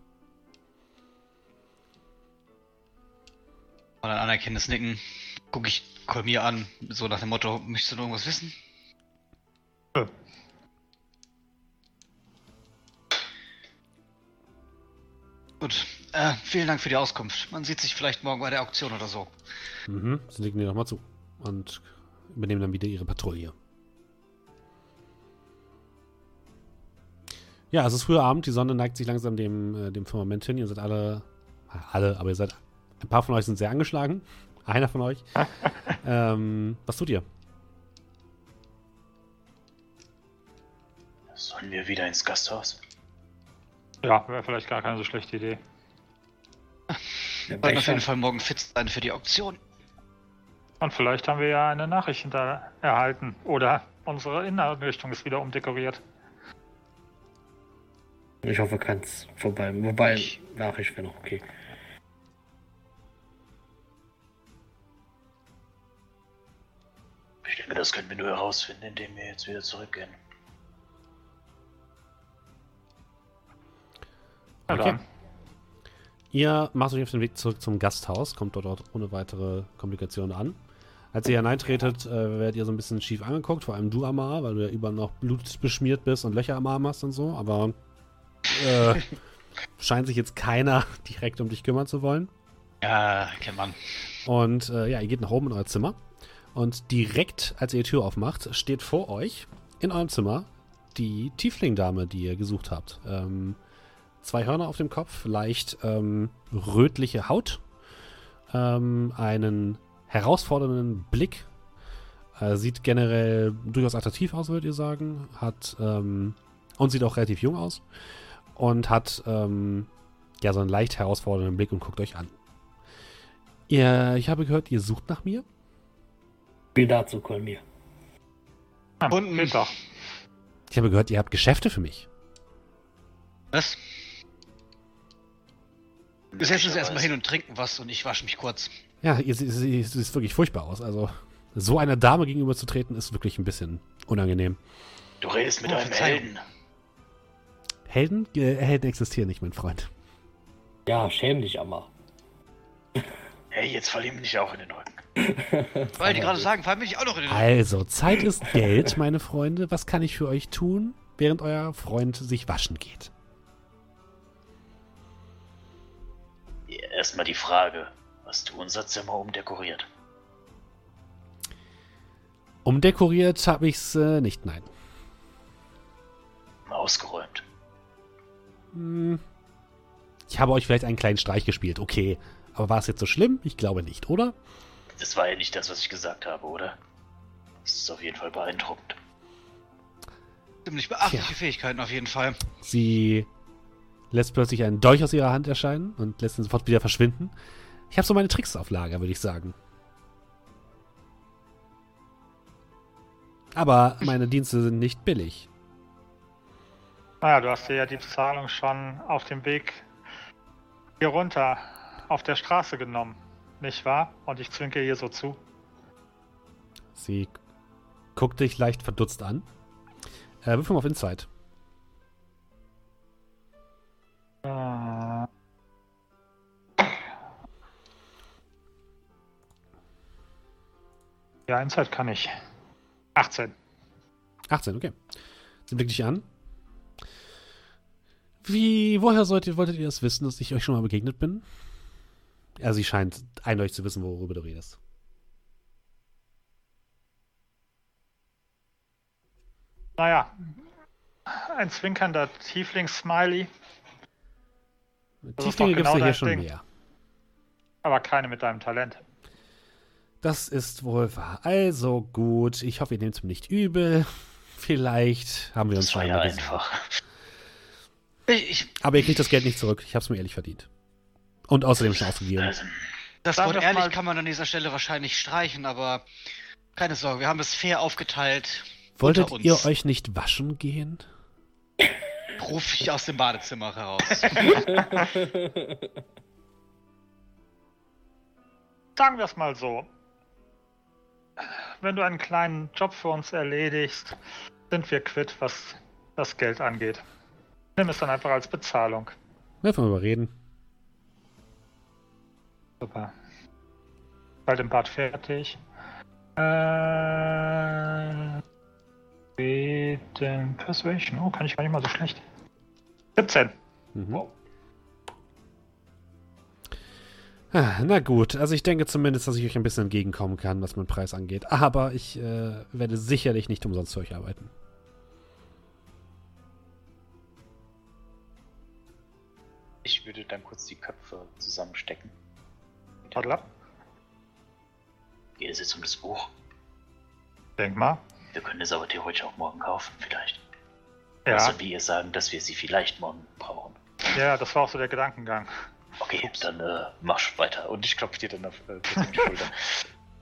Und ein anerkennendes Nicken gucke ich Kolmir an, so nach dem Motto, möchtest du noch irgendwas wissen? Nö. Gut, äh, vielen Dank für die Auskunft. Man sieht sich vielleicht morgen bei der Auktion oder so. Mhm. Sie nicken dir nochmal zu. Und übernehmen dann wieder ihre Patrouille. Ja, es ist früher Abend, die Sonne neigt sich langsam dem, äh, dem Firmament hin. Ihr seid alle, ah, alle, aber ihr seid, ein paar von euch sind sehr angeschlagen. [LAUGHS] Einer von euch. [LAUGHS] ähm, was tut ihr? Sollen wir wieder ins Gasthaus? Ja, wäre vielleicht gar keine so schlechte Idee. [LAUGHS] Ja, Wir sollten auf jeden Fall morgen fit sein für die Auktion. Und vielleicht haben wir ja eine Nachricht hinter erhalten. Oder unsere Innenrichtung ist wieder umdekoriert. Ich hoffe, kann's vorbei. Wobei, Ich- Nachricht wäre noch okay. Ich denke, das können wir nur herausfinden, indem wir jetzt wieder zurückgehen. Okay. Ihr macht euch auf den Weg zurück zum Gasthaus, kommt dort ohne weitere Komplikationen an. Als ihr hineintretet, äh, werdet ihr so ein bisschen schief angeguckt, vor allem du, Amar, weil du ja überall noch blutbeschmiert bist und Löcher am Arm hast und so, aber äh, [LAUGHS] scheint sich jetzt keiner [LAUGHS] direkt um dich kümmern zu wollen. Ja, kennt man. Und äh, ja, ihr geht nach oben in euer Zimmer. Und direkt, als ihr die Tür aufmacht, steht vor euch in eurem Zimmer die Tiefling-Dame, die ihr gesucht habt. Ähm, zwei Hörner auf dem Kopf, leicht ähm, rötliche Haut, ähm, einen herausfordernden Blick. Äh, sieht generell durchaus attraktiv aus, würdet ihr sagen. Hat ähm, und sieht auch relativ jung aus. Und hat ähm, ja so einen leicht herausfordernden Blick und guckt euch an. Ihr, ich habe gehört, ihr sucht nach mir. Viel dazu, Kolmir. Ja, Und- doch. Ich habe gehört, ihr habt Geschäfte für mich. Was? Wir setzen uns erstmal hin und trinken was und ich wasche mich kurz. Ja, ihr sie, sie, sie sieht wirklich furchtbar aus. Also, so einer Dame gegenüberzutreten, ist wirklich ein bisschen unangenehm. Du redest mit Oh, einem. Helden. Helden? Äh, Helden existieren nicht, mein Freund. Ja, schäm dich, Amma. Hey, jetzt fall ihm nicht auch in den Rücken. [LAUGHS] Wollte ich gerade sagen, fall mich auch noch in den Also, Zeit ist Geld, meine Freunde. Was kann ich für euch tun, während euer Freund sich waschen geht? Erstmal die Frage, hast du unser Zimmer umdekoriert? Umdekoriert habe ich's äh, nicht, nein. Ausgeräumt. Hm. Ich habe euch vielleicht einen kleinen Streich gespielt, okay. Aber war es jetzt so schlimm? Ich glaube nicht, oder? Das war ja nicht das, was ich gesagt habe, oder? Das ist auf jeden Fall beeindruckend. Ziemlich beachtliche Tja. Fähigkeiten auf jeden Fall. Sie lässt plötzlich einen Dolch aus ihrer Hand erscheinen und lässt ihn sofort wieder verschwinden. Ich habe so meine Tricks auf Lager, würde ich sagen. Aber meine Dienste sind nicht billig. Naja, du hast dir ja die Bezahlung schon auf dem Weg hier runter auf der Straße genommen, nicht wahr? Und ich zwinke hier so zu. Sie guckt dich leicht verdutzt an. Äh, wirf mal auf Insight. Äh, Ja, Insight kann ich. 18. 18, okay. Sie blickt dich an. Wie, woher sollt ihr, wolltet ihr das wissen, dass ich euch schon mal begegnet bin? Also sie scheint eindeutig zu wissen, worüber du redest. Naja, ein zwinkernder Tiefling-Smiley, ist Tieflinge doch gibt es genau ja hier schon Ding. mehr. aber keine mit deinem Talent. Das ist wohl wahr. Also gut, ich hoffe, ihr nehmt es mir nicht übel. Vielleicht haben wir uns Das war ja gesehen. einfach. Ich, ich, Aber ihr kriegt das Geld nicht zurück. Ich habe es mir ehrlich verdient. Und außerdem schon ausgegeben. Also, das Wort ehrlich mal- kann man an dieser Stelle wahrscheinlich streichen, aber keine Sorge, wir haben es fair aufgeteilt. Wolltet unter uns. ihr euch nicht waschen gehen? Ruf ich aus dem Badezimmer heraus. [LAUGHS] Sagen wir es mal so. Wenn du einen kleinen Job für uns erledigst, sind wir quitt, was das Geld angeht. Nimm es dann einfach als Bezahlung. Wir mal reden. Super. Bald im Bad fertig. Äh. Bitte Persuasion. Oh, kann ich gar nicht mal so schlecht. 17. Mhm. wow. Na gut, also ich denke zumindest, dass ich euch ein bisschen entgegenkommen kann, was meinen Preis angeht. Aber ich äh, werde sicherlich nicht umsonst für euch arbeiten. Ich würde dann kurz die Köpfe zusammenstecken. Warte ab. Geht es jetzt um das Buch? Denk mal. Wir können es aber theoretisch auch morgen kaufen, vielleicht. Ja, Also wie ihr sagen, dass wir sie vielleicht morgen brauchen. ja, das war auch so der Gedankengang. Okay, dann äh, mach weiter. Und ich klopfe dir dann auf, äh, die Schulter. [LAUGHS]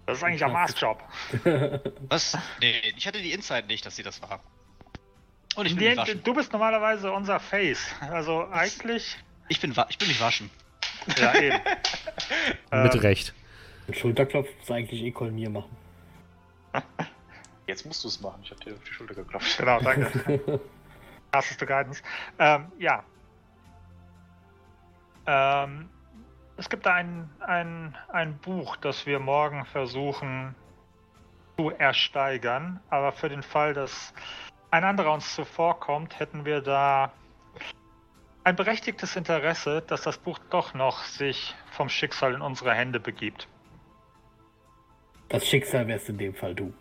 Das ist eigentlich ein Maßjob. [LAUGHS] Was? Nee, ich hatte die Insight nicht, dass sie das war. Und ich bin Nee, waschen. du bist normalerweise unser Face. Also eigentlich. Ich bin, ich bin mich waschen. Ja, eben. [LAUGHS] Mit Ähm, Recht. Ein Schulterklopf muss eigentlich eh Kolmier machen. Jetzt musst du es machen. Ich hab dir auf die Schulter geklopft. Genau, danke. Krasseste Guidance. Ähm, ja. Ähm, es gibt da ein, ein, ein Buch, das wir morgen versuchen zu ersteigern. Aber für den Fall, dass ein anderer uns zuvorkommt, hätten wir da ein berechtigtes Interesse, dass das Buch doch noch sich vom Schicksal in unsere Hände begibt. Das Schicksal wärst in dem Fall du.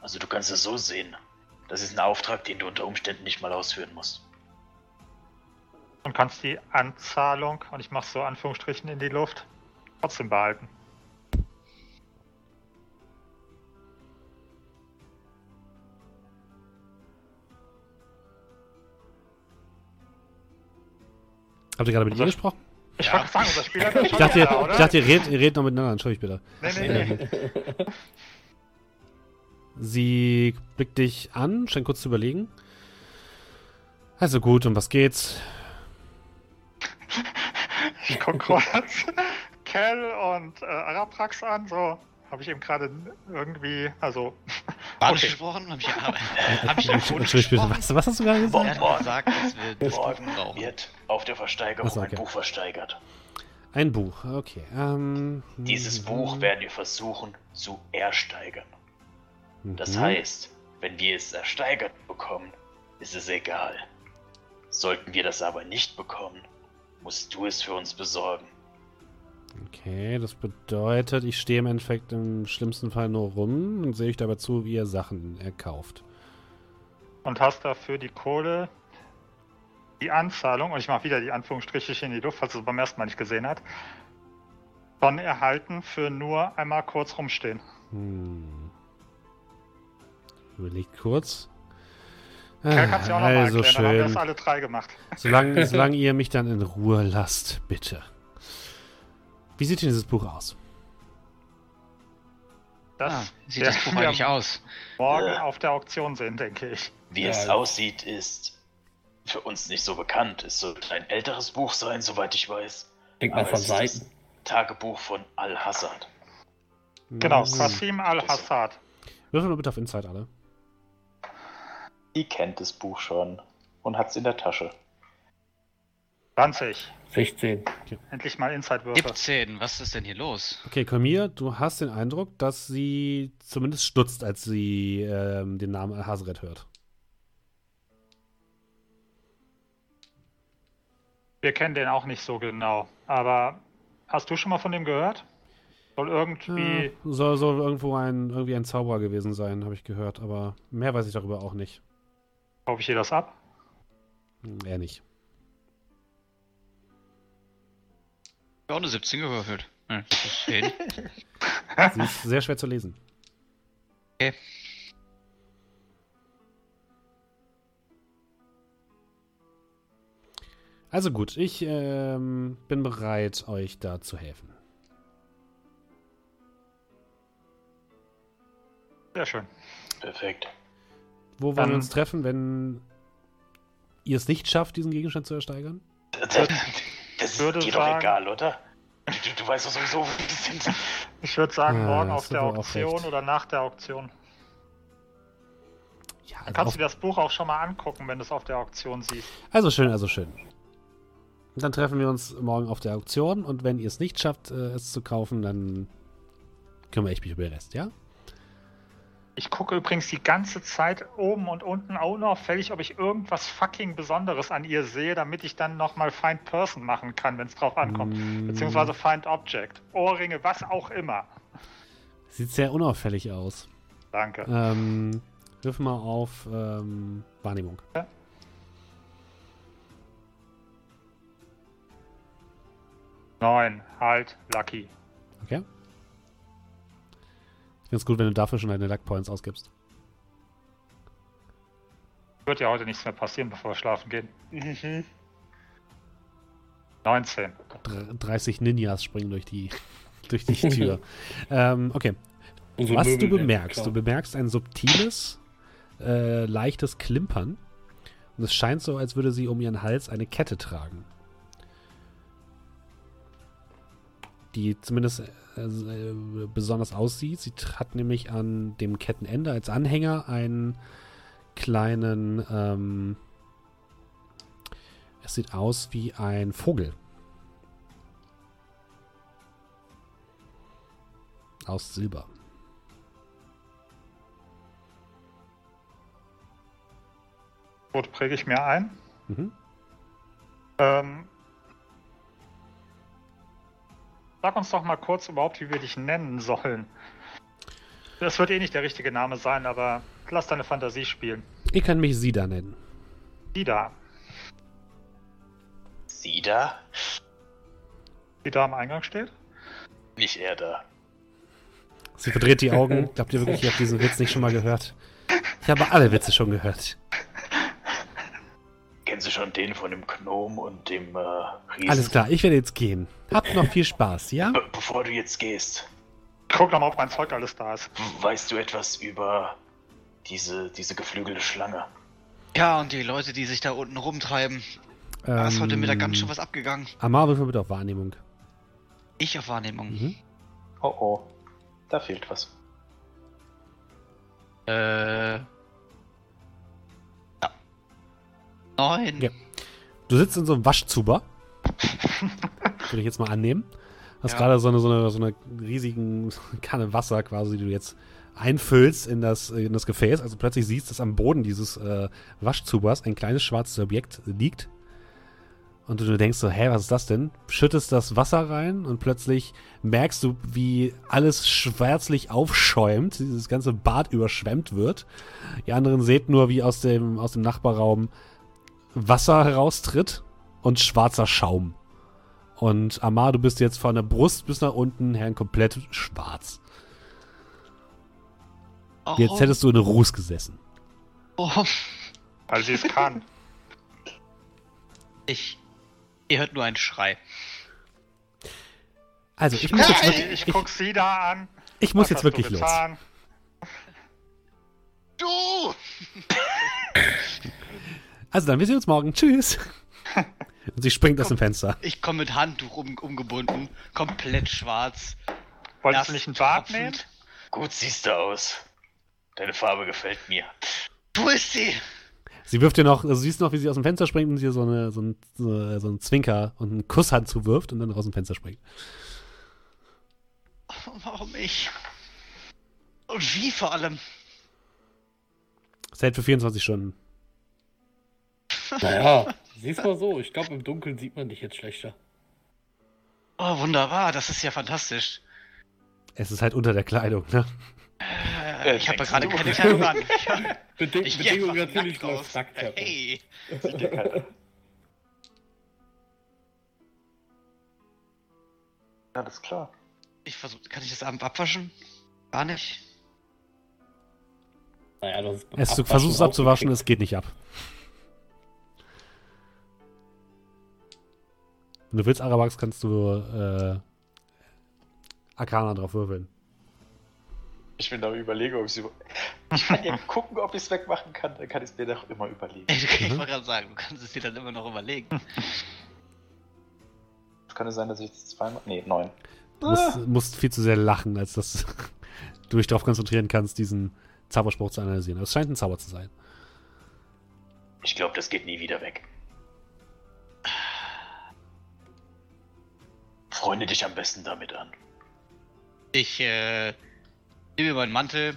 Also du kannst es so sehen. Das ist ein Auftrag, den du unter Umständen nicht mal ausführen musst. Und kannst die Anzahlung, und ich mache so Anführungsstrichen in die Luft, trotzdem behalten. Habt ihr gerade mit ihr Also- gesprochen? Ich Ja. wollte sagen, unser Spiel hat das Ich schon dachte, ihr, wieder, oder? ich dachte, ihr redet, ihr redet noch miteinander. Entschuldigt bitte. nee, nee, nee. [LAUGHS] Sie blickt dich an, scheint kurz zu überlegen. Also gut, um was geht's? Ich guck [LAUGHS] kurz Kel und äh, Araprax an, so. Habe ich eben gerade irgendwie, also. Badisch Okay. gesprochen? Hab ich, hab, ich Entschuldigt Badisch bitte, gesprochen? was, was hast du gerade gesagt? Er hat gesagt, dass wir das Morgen brauchen. wird auf der Versteigerung so, okay. ein Buch versteigert. Ein Buch, okay. Ähm, Dieses mhm. Buch werden wir versuchen zu ersteigern. Das Mhm. heißt, wenn wir es ersteigert bekommen, ist es egal. Sollten wir das aber nicht bekommen, musst du es für uns besorgen. Okay, das bedeutet, ich stehe im Endeffekt im schlimmsten Fall nur rum und sehe euch dabei zu, wie ihr Sachen erkauft. Und hast dafür die Kohle, die Anzahlung, und ich mache wieder die Anführungsstriche in die Luft, falls es beim ersten Mal nicht gesehen hat, schon erhalten für nur einmal kurz rumstehen. Hm. Überlegt kurz. Kel kannst du auch noch mal also erklären, dann haben wir das schön. alle drei gemacht. Solange, [LAUGHS] solange ihr mich dann in Ruhe lasst, bitte. Wie sieht denn dieses Buch aus? Das Ah, sieht das Buch eigentlich aus? morgen auf der Auktion sehen, denke ich. Wie Ja, es ja. aussieht, ist für uns nicht so bekannt. Es sollte ein älteres Buch sein, soweit ich weiß. Denk mal von es ist das Seiten. Tagebuch von Al-Hassad. Genau, Hm. Qasim al-Hassad. Würfel mal bitte auf Insight alle. Die kennt das Buch schon und hat es in der Tasche. 20. 16. Endlich mal Inside-Würfe. 17, was ist denn hier los? Okay, Kamir, du hast den Eindruck, dass sie zumindest stutzt, als sie ähm, den Namen Al-Hazret hört. Wir kennen den auch nicht so genau. Aber hast du schon mal von dem gehört? Soll irgendwie. Äh, soll, soll irgendwo ein, irgendwie ein Zauberer gewesen sein, habe ich gehört. Aber mehr weiß ich darüber auch nicht. Kaufe ich dir das ab? Hm, Eher nicht. Ja, auch eine 17 gewürfelt. Ja, das ist hin. [LAUGHS] Sie ist sehr schwer zu lesen. Okay. Also gut, ich ähm, bin bereit, euch da zu helfen. Sehr schön. Perfekt. Wo wollen wir uns treffen, wenn ihr es nicht schafft, diesen Gegenstand zu ersteigern? Das, das, das ist würde dir doch sagen- egal, oder? Du, du, du weißt doch sowieso, wo die sind. Ich würde sagen, Ah, morgen auf der Auktion oder nach der Auktion. Ja, Dann also, kannst auf, du dir das Buch auch schon mal angucken, wenn du es auf der Auktion siehst. also schön, also schön. Dann treffen wir uns morgen auf der Auktion und wenn ihr es nicht schafft, äh, es zu kaufen, dann kümmere ich mich über den Rest, ja? Ich gucke übrigens die ganze Zeit oben und unten unauffällig, ob ich irgendwas fucking Besonderes an ihr sehe, damit ich dann nochmal Find Person machen kann, wenn es drauf ankommt. Mm. Beziehungsweise Find Object. Ohrringe, was auch immer. Sieht sehr unauffällig aus. Danke. Ähm, wirf mal auf ähm, Wahrnehmung. Neun, halt, Lucky. Okay? Ich finde es gut, wenn du dafür schon deine Luck Points ausgibst. Wird ja heute nichts mehr passieren, bevor wir schlafen gehen. Mhm. 19. Dr 30 Ninjas springen durch die, [LAUGHS] durch die Tür. [LAUGHS] ähm, okay. Unsere Was Möbel du bemerkst, du geklaut. bemerkst ein subtiles, äh, leichtes Klimpern. Und es scheint so, als würde sie um ihren Hals eine Kette tragen. Die zumindest äh, äh, besonders aussieht. Sie hat nämlich an dem Kettenende als Anhänger einen kleinen, ähm, es sieht aus wie ein Vogel. Aus Silber. Gut, präge ich mir ein. Mhm. Ähm, sag uns doch mal kurz überhaupt, wie wir dich nennen sollen. Das wird eh nicht der richtige Name sein, aber lass deine Fantasie spielen. Ihr könnt mich Sida nennen. Die da. Sie da? Die da am Eingang steht? Nicht er da. Sie verdreht die Augen. [LAUGHS] Glaubt ihr wirklich, ihr habt diesen Witz nicht schon mal gehört? Ich habe alle Witze schon gehört. Kennen Sie schon den von dem Gnom und dem äh, Riesen? Alles klar, ich werde jetzt gehen. Habt noch viel Spaß, ja? Be bevor du jetzt gehst, Guck doch mal, ob mein Zeug alles da ist. weißt du etwas über diese, diese geflügelte Schlange? Ja, und die Leute, die sich da unten rumtreiben. Da ist heute Mittag ganz schön Ähm, was abgegangen. Amar, würfel bitte auf Wahrnehmung. Ich auf Wahrnehmung. Mhm. Oh oh, da fehlt was. Äh. Ja. Neun. Ja. Du sitzt in so einem Waschzuber. Würde ich jetzt mal annehmen. Hast Ja. gerade so eine, so, eine, so eine riesigen [LAUGHS] Kanne Wasser quasi, die du jetzt einfüllst in das, in das Gefäß. Also plötzlich siehst du, dass am Boden dieses äh, Waschzubers ein kleines schwarzes Objekt liegt. Und du denkst so, hä, was ist das denn? Schüttest das Wasser rein und plötzlich merkst du, wie alles schwärzlich aufschäumt, dieses ganze Bad überschwemmt wird. Die anderen seht nur, wie aus dem, aus dem Nachbarraum Wasser heraustritt und schwarzer Schaum. Und Amar, du bist jetzt von der Brust bis nach unten her komplett schwarz. Oh, Jetzt hättest du in Ruß gesessen. oh, Weil sie es kann. ich. Ihr hört nur einen Schrei. Also, ich muss jetzt wirklich, ich ich, guck sie da an. ich muss Was jetzt wirklich du los. [LAUGHS] Du! Also dann, wir sehen uns morgen. Tschüss. [LAUGHS] Und sie springt aus dem Fenster. Ich komme mit Handtuch um, umgebunden, komplett schwarz. Wolltest Nass du nicht einen Bart tropfend. nähen? Gut siehst du aus. Deine Farbe gefällt mir. Wo ist sie? Sie wirft dir noch, also du siehst noch, wie sie aus dem Fenster springt und dir so, eine, so, ein, so, so einen Zwinker und einen Kusshand zuwirft und dann aus dem Fenster springt. [LAUGHS] Warum ich? Und wie vor allem? Das hält für 24 Stunden. Naja, Siehst mal so, ich glaube, im Dunkeln sieht man dich jetzt schlechter. Oh, wunderbar, das ist ja fantastisch. Es ist halt unter der Kleidung, ne? Äh, ich habe ja gerade keine Kleidung an. [LAUGHS] Beding Ich Bedingung natürlich nackt raus. nackt. Hey. Sieht [LAUGHS] ja keiner. Alles klar. Ich versuch, kann ich das Abend abwaschen? Gar nicht. Naja, das ist du versuchst es abzuwaschen, es geht nicht ab. Wenn du willst, Arabax, kannst du äh, Arcana drauf würfeln. Ich bin da überlegen, ob ich es [LAUGHS] über... Ich kann gucken, ob ich es wegmachen kann, dann kann ich es mir doch immer überlegen. [LAUGHS] Ich Mhm. wollte gerade sagen, du kannst es dir dann immer noch überlegen. Kann es sein, dass ich das zweimal... Nee, neun. Du musst, musst viel zu sehr lachen, als dass [LAUGHS] du dich darauf konzentrieren kannst, diesen Zauberspruch zu analysieren. Aber es scheint ein Zauber zu sein. Ich glaube, das geht nie wieder weg. Freunde dich am besten damit an. Ich äh, nehme mir meinen Mantel.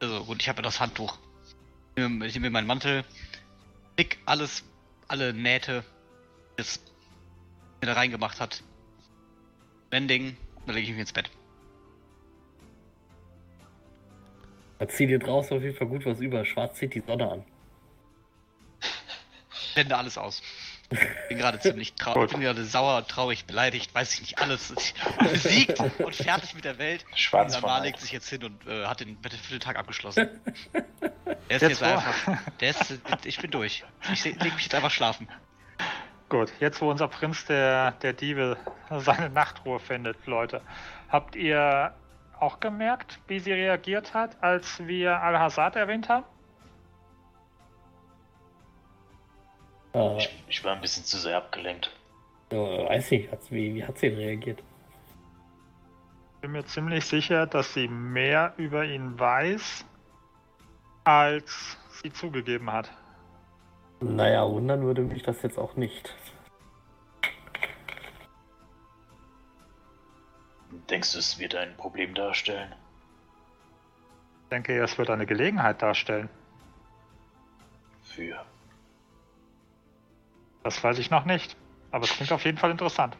Also gut, ich habe ja das Handtuch. Ich nehme, ich nehme mir meinen Mantel, pick alles, alle Nähte, die es mir da reingemacht hat. Mending, dann lege ich mich ins Bett. Da zieh dir draußen auf jeden Fall gut was über. Schwarz zieht die Sonne an. Blende alles aus. Bin gerade ziemlich traurig, bin gerade sauer, traurig, beleidigt, weiß ich nicht, alles. Besiegt und fertig mit der Welt. Schwarz Und Neid. legt sich jetzt hin und äh, hat den Battlefield-Tag abgeschlossen. Der ist Jetzt jetzt, einfach. Der ist, ich bin durch. Ich leg mich jetzt einfach schlafen. Gut, jetzt wo unser Prinz der, der Diebe seine Nachtruhe findet, Leute, habt ihr auch gemerkt, wie sie reagiert hat, als wir Al-Hazard erwähnt haben? Äh, Ich, ich war ein bisschen zu sehr abgelenkt. äh, weiß nicht, hat's, wie, wie hat sie reagiert? bin mir ziemlich sicher, dass sie mehr über ihn weiß, als sie zugegeben hat. Naja, wundern würde mich das jetzt auch nicht. Denkst du, es wird ein Problem darstellen? Ich denke, es wird eine Gelegenheit darstellen. Für. Das weiß ich noch nicht. Aber es klingt auf jeden Fall interessant.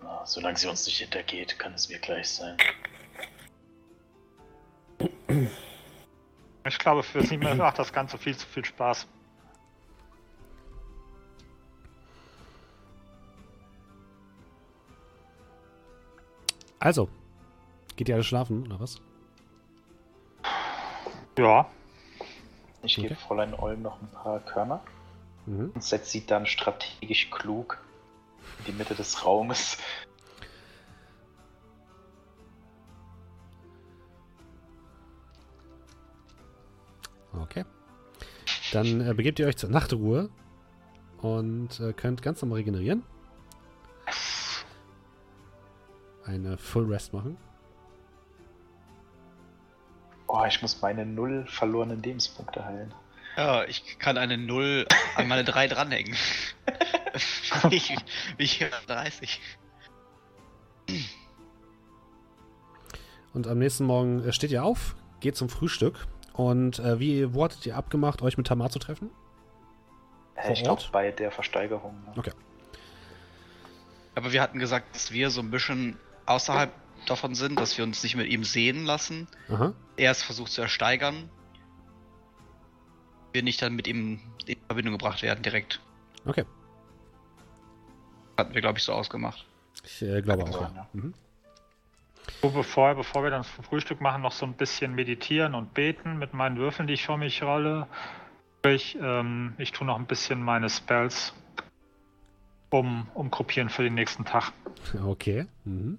Na, solange sie uns nicht hintergeht, kann es mir gleich sein. Ich glaube, für sie macht das Ganze viel zu viel Spaß. Also, geht ihr alle schlafen, oder was? Ja, Ich Okay. gebe Fräulein Olm noch ein paar Körner Mhm. und setze sie dann strategisch klug in die Mitte des Raumes. Okay. Dann äh, begebt ihr euch zur Nachtruhe und äh, könnt ganz normal regenerieren. Eine Full Rest machen. Oh, ich muss meine null verlorenen Lebenspunkte heilen. Ja, ich kann eine 0 an meine 3 dranhängen. [LAUGHS] ich, ich 30. Und am nächsten Morgen äh, steht ihr auf, geht zum Frühstück. Und äh, wie, wo hattet ihr abgemacht, euch mit Tamar zu treffen? Äh, Vor ich glaube, Ort? bei der Versteigerung. Ne? Okay. Aber wir hatten gesagt, dass wir so ein bisschen außerhalb davon sind, dass wir uns nicht mit ihm sehen lassen. Aha. Er es versucht zu ersteigern. Wir nicht dann mit ihm in Verbindung gebracht werden direkt. Okay. Hatten wir, glaube ich, so ausgemacht. Ich äh, glaube auch. sein, Ja. ja. Mhm. So, bevor, bevor wir dann zum Frühstück machen, noch so ein bisschen meditieren und beten mit meinen Würfeln, die ich vor mich rolle. Ich, ähm, ich tue noch ein bisschen meine Spells um, umgruppieren für den nächsten Tag. Okay. Mhm.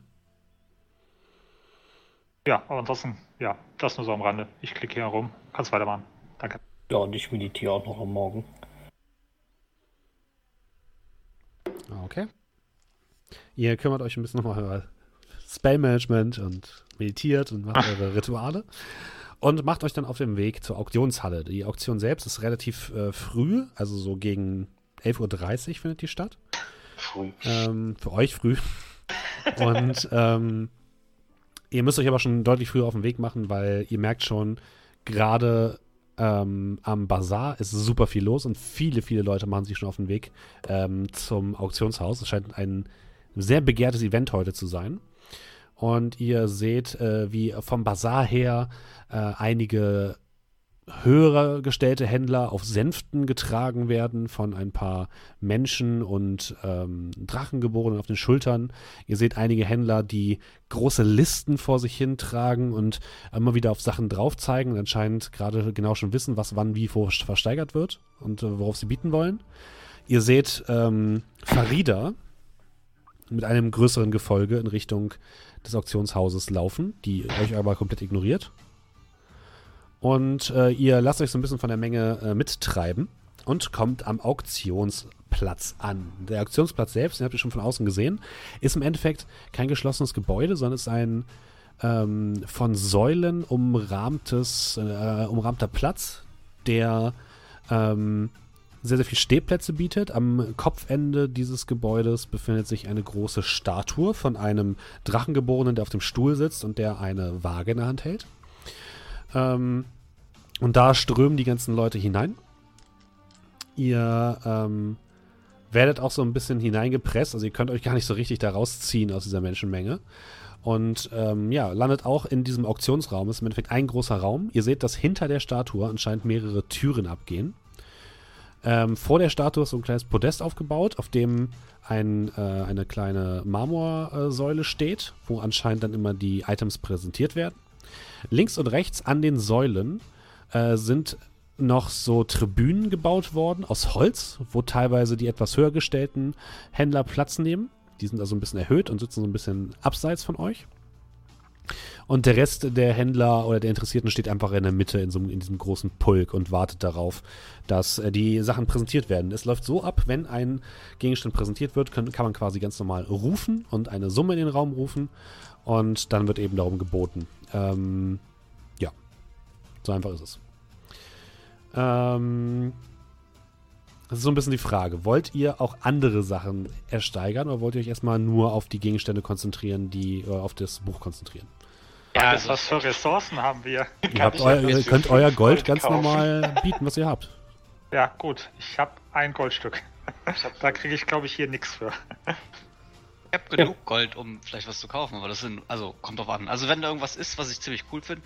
Ja, aber ansonsten, ja, das nur so am Rande. Ich klicke hier rum. Kannst weitermachen. Danke. Ja, und ich meditiere auch noch am Morgen. Okay. Ihr kümmert euch ein bisschen nochmal über Spellmanagement und meditiert und macht eure Rituale. Und macht euch dann auf dem Weg zur Auktionshalle. Die Auktion selbst ist relativ äh, früh, also so gegen 11.30 Uhr findet die statt. Früh. Ähm, für euch früh. [LAUGHS] Und ähm, ihr müsst euch aber schon deutlich früher auf den Weg machen, weil ihr merkt schon, gerade ähm, am Bazar ist super viel los und viele, viele Leute machen sich schon auf den Weg ähm, zum Auktionshaus. Es scheint ein sehr begehrtes Event heute zu sein. Und ihr seht, äh, wie vom Bazar her äh, einige höher gestellte Händler auf Sänften getragen werden von ein paar Menschen und ähm, Drachengeborenen auf den Schultern. Ihr seht einige Händler, die große Listen vor sich hin tragen und immer wieder auf Sachen drauf zeigen und anscheinend gerade genau schon wissen, was wann wie versteigert wird und äh, worauf sie bieten wollen. Ihr seht ähm, Farida mit einem größeren Gefolge in Richtung des Auktionshauses laufen, die euch aber komplett ignoriert. Und äh, ihr lasst euch so ein bisschen von der Menge äh, mittreiben und kommt am Auktionsplatz an. Der Auktionsplatz selbst, den habt ihr schon von außen gesehen, ist im Endeffekt kein geschlossenes Gebäude, sondern ist ein ähm, von Säulen umrahmtes, äh, umrahmter Platz, der ähm, sehr, sehr viele Stehplätze bietet. Am Kopfende dieses Gebäudes befindet sich eine große Statue von einem Drachengeborenen, der auf dem Stuhl sitzt und der eine Waage in der Hand hält. Ähm, und da strömen die ganzen Leute hinein. Ihr ähm, werdet auch so ein bisschen hineingepresst, also ihr könnt euch gar nicht so richtig da rausziehen aus dieser Menschenmenge. Und ähm, ja, landet auch in diesem Auktionsraum. Es ist im Endeffekt ein großer Raum. Ihr seht, dass hinter der Statue anscheinend mehrere Türen abgehen. Ähm, vor der Statue ist so ein kleines Podest aufgebaut, auf dem ein, äh, eine kleine Marmorsäule steht, wo anscheinend dann immer die Items präsentiert werden. Links und rechts an den Säulen äh, sind noch so Tribünen gebaut worden aus Holz, wo teilweise die etwas höher gestellten Händler Platz nehmen. Die sind also ein bisschen erhöht und sitzen so ein bisschen abseits von euch. Und der Rest der Händler oder der Interessierten steht einfach in der Mitte in, so, in diesem großen Pulk und wartet darauf, dass äh, die Sachen präsentiert werden. Es läuft so ab, wenn ein Gegenstand präsentiert wird, kann, kann man quasi ganz normal rufen und eine Summe in den Raum rufen und dann wird eben darum geboten. Ähm, so einfach ist es. Ähm, das ist so ein bisschen die Frage. Wollt ihr auch andere Sachen ersteigern oder wollt ihr euch erstmal nur auf die Gegenstände konzentrieren, die äh, auf das Buch konzentrieren? Ja, also, was für Ressourcen haben wir? [LAUGHS] Ihr, habt euer, ihr könnt euer Gold ganz kaufen. normal [LAUGHS] bieten, was ihr habt. Ja, gut. Ich habe ein Goldstück. da kriege ich, glaube ich, hier nichts für. Ich habe genug ja. Gold, um vielleicht was zu kaufen, aber das sind, also kommt drauf an. Also wenn da irgendwas ist, was ich ziemlich cool finde,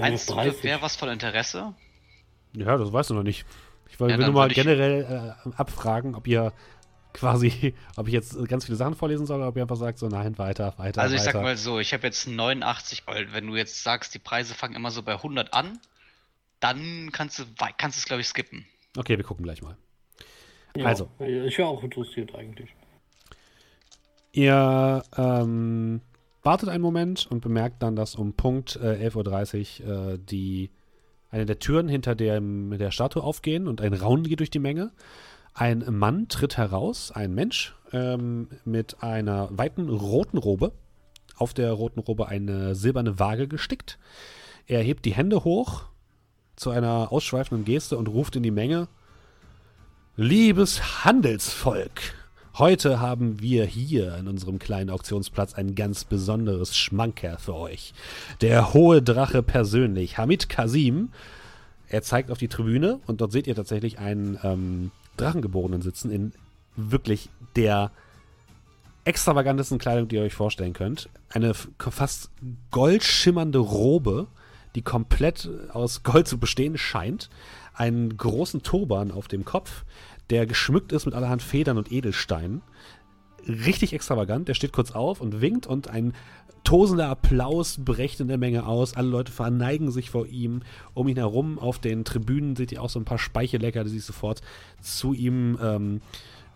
meinst du, wäre was von Interesse? Ja, das weißt du noch nicht. Ich will, ja, nur mal generell äh, abfragen, ob ihr quasi, [LAUGHS] ob ich jetzt ganz viele Sachen vorlesen soll oder ob ihr einfach sagt, so nein, weiter, weiter. Also ich weiter. sag mal so, ich habe jetzt 89 Gold. Wenn du jetzt sagst, die Preise fangen immer so bei 100 an, dann kannst du, kannst du es glaube ich skippen. Okay, wir gucken gleich mal. Ja, also. Ich wäre auch interessiert eigentlich. Ihr ähm, wartet einen Moment und bemerkt dann, dass um Punkt äh, 11.30 Uhr äh, die eine der Türen hinter dem, der Statue aufgehen und ein Raunen geht durch die Menge. Ein Mann tritt heraus, ein Mensch, ähm, mit einer weiten roten Robe. Auf der roten Robe eine silberne Waage gestickt. Er hebt die Hände hoch zu einer ausschweifenden Geste und ruft in die Menge: Liebes Handelsvolk! Heute haben wir hier in unserem kleinen Auktionsplatz ein ganz besonderes Schmankerl für euch. Der hohe Drache persönlich, Hamid Kasim. Er zeigt auf die Tribüne und dort seht ihr tatsächlich einen ähm, Drachengeborenen sitzen in wirklich der extravagantesten Kleidung, die ihr euch vorstellen könnt. Eine fast goldschimmernde Robe, die komplett aus Gold zu bestehen scheint. Einen großen Turban auf dem Kopf, der geschmückt ist mit allerhand Federn und Edelsteinen. Richtig extravagant. Der steht kurz auf und winkt und ein tosender Applaus bricht in der Menge aus. Alle Leute verneigen sich vor ihm. Um ihn herum auf den Tribünen seht ihr auch so ein paar Speichelecker, die sich sofort zu ihm, ähm,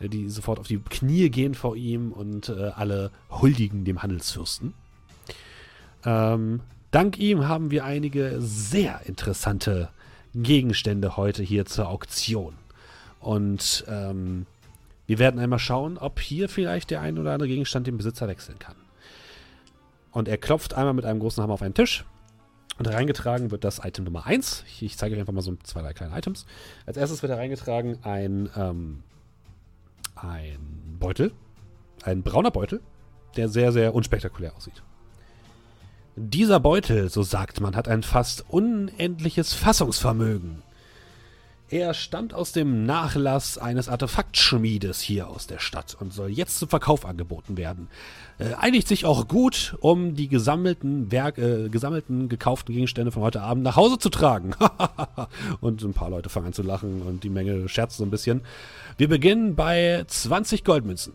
die sofort auf die Knie gehen vor ihm und äh, alle huldigen dem Handelsfürsten. Ähm, dank ihm haben wir einige sehr interessante Gegenstände heute hier zur Auktion. Und ähm, wir werden einmal schauen, ob hier vielleicht der ein oder andere Gegenstand den Besitzer wechseln kann. Und er klopft einmal mit einem großen Hammer auf einen Tisch. Und reingetragen wird das Item Nummer 1. Ich, ich zeige euch einfach mal so zwei, drei kleine Items. Als erstes wird hereingetragen ein, ähm, ein Beutel. Ein brauner Beutel, der sehr, sehr unspektakulär aussieht. Dieser Beutel, so sagt man, hat ein fast unendliches Fassungsvermögen. Er stammt aus dem Nachlass eines Artefaktschmiedes hier aus der Stadt und soll jetzt zum Verkauf angeboten werden. Äh, einigt sich auch gut, um die gesammelten, Werk, äh, gesammelten, gekauften Gegenstände von heute Abend nach Hause zu tragen. [LAUGHS] und ein paar Leute fangen an zu lachen und die Menge scherzt so ein bisschen. Wir beginnen bei 20 Goldmünzen.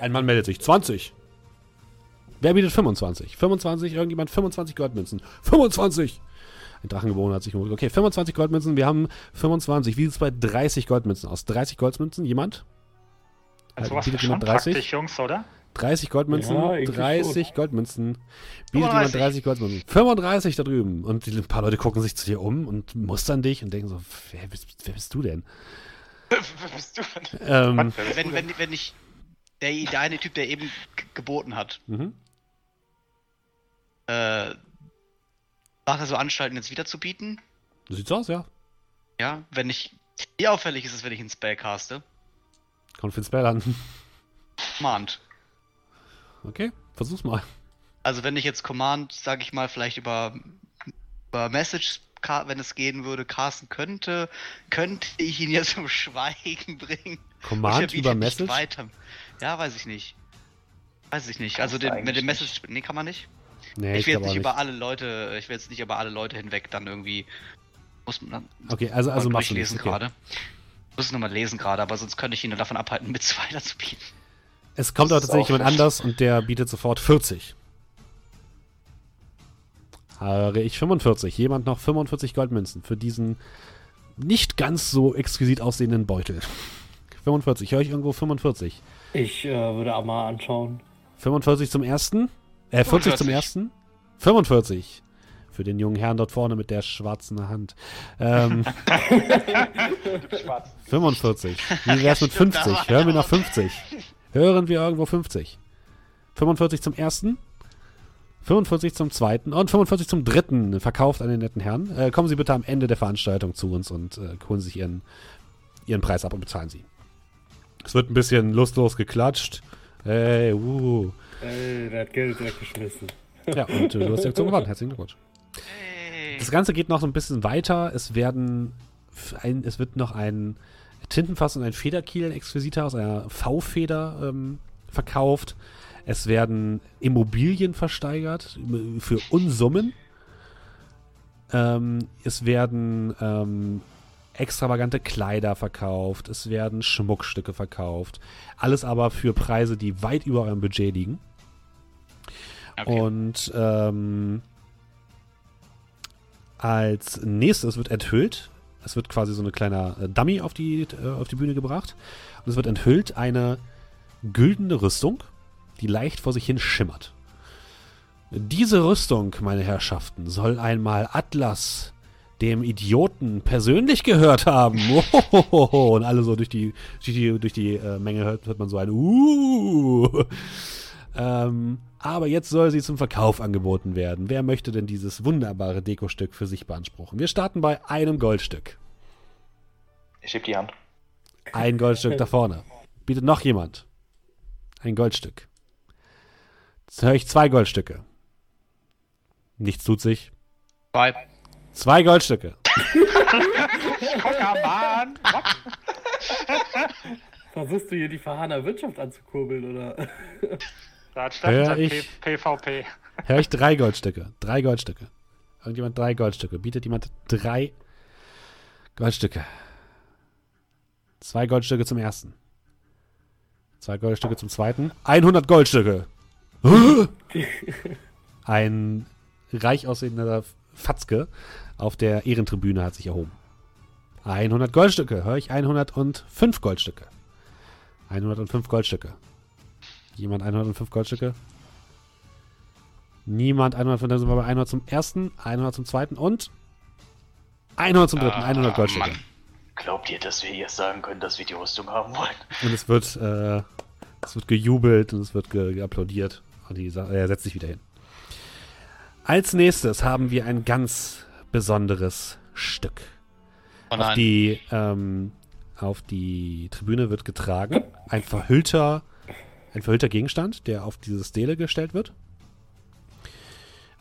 Ein Mann meldet sich. 20. Wer bietet 25? 25, irgendjemand 25 Goldmünzen. 25! Ein Drachengeborener hat sich geholt. Okay, 25 Goldmünzen. Wir haben 25. Wie sieht es bei 30 Goldmünzen aus? 30 Goldmünzen? Jemand? Also Äh, was bietet jemand 30? praktisch, Jungs, oder? 30 Goldmünzen, Ja, eigentlich 30 Goldmünzen. Bietet 35. jemand 30 Goldmünzen? 35 da drüben. Und die, ein paar Leute gucken sich zu dir um und mustern dich und denken so, wer bist, wer bist du denn? [LAUGHS] Wer bist du denn? Ähm, Wenn, wenn, wenn ich. Der, der eine Typ, der eben geboten hat, mhm. Äh. Macht er so Anstalten, jetzt wieder zu bieten? So sieht's aus, ja. Ja, wenn ich. Wie auffällig ist es, wenn ich einen Spell caste? Kommt für den Spell an. Command. Okay, versuch's mal. Also wenn ich jetzt Command, sag ich mal, vielleicht über, über Message, wenn es gehen würde, casten könnte, könnte ich ihn ja [LAUGHS] zum Schweigen bringen. Command über nicht Message? Weiter. Ja, weiß ich nicht. Weiß ich nicht. Kannst Also den, mit dem Message. Nee, kann man nicht. Nee, ich will jetzt nicht über alle Leute, ich will jetzt nicht über alle Leute hinweg dann irgendwie. Muss man dann. Okay, also, also mal machst du nichts. Okay. gerade. Muss es nochmal lesen gerade, aber sonst könnte ich ihn nur davon abhalten, mit zwei [LAUGHS] zu bieten. Es kommt aber Das ist tatsächlich auch jemand anders und der bietet sofort 40. Höre ich 45. Jemand noch 45 Goldmünzen für diesen nicht ganz so exquisit aussehenden Beutel. 45. Höre ich irgendwo 45. ich äh, würde auch mal anschauen. 45 zum ersten? Äh, 40 zum 45. ersten? 45. Für den jungen Herrn dort vorne mit der schwarzen Hand. Ähm, [LAUGHS] Schwarz. 45. Wie wär's mit stimmt, da 50? war Hören wir nach 50. Hören wir irgendwo 50. 45 zum ersten, 45 zum zweiten und 45 zum dritten. Verkauft an den netten Herrn. Äh, kommen Sie bitte am Ende der Veranstaltung zu uns und äh, holen sich Ihren, Ihren Preis ab und bezahlen Sie. Es wird ein bisschen lustlos geklatscht. Hey, uh. Äh, der hat Geld weggeschmissen. Ja, und äh, du hast die Aktion gewonnen. Herzlichen Glückwunsch. Das Ganze geht noch so ein bisschen weiter. Es werden ein, es wird noch ein Tintenfass und ein Federkiel, ein Exquisiter aus einer V-Feder ähm, verkauft. Es werden Immobilien versteigert für Unsummen. Ähm, es werden ähm, extravagante Kleider verkauft. Es werden Schmuckstücke verkauft. Alles aber für Preise, die weit über eurem Budget liegen. Okay. Und ähm, als nächstes wird enthüllt, es wird quasi so eine kleine äh, Dummy auf die, äh, auf die Bühne gebracht. Und es wird enthüllt eine güldene Rüstung, die leicht vor sich hin schimmert. Diese Rüstung, meine Herrschaften, soll einmal Atlas, dem Idioten, persönlich gehört haben. [LAUGHS] Ohohoho. Und alle so durch die, durch die, durch die äh, Menge hört, hört man so ein Uh. Ähm, aber jetzt soll sie zum Verkauf angeboten werden. Wer möchte denn dieses wunderbare Dekostück für sich beanspruchen? Wir starten bei einem Goldstück. Ich heb die Hand. Ein Goldstück da vorne. Bietet noch jemand? Ein Goldstück. Jetzt höre ich zwei Goldstücke. Nichts tut sich. Bye. Zwei Goldstücke. Ja, Mann! [LAUGHS] Versuchst du hier die Verhahner Wirtschaft anzukurbeln, oder? Da hat Steffen Hör ich- P PvP. Höre ich drei Goldstücke. Drei Goldstücke. Irgendjemand drei Goldstücke. Bietet jemand drei Goldstücke. Zwei Goldstücke zum ersten. Zwei Goldstücke zum zweiten. 100 Goldstücke. [LAUGHS] Ein reich aussehender Fatzke auf der Ehrentribüne hat sich erhoben. 100 Goldstücke. Höre ich 105 Goldstücke. 105 Goldstücke. Jemand 105 Goldstücke? Niemand 105, dann sind wir bei 100 zum ersten, 100 zum zweiten und 100 zum dritten, 100 Goldstücke. Mann. Glaubt ihr, dass wir hier sagen können, dass wir die Rüstung haben wollen? Und es wird, äh, es wird gejubelt und es wird ge geapplaudiert. Und die, er setzt sich wieder hin. Als nächstes haben wir ein ganz besonderes Stück. Oh Auf die, ähm, auf die Tribüne wird getragen ein verhüllter, ein verhüllter Gegenstand, der auf diese Stele gestellt wird.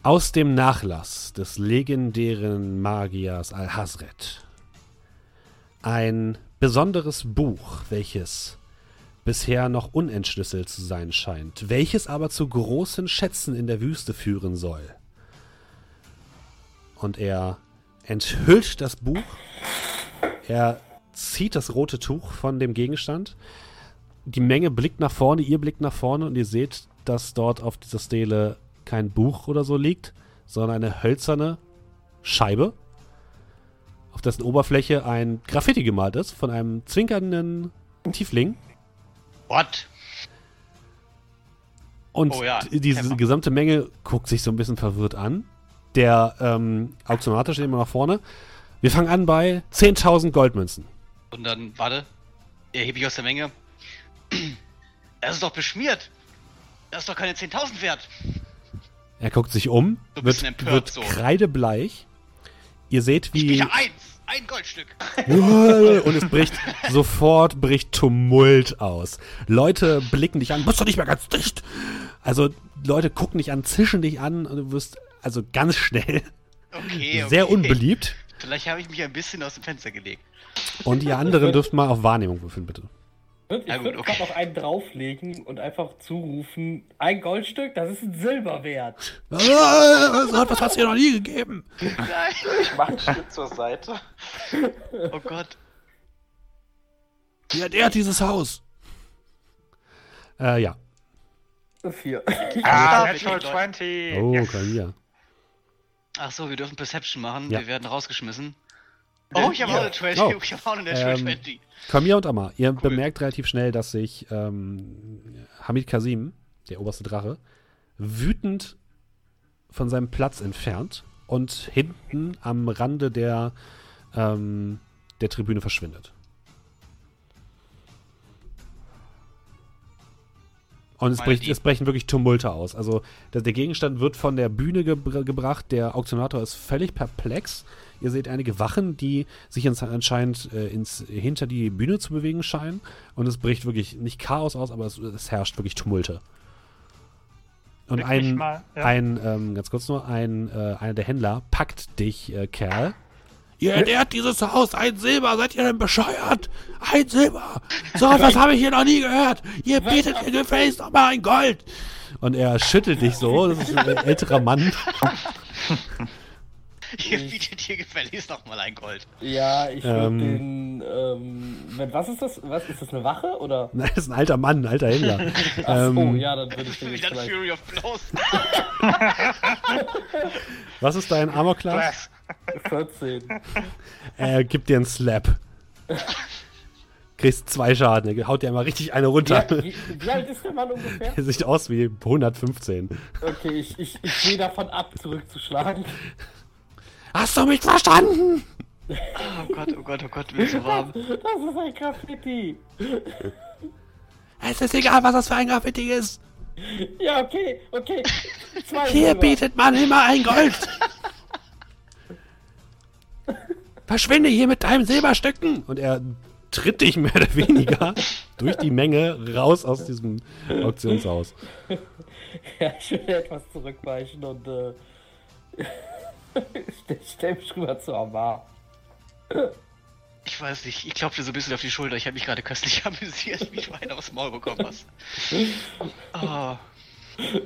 Aus dem Nachlass des legendären Magiers Al-Hazred. Ein besonderes Buch, welches bisher noch unentschlüsselt zu sein scheint, welches aber zu großen Schätzen in der Wüste führen soll. Und er enthüllt das Buch, er zieht das rote Tuch von dem Gegenstand, die Menge blickt nach vorne, ihr blickt nach vorne und ihr seht, dass dort auf dieser Stele kein Buch oder so liegt, sondern eine hölzerne Scheibe, auf dessen Oberfläche ein Graffiti gemalt ist von einem zwinkernden Tiefling. What? Und Oh ja, diese gesamte Menge guckt sich so ein bisschen verwirrt an. Der ähm, Auktionator steht immer nach vorne. Wir fangen an bei 10.000 Goldmünzen. Und dann, warte, erhebe ich aus der Menge. Das ist doch beschmiert. Das ist doch keine 10.000 wert. Er guckt sich um, So wird, empört wird so. kreidebleich. Ihr seht, Ich wie. kriege eins, ein Goldstück. und es bricht [LAUGHS] sofort bricht Tumult aus. Leute blicken dich an, bist du nicht mehr ganz dicht? Also Leute gucken dich an, zischen dich an und du wirst also ganz schnell Okay, [LAUGHS] okay. sehr unbeliebt. Vielleicht habe ich mich ein bisschen aus dem Fenster gelegt. Und ihr anderen dürft mal auf Wahrnehmung würfeln, bitte. Ich Ja, gut, würde okay. gerade noch einen drauflegen und einfach zurufen, ein Goldstück, das ist ein Silber wert. [LAUGHS] Was hat hat's hier noch nie gegeben? Nein. [LAUGHS] Ich mach einen Schritt zur Seite. Oh Gott. Ja, der hat dieses Haus. Äh, ja. Vier. Ah, Natural den 20. Oh, yes. Klamia. Ach so, wir dürfen Perception machen. Ja. Wir werden rausgeschmissen. Oh, ich habe auch eine 20. Oh. Ich habe auch eine Natural Ähm, 20. Kamia und Amma, ihr bemerkt relativ schnell, dass sich ähm, Hamid Kasim, der oberste Drache, wütend von seinem Platz entfernt und hinten am Rande der, ähm, der Tribüne verschwindet. Und es, bricht, es brechen wirklich Tumulte aus. Also der, der Gegenstand wird von der Bühne gebr gebracht, der Auktionator ist völlig perplex. Ihr seht einige Wachen, die sich ins, anscheinend äh, ins, hinter die Bühne zu bewegen scheinen. Und es bricht wirklich nicht Chaos aus, aber es, es herrscht wirklich Tumulte. Und ein, mal, ja. ein ähm, ganz kurz nur, ein, äh, einer der Händler packt dich, äh, Kerl. Ihr entehrt dieses Haus, ein Silber, seid ihr denn bescheuert? Ein Silber! So was habe ich hier noch nie gehört! Ihr bietet mir gefälligst noch mal ein Gold! Und er schüttelt dich so, das ist ein älterer Mann. [LAUGHS] Ihr bietet hier gefälligst nochmal ein Gold. Ja, ich würde Ähm. den, ähm, wenn, was ist das? Was, ist das eine Wache oder? [LAUGHS] Nein, das ist ein alter Mann, ein alter Händler. Ach so, Ähm, ja, dann würde ich den Wieder jetzt ein vielleicht... Fury of Blows. [LAUGHS] Was ist dein Armor-Class? Bless. 14. Er gibt dir einen Slap. Kriegst zwei Schaden, er haut dir einmal richtig eine runter. Ja, wie, wie alt ist der Mann ungefähr? Er sieht aus wie 115. Okay, ich, ich, ich gehe davon ab, zurückzuschlagen. Hast du mich verstanden? Oh Gott, oh Gott, oh Gott, mir ist so warm. Das ist ein Graffiti. Es ist egal, was das für ein Graffiti ist. Ja, okay, okay. Zwei Hier Silber. bietet man immer ein Gold. Verschwinde hier mit deinen Silberstücken. Und er tritt dich mehr oder weniger [LAUGHS] durch die Menge raus aus diesem Auktionshaus. Ja, ich will etwas zurückweichen und äh, [LAUGHS] stell, stell mich rüber zu Amar. Ich weiß nicht, ich klopfe dir so ein bisschen auf die Schulter. Ich habe mich gerade köstlich [LAUGHS] amüsiert, wie du einen aufs Maul bekommen hast. Oh, [LAUGHS]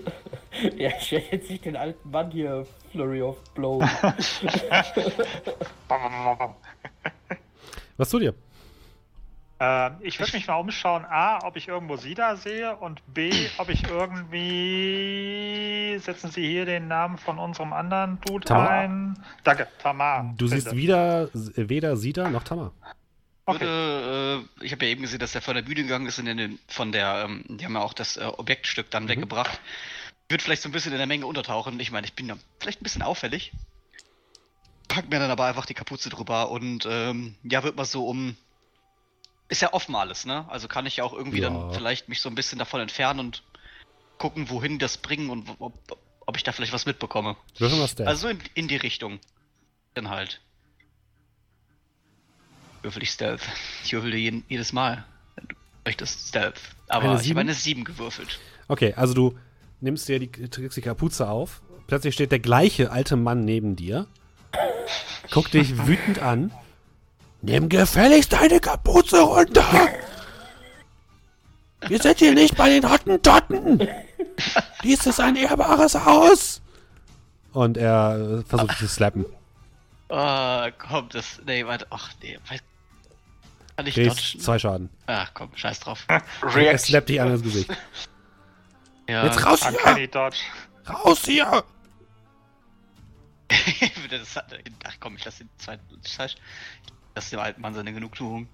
Ja, ich werde jetzt nicht den alten Mann hier Flurry of Blow. [LAUGHS] Was tut ihr? Ähm, ich würde mich mal umschauen, A, ob ich irgendwo sie da sehe und B, ob ich irgendwie. Setzen Sie hier den Namen von unserem anderen Dude Tamar. ein. Danke, Tamar. Du siehst Bitte. wieder, weder Sida noch Tamar. Okay. würde, äh, ich habe ja eben gesehen, dass er von der Bühne gegangen ist und den, von der, ähm, die haben ja auch das äh, Objektstück dann weggebracht. Wird vielleicht so ein bisschen in der Menge untertauchen. Ich meine, ich bin da vielleicht ein bisschen auffällig. Pack mir dann aber einfach die Kapuze drüber und ähm, ja, wird mal so um. Ist ja offen alles, ne? Also kann ich ja auch irgendwie Ja. dann vielleicht mich so ein bisschen davon entfernen und gucken, wohin das bringen und ob, ob ich da vielleicht was mitbekomme. Würfel mal Stat. Also so in, in die Richtung. Dann halt. Würfel ich Stealth. Ich würfel jeden, jedes Mal. Ich das Stealth. Aber Eine ich habe eine 7 gewürfelt. Okay, also du nimmst dir die, trägst die Kapuze auf. Plötzlich steht der gleiche alte Mann neben dir. Guckt dich [LAUGHS] wütend an. Nimm gefälligst deine Kapuze runter! Wir sind hier nicht bei den Hottentotten! Dies ist ein ehrbares Haus! Und er äh, versucht dich zu slappen. Ah, komm, das. Nee, warte. Ach, nee. weiß- Kann ich Kriegst zwei Schaden. Ach komm, scheiß drauf. [LAUGHS] Er slappt dich an ins Gesicht. [LAUGHS] Ja. Jetzt raus hier! Dodge. Raus hier! [LAUGHS] das hat, ach komm, ich lasse den zweiten. Scheiß. Ich lasse dem alten Mann seine Genugtuung.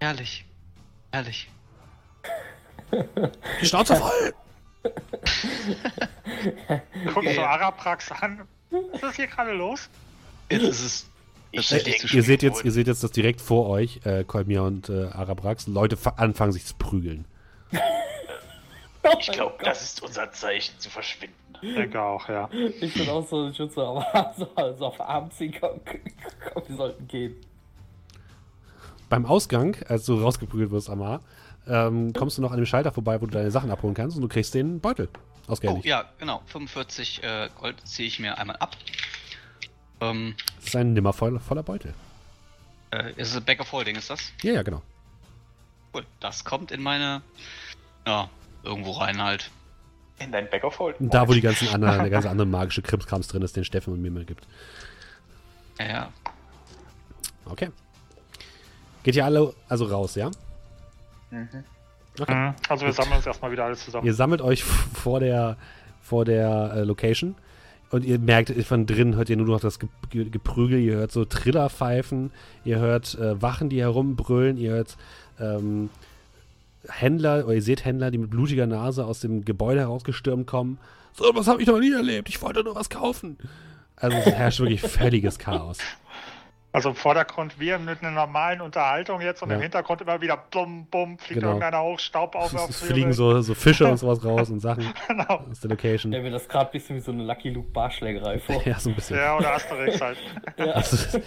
Herrlich. Herrlich. Die Schnauze voll! Guck so. Araprax an. Was ist hier gerade los? Jetzt ist es. Ich denke, zu Ihr seht jetzt, ihr seht jetzt, dass direkt vor euch, äh, Kolmir und äh, Arabrax, Leute fa- anfangen sich zu prügeln. Ich glaube, das ist unser Zeichen zu verschwinden. Ich denke auch, ja. Ich bin auch so, würde so, aber [LAUGHS] so, so auf den Arm ziehen, komm, komm, wir sollten gehen. Beim Ausgang, als du rausgeprügelt wirst, Amar, ähm, kommst du noch an dem Schalter vorbei, wo du deine Sachen abholen kannst und du kriegst den Beutel. Oh, Ausgehändigt. ja, genau. 45 äh, Gold ziehe ich mir einmal ab. Ähm, Das ist ein nimmer voll, voller Beutel. äh, ist es Back of Holding, ist das? Ja, ja, genau. Cool. Das kommt in meine. Ja, irgendwo rein halt. In dein Back of Hold. Und da, wo die ganzen anderen, der ganze andere magische Krimskrams drin ist, den Steffen und mir mal gibt. Ja, ja. Okay. Geht ihr alle also raus, ja? Okay. Mhm. Also wir sammeln uns erstmal wieder alle zusammen. Ihr sammelt euch [LAUGHS] vor der, vor der äh, Location und ihr merkt, von drinnen hört ihr nur noch das Ge Ge Geprügel, ihr hört so Trillerpfeifen, ihr hört äh, Wachen, die herumbrüllen, ihr hört ähm, Händler, oder ihr seht Händler, die mit blutiger Nase aus dem Gebäude herausgestürmt kommen. So, was habe ich noch nie erlebt, ich wollte nur was kaufen. Also es herrscht wirklich völliges Chaos. Also im Vordergrund wir mit einer normalen Unterhaltung jetzt und Ja. im Hintergrund immer wieder blum, bum, fliegt Genau. irgendeiner hoch, Staub auf. Es, es fliegen so, so Fische und sowas [LAUGHS] raus und Sachen Genau. aus der Location. Stell mir das gerade ein bisschen wie so eine Lucky Luke Barschlägerei vor. Ja, so ein bisschen. Ja, oder Asterix halt. [LAUGHS] Also,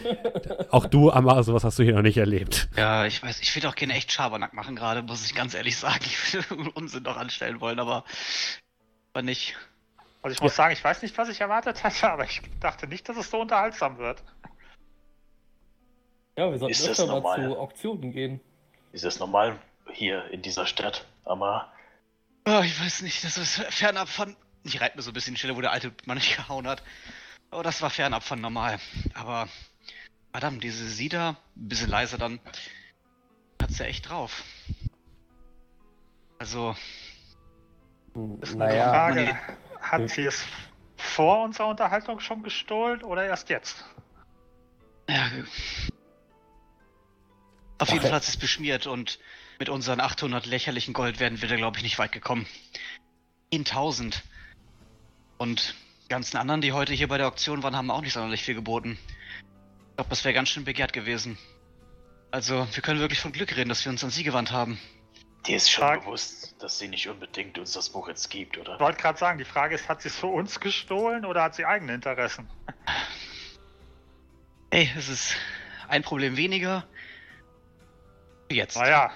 auch du, Amar, sowas hast du hier noch nicht erlebt. Ja, ich weiß, ich würde auch gerne echt Schabernack machen gerade, muss ich ganz ehrlich sagen. Ich würde [LAUGHS] Unsinn noch anstellen wollen, aber. Aber nicht. Also ich muss sagen, ich weiß nicht, was ich erwartet hatte, aber ich dachte nicht, dass es so unterhaltsam wird. Ja, wir sollten Ist das öfter mal normal? zu Auktionen gehen. Ist das normal hier in dieser Stadt? Aber Ah, ich weiß nicht, das ist fernab von. Ich reite mir so ein bisschen die Stelle, wo der alte Mann nicht gehauen hat. Aber das war fernab von normal. Aber. Verdammt, diese Sieder, ein bisschen leiser dann. Hat's ja echt drauf. Also, Ist eine Naja, Frage, nee. hat sie es vor unserer Unterhaltung schon gestohlen oder erst jetzt? Ja. Auf jeden Fall hat es beschmiert und mit unseren 800 lächerlichen Gold werden wir da, glaube ich, nicht weit gekommen. 10.000. Und die ganzen anderen, die heute hier bei der Auktion waren, haben auch nicht sonderlich viel geboten. Ich glaube, das wäre ganz schön begehrt gewesen. Also, wir können wirklich von Glück reden, dass wir uns an sie gewandt haben. dir ist schon Frag- bewusst, dass sie nicht unbedingt uns das Buch jetzt gibt, oder? Ich wollte gerade sagen, die Frage ist, hat sie es für uns gestohlen oder hat sie eigene Interessen? Ey, es ist ein Problem weniger. Jetzt. Naja,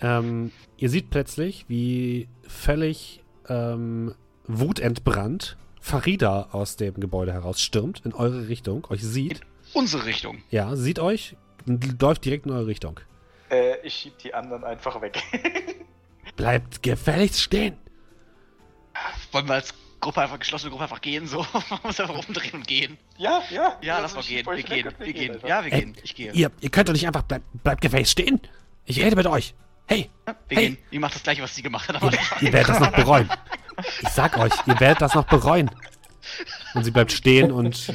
Ähm, ihr seht plötzlich, wie völlig ähm, wutentbrannt Farida aus dem Gebäude herausstürmt, in eure Richtung, euch sieht. Unsere Richtung. Ja, sieht euch, und läuft direkt in eure Richtung. Äh, ich schieb die anderen einfach weg. [LAUGHS] Bleibt gefälligst stehen. Wollen wir als Gruppe einfach, geschlossene Gruppe einfach gehen, so? [LAUGHS] Muss einfach umdrehen und gehen. ja, ja. Ja, lass mal gehen. Wir gehen, wir gehen. einfach. Ja, wir Ey, gehen. Ich gehe. Ihr, ihr könnt doch nicht einfach, bleibt bleibt gefälligst stehen. Ich rede mit euch. Hey, Wir hey. gehen. Ihr macht das gleiche, was sie gemacht hat. ihr, ihr werdet das noch bereuen. Ich sag euch, ihr werdet das noch bereuen. Und sie bleibt stehen und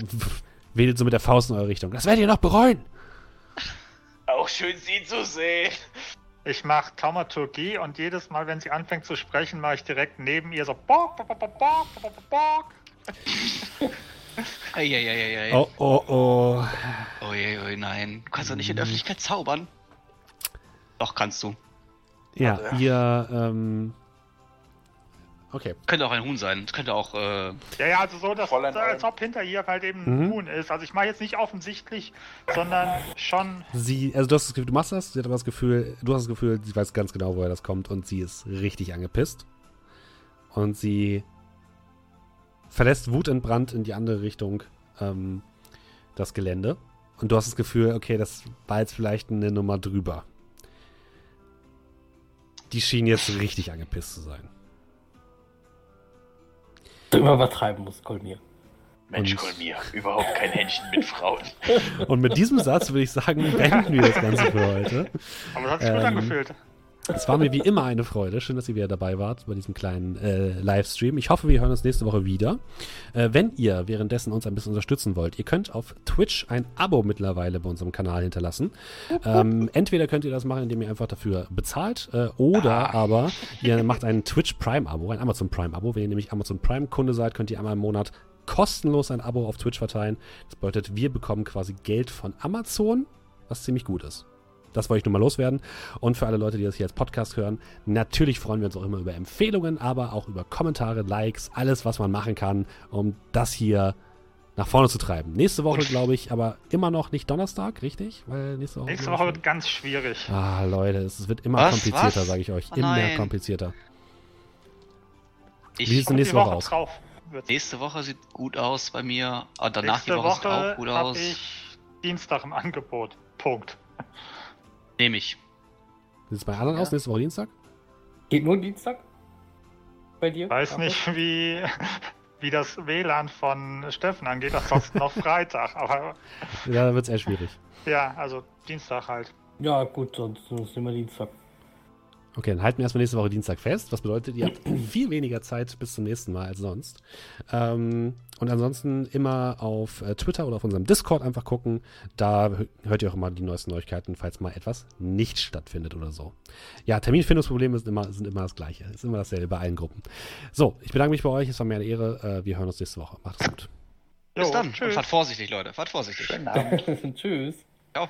wedelt so mit der Faust in eure Richtung. Das werdet ihr noch bereuen. Auch schön, sie zu sehen. Ich mache Taumaturgie und jedes Mal, wenn sie anfängt zu sprechen, mache ich direkt neben ihr so. Eieieiei. Oh, oh, oh. Oh, je, oh, nein. Du kannst doch nicht in der Öffentlichkeit zaubern. Doch, kannst du. Ja, ihr ähm, Okay. Könnte auch ein Huhn sein. Könnte auch. Äh, Ja, ja, also so, dass, Fräulein als ob hinter ihr halt eben Mhm. ein Huhn ist. Also ich mache jetzt nicht offensichtlich, sondern schon. Sie, also du hast das Gefühl, du machst das, sie hat aber das Gefühl, du hast das Gefühl, sie weiß ganz genau, woher das kommt und sie ist richtig angepisst. Und sie verlässt wutentbrannt in die andere Richtung ähm, das Gelände. Und du hast das Gefühl, okay, das war jetzt vielleicht eine Nummer drüber. Die schien jetzt richtig angepisst zu sein. Du immer übertreiben musst, Kolmir. Mensch, Kolmir, überhaupt kein Händchen mit Frauen. Und mit diesem Satz würde ich sagen, beenden wir das Ganze für heute. Aber das hat sich gut Ähm, angefühlt. Es war mir wie immer eine Freude. Schön, dass ihr wieder dabei wart bei diesem kleinen äh, Livestream. Ich hoffe, wir hören uns nächste Woche wieder. Äh, wenn ihr währenddessen uns ein bisschen unterstützen wollt, ihr könnt auf Twitch ein Abo mittlerweile bei unserem Kanal hinterlassen. Ähm, entweder könnt ihr das machen, indem ihr einfach dafür bezahlt, äh, oder aber ihr macht ein Twitch Prime Abo, ein Amazon Prime Abo. Wenn ihr nämlich Amazon Prime Kunde seid, könnt ihr einmal im Monat kostenlos ein Abo auf Twitch verteilen. Das bedeutet, wir bekommen quasi Geld von Amazon, was ziemlich gut ist. Das wollte ich nur mal loswerden. Und für alle Leute, die das hier als Podcast hören, natürlich freuen wir uns auch immer über Empfehlungen, aber auch über Kommentare, Likes, alles, was man machen kann, um das hier nach vorne zu treiben. Nächste Woche, glaube ich, aber immer noch nicht Donnerstag, richtig? Weil nächste Woche. Nächste Woche wird ganz schwierig. Ah, Leute, es wird immer Was? komplizierter, sage ich euch. Oh immer nein. komplizierter. ich, Wie denn Und nächste die Woche aus? drauf nächste Woche sieht gut aus bei mir. Aber danach Nächste die Woche, sieht Woche auch gut aus. ich Dienstag im Angebot. Punkt. Nehme ich. Wie sieht es bei anderen aus? Nächste Woche Dienstag? Geht nur Dienstag? Bei dir? Weiß Markus? nicht, wie, wie das WLAN von Steffen angeht, ansonsten noch Freitag. [LAUGHS] Aber Ja, da wird es eher schwierig. ja, also Dienstag halt. Ja, gut, sonst, sonst nehmen wir Dienstag. Okay, dann halten wir erstmal nächste Woche Dienstag fest. Was bedeutet, ihr habt viel weniger Zeit bis zum nächsten Mal als sonst. Ähm, und ansonsten immer auf äh, Twitter oder auf unserem Discord einfach gucken. Da hö- hört ihr auch immer die neuesten Neuigkeiten, falls mal etwas nicht stattfindet oder so. Ja, Terminfindungsprobleme sind immer, sind immer das Gleiche. Ist immer dasselbe bei allen Gruppen. So, ich bedanke mich bei euch. Es war mir eine Ehre. Äh, wir hören uns nächste Woche. Macht es gut. Bis dann. Und fahrt vorsichtig, Leute. Fahrt vorsichtig. Schönen Abend. [LAUGHS] Tschüss. Ciao.